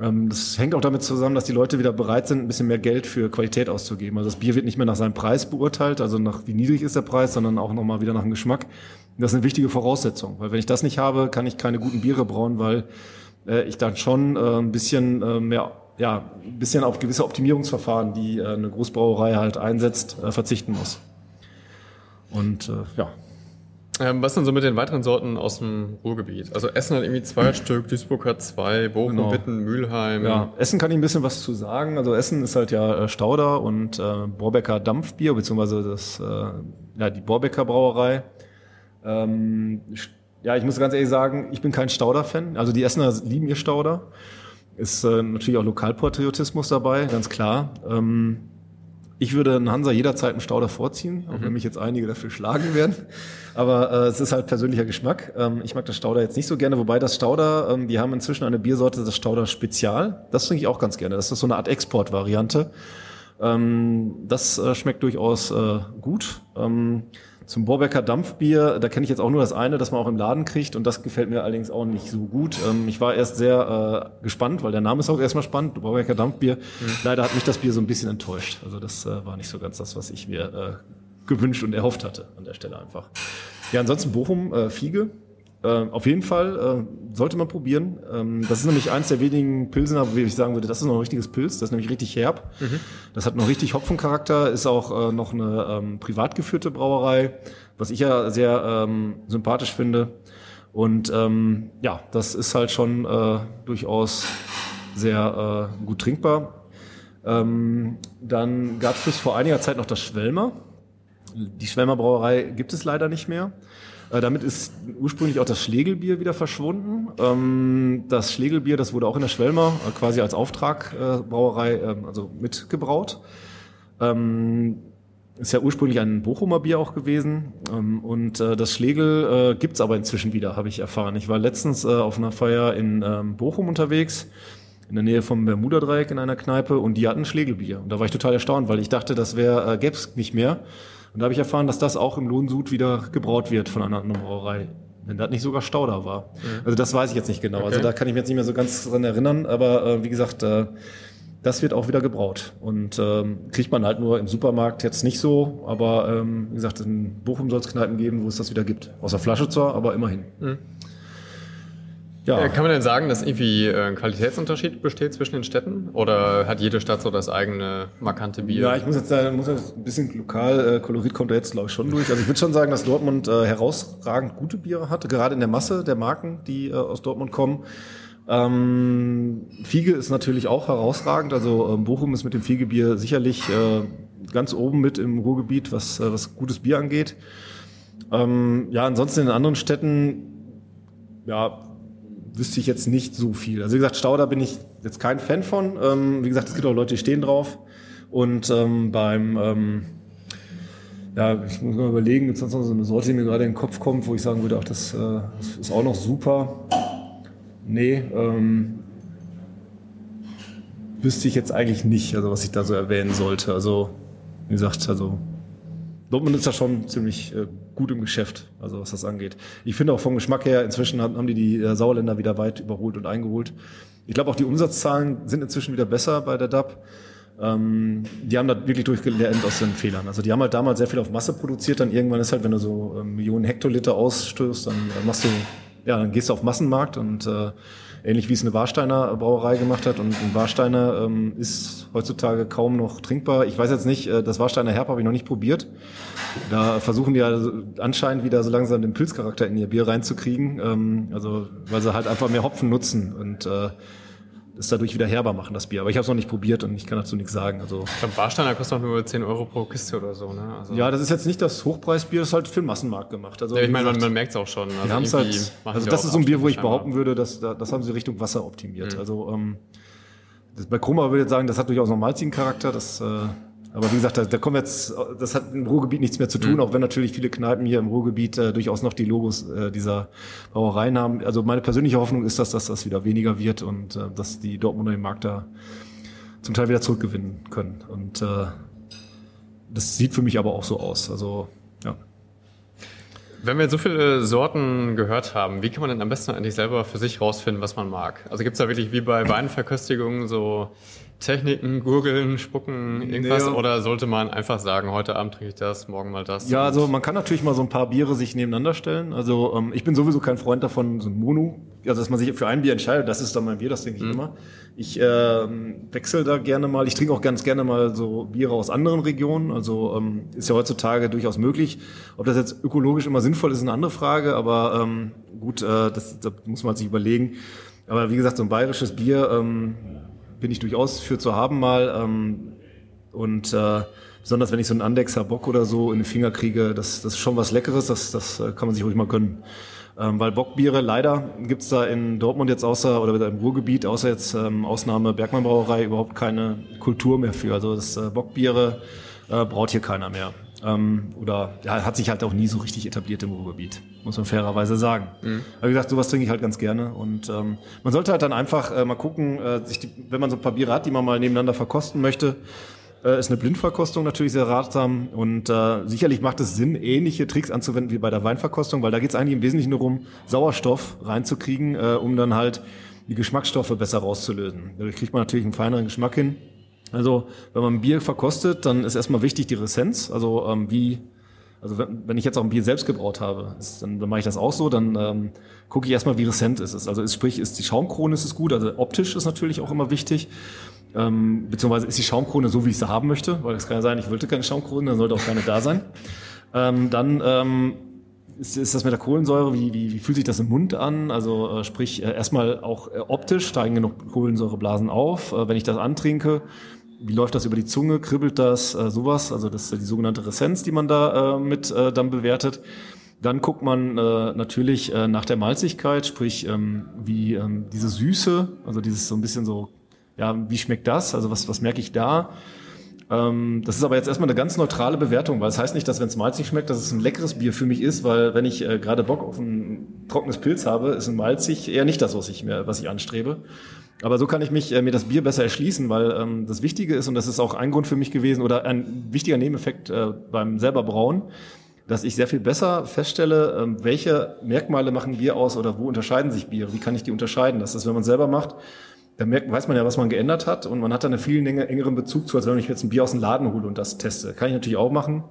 Ähm, das hängt auch damit zusammen, dass die Leute wieder bereit sind, ein bisschen mehr Geld für Qualität auszugeben. Also das Bier wird nicht mehr nach seinem Preis beurteilt, also nach wie niedrig ist der Preis, sondern auch nochmal wieder nach dem Geschmack. Das ist eine wichtige Voraussetzung, weil wenn ich das nicht habe, kann ich keine guten Biere brauen, weil äh, ich dann schon äh, ein bisschen äh, mehr, ja, ein bisschen auf gewisse Optimierungsverfahren, die äh, eine Großbrauerei halt einsetzt, verzichten muss. Und äh, ja, Ähm, was denn so mit den weiteren Sorten aus dem Ruhrgebiet? Also Essen hat irgendwie zwei Stück, Duisburg hat zwei, Bochum, Genau. Witten, Mülheim. Ja, Essen kann ich ein bisschen was zu sagen. Also Essen ist halt ja äh, Stauder und äh, Borbecker Dampfbier, beziehungsweise das, äh, ja, die Borbecker Brauerei. Ähm, ja, ich muss ganz ehrlich sagen, ich bin kein Stauder-Fan. Also die Essener lieben ihr Stauder. Ist äh, natürlich auch Lokalpatriotismus dabei, ganz klar. Ähm, ich würde einen Hansa jederzeit einen Stauder vorziehen, auch wenn mich jetzt einige dafür schlagen werden. Aber äh, es ist halt persönlicher Geschmack. Ähm, ich mag das Stauder jetzt nicht so gerne, wobei das Stauder, ähm, die haben inzwischen eine Biersorte, das Stauder Spezial. Das trinke ich auch ganz gerne. Das ist so eine Art Exportvariante. Ähm, das äh, schmeckt durchaus äh, gut. Ähm, zum Borbecker Dampfbier, da kenne ich jetzt auch nur das eine, das man auch im Laden kriegt und das gefällt mir allerdings auch nicht so gut. Ähm, ich war erst sehr äh, gespannt, weil der Name ist auch erstmal spannend, Borbecker Dampfbier. Leider hat mich das Bier so ein bisschen enttäuscht. Also das äh, war nicht so ganz das, was ich mir äh, gewünscht und erhofft hatte an der Stelle einfach. Ja, ansonsten Bochum, äh, Fiege. Äh, auf jeden Fall äh, sollte man probieren. Ähm, das ist nämlich eins der wenigen Pilsener, wo ich sagen würde, das ist noch ein richtiges Pilz. Das ist nämlich richtig herb. Das hat noch richtig Hopfencharakter, ist auch äh, noch eine ähm, privat geführte Brauerei, was ich ja sehr ähm, sympathisch finde. Und ähm, ja, das ist halt schon äh, durchaus sehr äh, gut trinkbar. Ähm, dann gab es bis vor einiger Zeit noch das Schwelmer. Die Schwelmer Brauerei gibt es leider nicht mehr. Äh, damit ist ursprünglich auch das Schlegelbier wieder verschwunden. Ähm, das Schlegelbier, das wurde auch in der Schwelmer äh, quasi als Auftragbrauerei äh, ähm, also mitgebraut. Ähm, ist ja ursprünglich ein Bochumer Bier auch gewesen. Und das Schlegel äh, gibt's aber inzwischen wieder, habe ich erfahren. Ich war letztens auf einer Feier in Bochum unterwegs, in der Nähe vom Bermuda-Dreieck in einer Kneipe und die hatten Schlegelbier. Und da war ich total erstaunt, weil ich dachte, das wäre äh, gäb's nicht mehr. Und da habe ich erfahren, dass das auch im Lohnsud wieder gebraut wird von einer anderen Brauerei. Wenn das nicht sogar Stauder war. Also das weiß ich jetzt nicht genau. Also Okay. da kann ich mich jetzt nicht mehr so ganz dran erinnern, aber äh, wie gesagt, äh, das wird auch wieder gebraut. Und ähm, kriegt man halt nur im Supermarkt jetzt nicht so, aber ähm, wie gesagt, in Bochum soll es Kneipen geben, wo es das wieder gibt. Außer Flasche zwar, aber immerhin. Ja, Äh, Kann man denn sagen, dass irgendwie äh, ein Qualitätsunterschied besteht zwischen den Städten? Oder hat jede Stadt so das eigene markante Bier? Ja, ich muss jetzt sagen, muss jetzt ein bisschen lokal, äh, Kolorit kommt da jetzt, glaube ich, schon durch. Also ich würde schon sagen, dass Dortmund äh, herausragend gute Biere hatte, gerade in der Masse der Marken, die äh, aus Dortmund kommen. Ähm, Fiege ist natürlich auch herausragend. Also ähm, Bochum ist mit dem Fiegebier sicherlich äh, ganz oben mit im Ruhrgebiet, was, äh, was gutes Bier angeht. Ähm, ja, ansonsten in anderen Städten, ja, wüsste ich jetzt nicht so viel. Also wie gesagt, Stauder bin ich jetzt kein Fan von. Ähm, wie gesagt, es gibt auch Leute, die stehen drauf. Und ähm, beim, ähm, ja, ich muss mal überlegen, gibt es sonst noch so eine Sorte, die mir gerade in den Kopf kommt, wo ich sagen würde, ach, das, äh, das ist auch noch super. Nee, ähm, wüsste ich jetzt eigentlich nicht, also was ich da so erwähnen sollte. Also, wie gesagt, also Dortmund ist da schon ziemlich äh, gut im Geschäft, also was das angeht. Ich finde auch vom Geschmack her, inzwischen haben, haben die die äh, Sauerländer wieder weit überholt und eingeholt. Ich glaube auch die Umsatzzahlen sind inzwischen wieder besser bei der DAP. ähm, die haben da wirklich durchgelernt aus den Fehlern. Also die haben halt damals sehr viel auf Masse produziert, dann irgendwann ist halt, wenn du so äh, Millionen Hektoliter ausstößt, dann äh, machst du, ja, dann gehst du auf Massenmarkt und äh, ähnlich wie es eine Warsteiner Brauerei gemacht hat. Und ein Warsteiner ähm, ist heutzutage kaum noch trinkbar. Ich weiß jetzt nicht, äh, das Warsteiner Herb habe ich noch nicht probiert. Da versuchen die ja anscheinend wieder so langsam den Pilzcharakter in ihr Bier reinzukriegen. Ähm, also weil sie halt einfach mehr Hopfen nutzen und äh, es dadurch wieder herber machen, das Bier. Aber ich habe es noch nicht probiert und ich kann dazu nichts sagen. Also, ich glaube, Warsteiner kostet auch nur 10 Euro pro Kiste oder so. Ne? Also ja, das ist jetzt nicht das Hochpreisbier, das ist halt für den Massenmarkt gemacht. Also, ja, ich meine, man, man merkt es auch schon. Also, halt, also das ist so ein Bier, wo ich behaupten würde, dass, das haben sie Richtung Wasser optimiert. Mhm. Also ähm, das, bei Kroma würde ich sagen, das hat durchaus noch malzigen Charakter. Das äh, aber wie gesagt, da, da kommen jetzt, das hat im Ruhrgebiet nichts mehr zu tun, mhm. auch wenn natürlich viele Kneipen hier im Ruhrgebiet äh, durchaus noch die Logos äh, dieser Brauereien haben. Also meine persönliche Hoffnung ist, dass, dass das wieder weniger wird und äh, dass die Dortmunder den Markt da zum Teil wieder zurückgewinnen können. Und äh, das sieht für mich aber auch so aus. Also ja. Wenn wir jetzt so viele Sorten gehört haben, wie kann man denn am besten eigentlich selber für sich rausfinden, was man mag? Also gibt es da wirklich wie bei Weinverköstigungen so Techniken, gurgeln, spucken, irgendwas? Nee, oder sollte man einfach sagen, heute Abend trinke ich das, morgen mal das? Ja, also man kann natürlich mal so ein paar Biere sich nebeneinander stellen. Also ähm, ich bin sowieso kein Freund davon, so ein Mono, also dass man sich für ein Bier entscheidet, das ist dann mein Bier, das denke ich mhm. immer. Ich äh, wechsle da gerne mal, ich trinke auch ganz gerne mal so Biere aus anderen Regionen. Also ähm, ist ja heutzutage durchaus möglich. Ob das jetzt ökologisch immer sinnvoll ist, ist eine andere Frage, aber ähm, gut, äh, das, das muss man sich überlegen. Aber wie gesagt, so ein bayerisches Bier, ähm, bin ich durchaus für zu haben mal. Ähm, und äh, besonders wenn ich so einen Andexer Bock oder so in den Finger kriege, das, das ist schon was Leckeres, das, das äh, kann man sich ruhig mal gönnen. Ähm, weil Bockbiere, leider gibt's da in Dortmund jetzt außer, oder im Ruhrgebiet, außer jetzt ähm, Ausnahme Bergmann Brauerei, überhaupt keine Kultur mehr für. Also das äh, Bockbiere äh, braut hier keiner mehr. Ähm, oder ja, hat sich halt auch nie so richtig etabliert im Ruhrgebiet, muss man fairerweise sagen. Mhm. Aber wie gesagt, sowas trinke ich halt ganz gerne. Und ähm, man sollte halt dann einfach äh, mal gucken, äh, sich die, wenn man so ein paar Biere hat, die man mal nebeneinander verkosten möchte, äh, ist eine Blindverkostung natürlich sehr ratsam. Und äh, sicherlich macht es Sinn, ähnliche Tricks anzuwenden wie bei der Weinverkostung, weil da geht es eigentlich im Wesentlichen nur um Sauerstoff reinzukriegen, äh, um dann halt die Geschmacksstoffe besser rauszulösen. Dadurch kriegt man natürlich einen feineren Geschmack hin. Also wenn man ein Bier verkostet, dann ist erstmal wichtig die Resenz, also ähm, wie also wenn, wenn ich jetzt auch ein Bier selbst gebraut habe, ist, dann, dann mache ich das auch so, dann ähm, gucke ich erstmal, wie resent ist es. Also ist, sprich, ist die Schaumkrone ist es gut, also optisch ist natürlich auch immer wichtig. Ähm, beziehungsweise ist die Schaumkrone so, wie ich sie haben möchte, weil es kann ja sein, ich wollte keine Schaumkrone, dann sollte auch keine da sein. Ähm, dann ähm, ist, ist das mit der Kohlensäure, wie, wie, wie fühlt sich das im Mund an? Also äh, sprich, äh, erstmal auch äh, optisch steigen genug Kohlensäureblasen auf. Äh, wenn ich das antrinke, wie läuft das über die Zunge? Kribbelt das? Äh, sowas? Also das ist die sogenannte Ressenz, die man da äh, mit dann bewertet. Dann guckt man natürlich nach der Malzigkeit, sprich ähm, wie ähm, diese Süße, also dieses so ein bisschen so, ja, wie schmeckt das? Also was, was merke ich da? Ähm, das ist aber jetzt erstmal eine ganz neutrale Bewertung, weil es das heißt nicht, dass wenn es malzig schmeckt, dass es ein leckeres Bier für mich ist, weil wenn ich äh, gerade Bock auf ein trockenes Pilz habe, ist ein malzig eher nicht das, was ich mir, was ich anstrebe. Aber so kann ich mich, äh, mir das Bier besser erschließen, weil ähm, das Wichtige ist, und das ist auch ein Grund für mich gewesen oder ein wichtiger Nebeneffekt äh, beim selber Brauen, dass ich sehr viel besser feststelle, ähm, welche Merkmale machen Bier aus oder wo unterscheiden sich Biere, wie kann ich die unterscheiden. Das ist, wenn man selber macht, dann merkt, weiß man ja, was man geändert hat und man hat dann einen viel engeren Bezug zu, als wenn ich jetzt ein Bier aus dem Laden hole und das teste. Kann ich natürlich auch machen.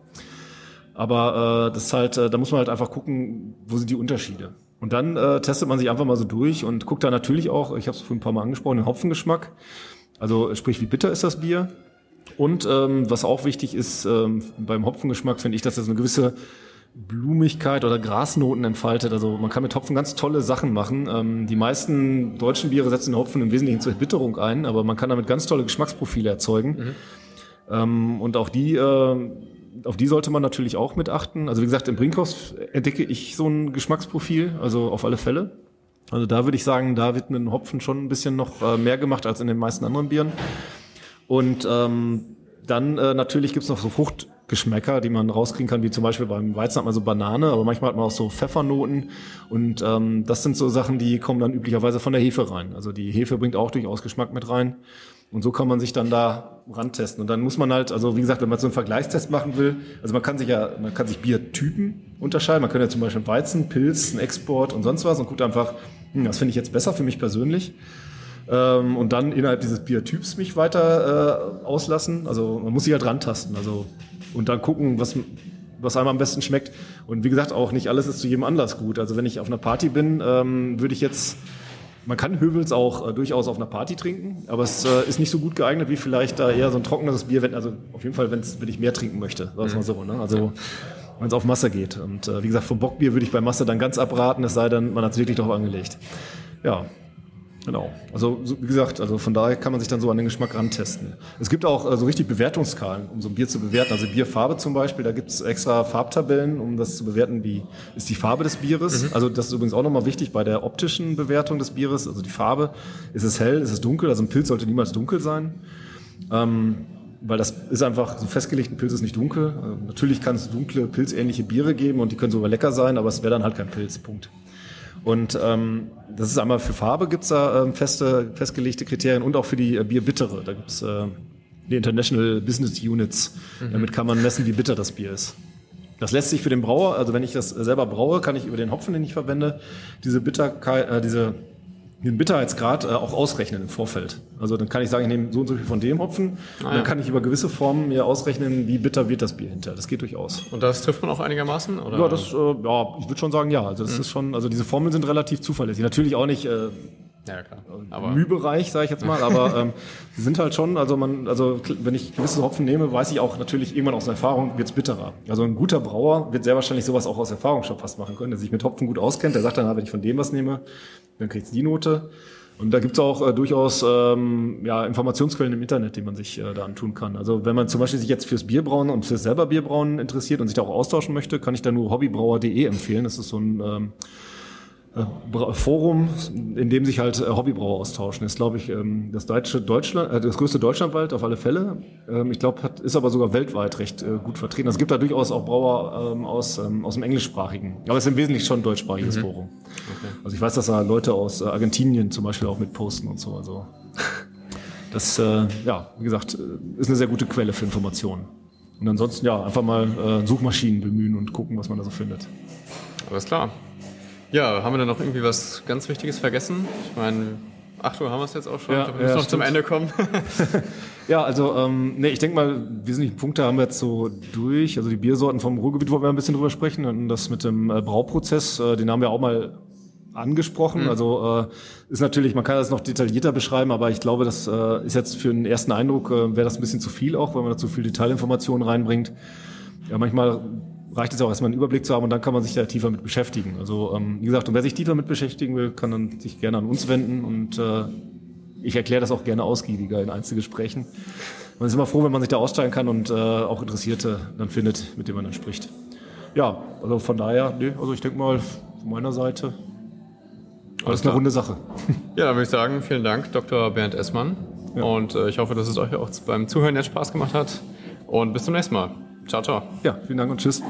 Aber äh, das ist halt, äh, da muss man halt einfach gucken, wo sind die Unterschiede. Und dann äh, testet man sich einfach mal so durch und guckt da natürlich auch, ich habe es vorhin ein paar Mal angesprochen, den Hopfengeschmack. Also sprich, wie bitter ist das Bier? Und ähm, was auch wichtig ist ähm, beim Hopfengeschmack, finde ich, dass das eine gewisse Blumigkeit oder Grasnoten entfaltet. Also man kann mit Hopfen ganz tolle Sachen machen. Ähm, die meisten deutschen Biere setzen den Hopfen im Wesentlichen zur Bitterung ein, aber man kann damit ganz tolle Geschmacksprofile erzeugen. Mhm. Ähm, und auch die äh, auf die sollte man natürlich auch mit achten. Also wie gesagt, im Brinkhoff entdecke ich so ein Geschmacksprofil, also auf alle Fälle. Also da würde ich sagen, da wird mit dem Hopfen schon ein bisschen noch äh, mehr gemacht als in den meisten anderen Bieren. Und ähm, dann äh, natürlich gibt's noch so Fruchtgeschmäcker, die man rauskriegen kann, wie zum Beispiel beim Weizen hat man so Banane, aber manchmal hat man auch so Pfeffernoten. Und ähm, das sind so Sachen, die kommen dann üblicherweise von der Hefe rein. Also die Hefe bringt auch durchaus Geschmack mit rein. Und so kann man sich dann da rantesten. Und dann muss man halt, also wie gesagt, wenn man so einen Vergleichstest machen will, also man kann sich ja, man kann sich Biertypen unterscheiden. Man könnte ja zum Beispiel Weizen, Pilz, einen Export und sonst was und guckt einfach, hm, das finde ich jetzt besser für mich persönlich. ähm, und dann innerhalb dieses Biertyps mich weiter äh, auslassen. Also man muss sich halt rantasten. Also und dann gucken, was was einem am besten schmeckt. Und wie gesagt, auch nicht alles ist zu jedem Anlass gut. Also wenn ich auf einer Party bin, ähm, würde ich jetzt man kann Höwels auch äh, durchaus auf einer Party trinken, aber es äh, ist nicht so gut geeignet wie vielleicht da eher so ein trockeneres Bier, wenn, also auf jeden Fall, wenn's, wenn ich mehr trinken möchte, sagen wir mal so. Ne? Also wenn es auf Masse geht. Und äh, wie gesagt, vom Bockbier würde ich bei Masse dann ganz abraten, es sei denn, man hat es wirklich darauf angelegt. Ja, Genau. Also so, wie gesagt, also von daher kann man sich dann so an den Geschmack rantesten. Es gibt auch äh, so richtig Bewertungsskalen, um so ein Bier zu bewerten. Also Bierfarbe zum Beispiel, da gibt es extra Farbtabellen, um das zu bewerten, wie ist die Farbe des Bieres. Mhm. Also das ist übrigens auch nochmal wichtig bei der optischen Bewertung des Bieres. Also die Farbe, ist es hell, ist es dunkel? Also ein Pilz sollte niemals dunkel sein. Ähm, weil das ist einfach so festgelegt, ein Pilz ist nicht dunkel. Also natürlich kann es dunkle, pilzähnliche Biere geben und die können sogar lecker sein, aber es wäre dann halt kein Pilz. Punkt. Und ähm, das ist einmal für Farbe gibt's da ähm, feste, festgelegte Kriterien und auch für die äh, Bierbittere. Da gibt's äh, die International Business Units. Mhm. Damit kann man messen, wie bitter das Bier ist. Das lässt sich für den Brauer, also wenn ich das selber braue, kann ich über den Hopfen, den ich verwende, diese Bitterkeit, äh, diese den Bitterheitsgrad äh, auch ausrechnen im Vorfeld. Also dann kann ich sagen, ich nehme so und so viel von dem Hopfen ah, und dann kann ich über gewisse Formen mir ausrechnen, wie bitter wird das Bier hinterher. Das geht durchaus. Und das trifft man auch einigermaßen? Oder? Ja, das, äh, ja, ich würde schon sagen, ja. Also das mhm. ist schon, also diese Formeln sind relativ zuverlässig. Natürlich auch nicht äh, ja, klar. Aber Mühbereich, sage ich jetzt mal, aber ähm, sie sind halt schon, also man, also wenn ich gewisse Hopfen nehme, weiß ich auch natürlich irgendwann aus Erfahrung wird's bitterer. Also ein guter Brauer wird sehr wahrscheinlich sowas auch aus Erfahrung schon fast machen können, der sich mit Hopfen gut auskennt, der sagt dann, wenn ich von dem was nehme, dann kriegt's die Note. Und da gibt's auch äh, durchaus ähm, ja, Informationsquellen im Internet, die man sich äh, da antun kann. Also wenn man zum Beispiel sich jetzt fürs Bierbrauen und fürs selber Bierbrauen interessiert und sich da auch austauschen möchte, kann ich da nur hobbybrauer.de empfehlen. Das ist so ein ähm, äh, Forum, in dem sich halt äh, Hobbybrauer austauschen. Das ist, glaube ich, ähm, das deutsche Deutschland, äh, das größte Deutschlandwald auf alle Fälle. Ähm, ich glaube, ist aber sogar weltweit recht gut vertreten. Also es gibt da durchaus auch Brauer ähm, aus, aus dem englischsprachigen. Aber es ist im Wesentlichen schon ein deutschsprachiges mhm. Forum. Okay. Also ich weiß, dass da Leute aus Argentinien zum Beispiel auch mit posten und so. Also das, ja, wie gesagt, ist eine sehr gute Quelle für Informationen. Und ansonsten ja, einfach mal Suchmaschinen bemühen und gucken, was man da so findet. Alles klar. Ja, haben wir da noch irgendwie was ganz Wichtiges vergessen? Ich meine, 8 Uhr haben wir es jetzt auch schon. Ja, wir müssen ja, noch zum Ende kommen. ja, also ähm, nee, ich denke mal, wesentliche Punkte haben wir jetzt so durch. Also die Biersorten vom Ruhrgebiet wollen wir ein bisschen drüber sprechen. Und das mit dem äh, Brauprozess, äh, den haben wir auch mal angesprochen. Mhm. Also äh, ist natürlich, man kann das noch detaillierter beschreiben, aber ich glaube, das äh, ist jetzt für einen ersten Eindruck, äh, wäre das ein bisschen zu viel auch, weil man da zu viel Detailinformationen reinbringt. Ja, manchmal reicht es auch erstmal einen Überblick zu haben und dann kann man sich da tiefer mit beschäftigen. Also ähm, wie gesagt, und wer sich tiefer mit beschäftigen will, kann dann sich gerne an uns wenden und äh, ich erkläre das auch gerne ausgiebiger in Einzelgesprächen. Man ist immer froh, wenn man sich da aussteigen kann und äh, auch Interessierte dann findet, mit denen man dann spricht. Ja, also von daher, nee, also ich denke mal von meiner Seite, alles eine runde Sache. Ja, dann würde ich sagen, vielen Dank, Dr. Bernd Essmann. Ja. Und äh, ich hoffe, dass es euch auch beim Zuhören jetzt Spaß gemacht hat. Und bis zum nächsten Mal. Ciao, ciao. Ja, vielen Dank und tschüss.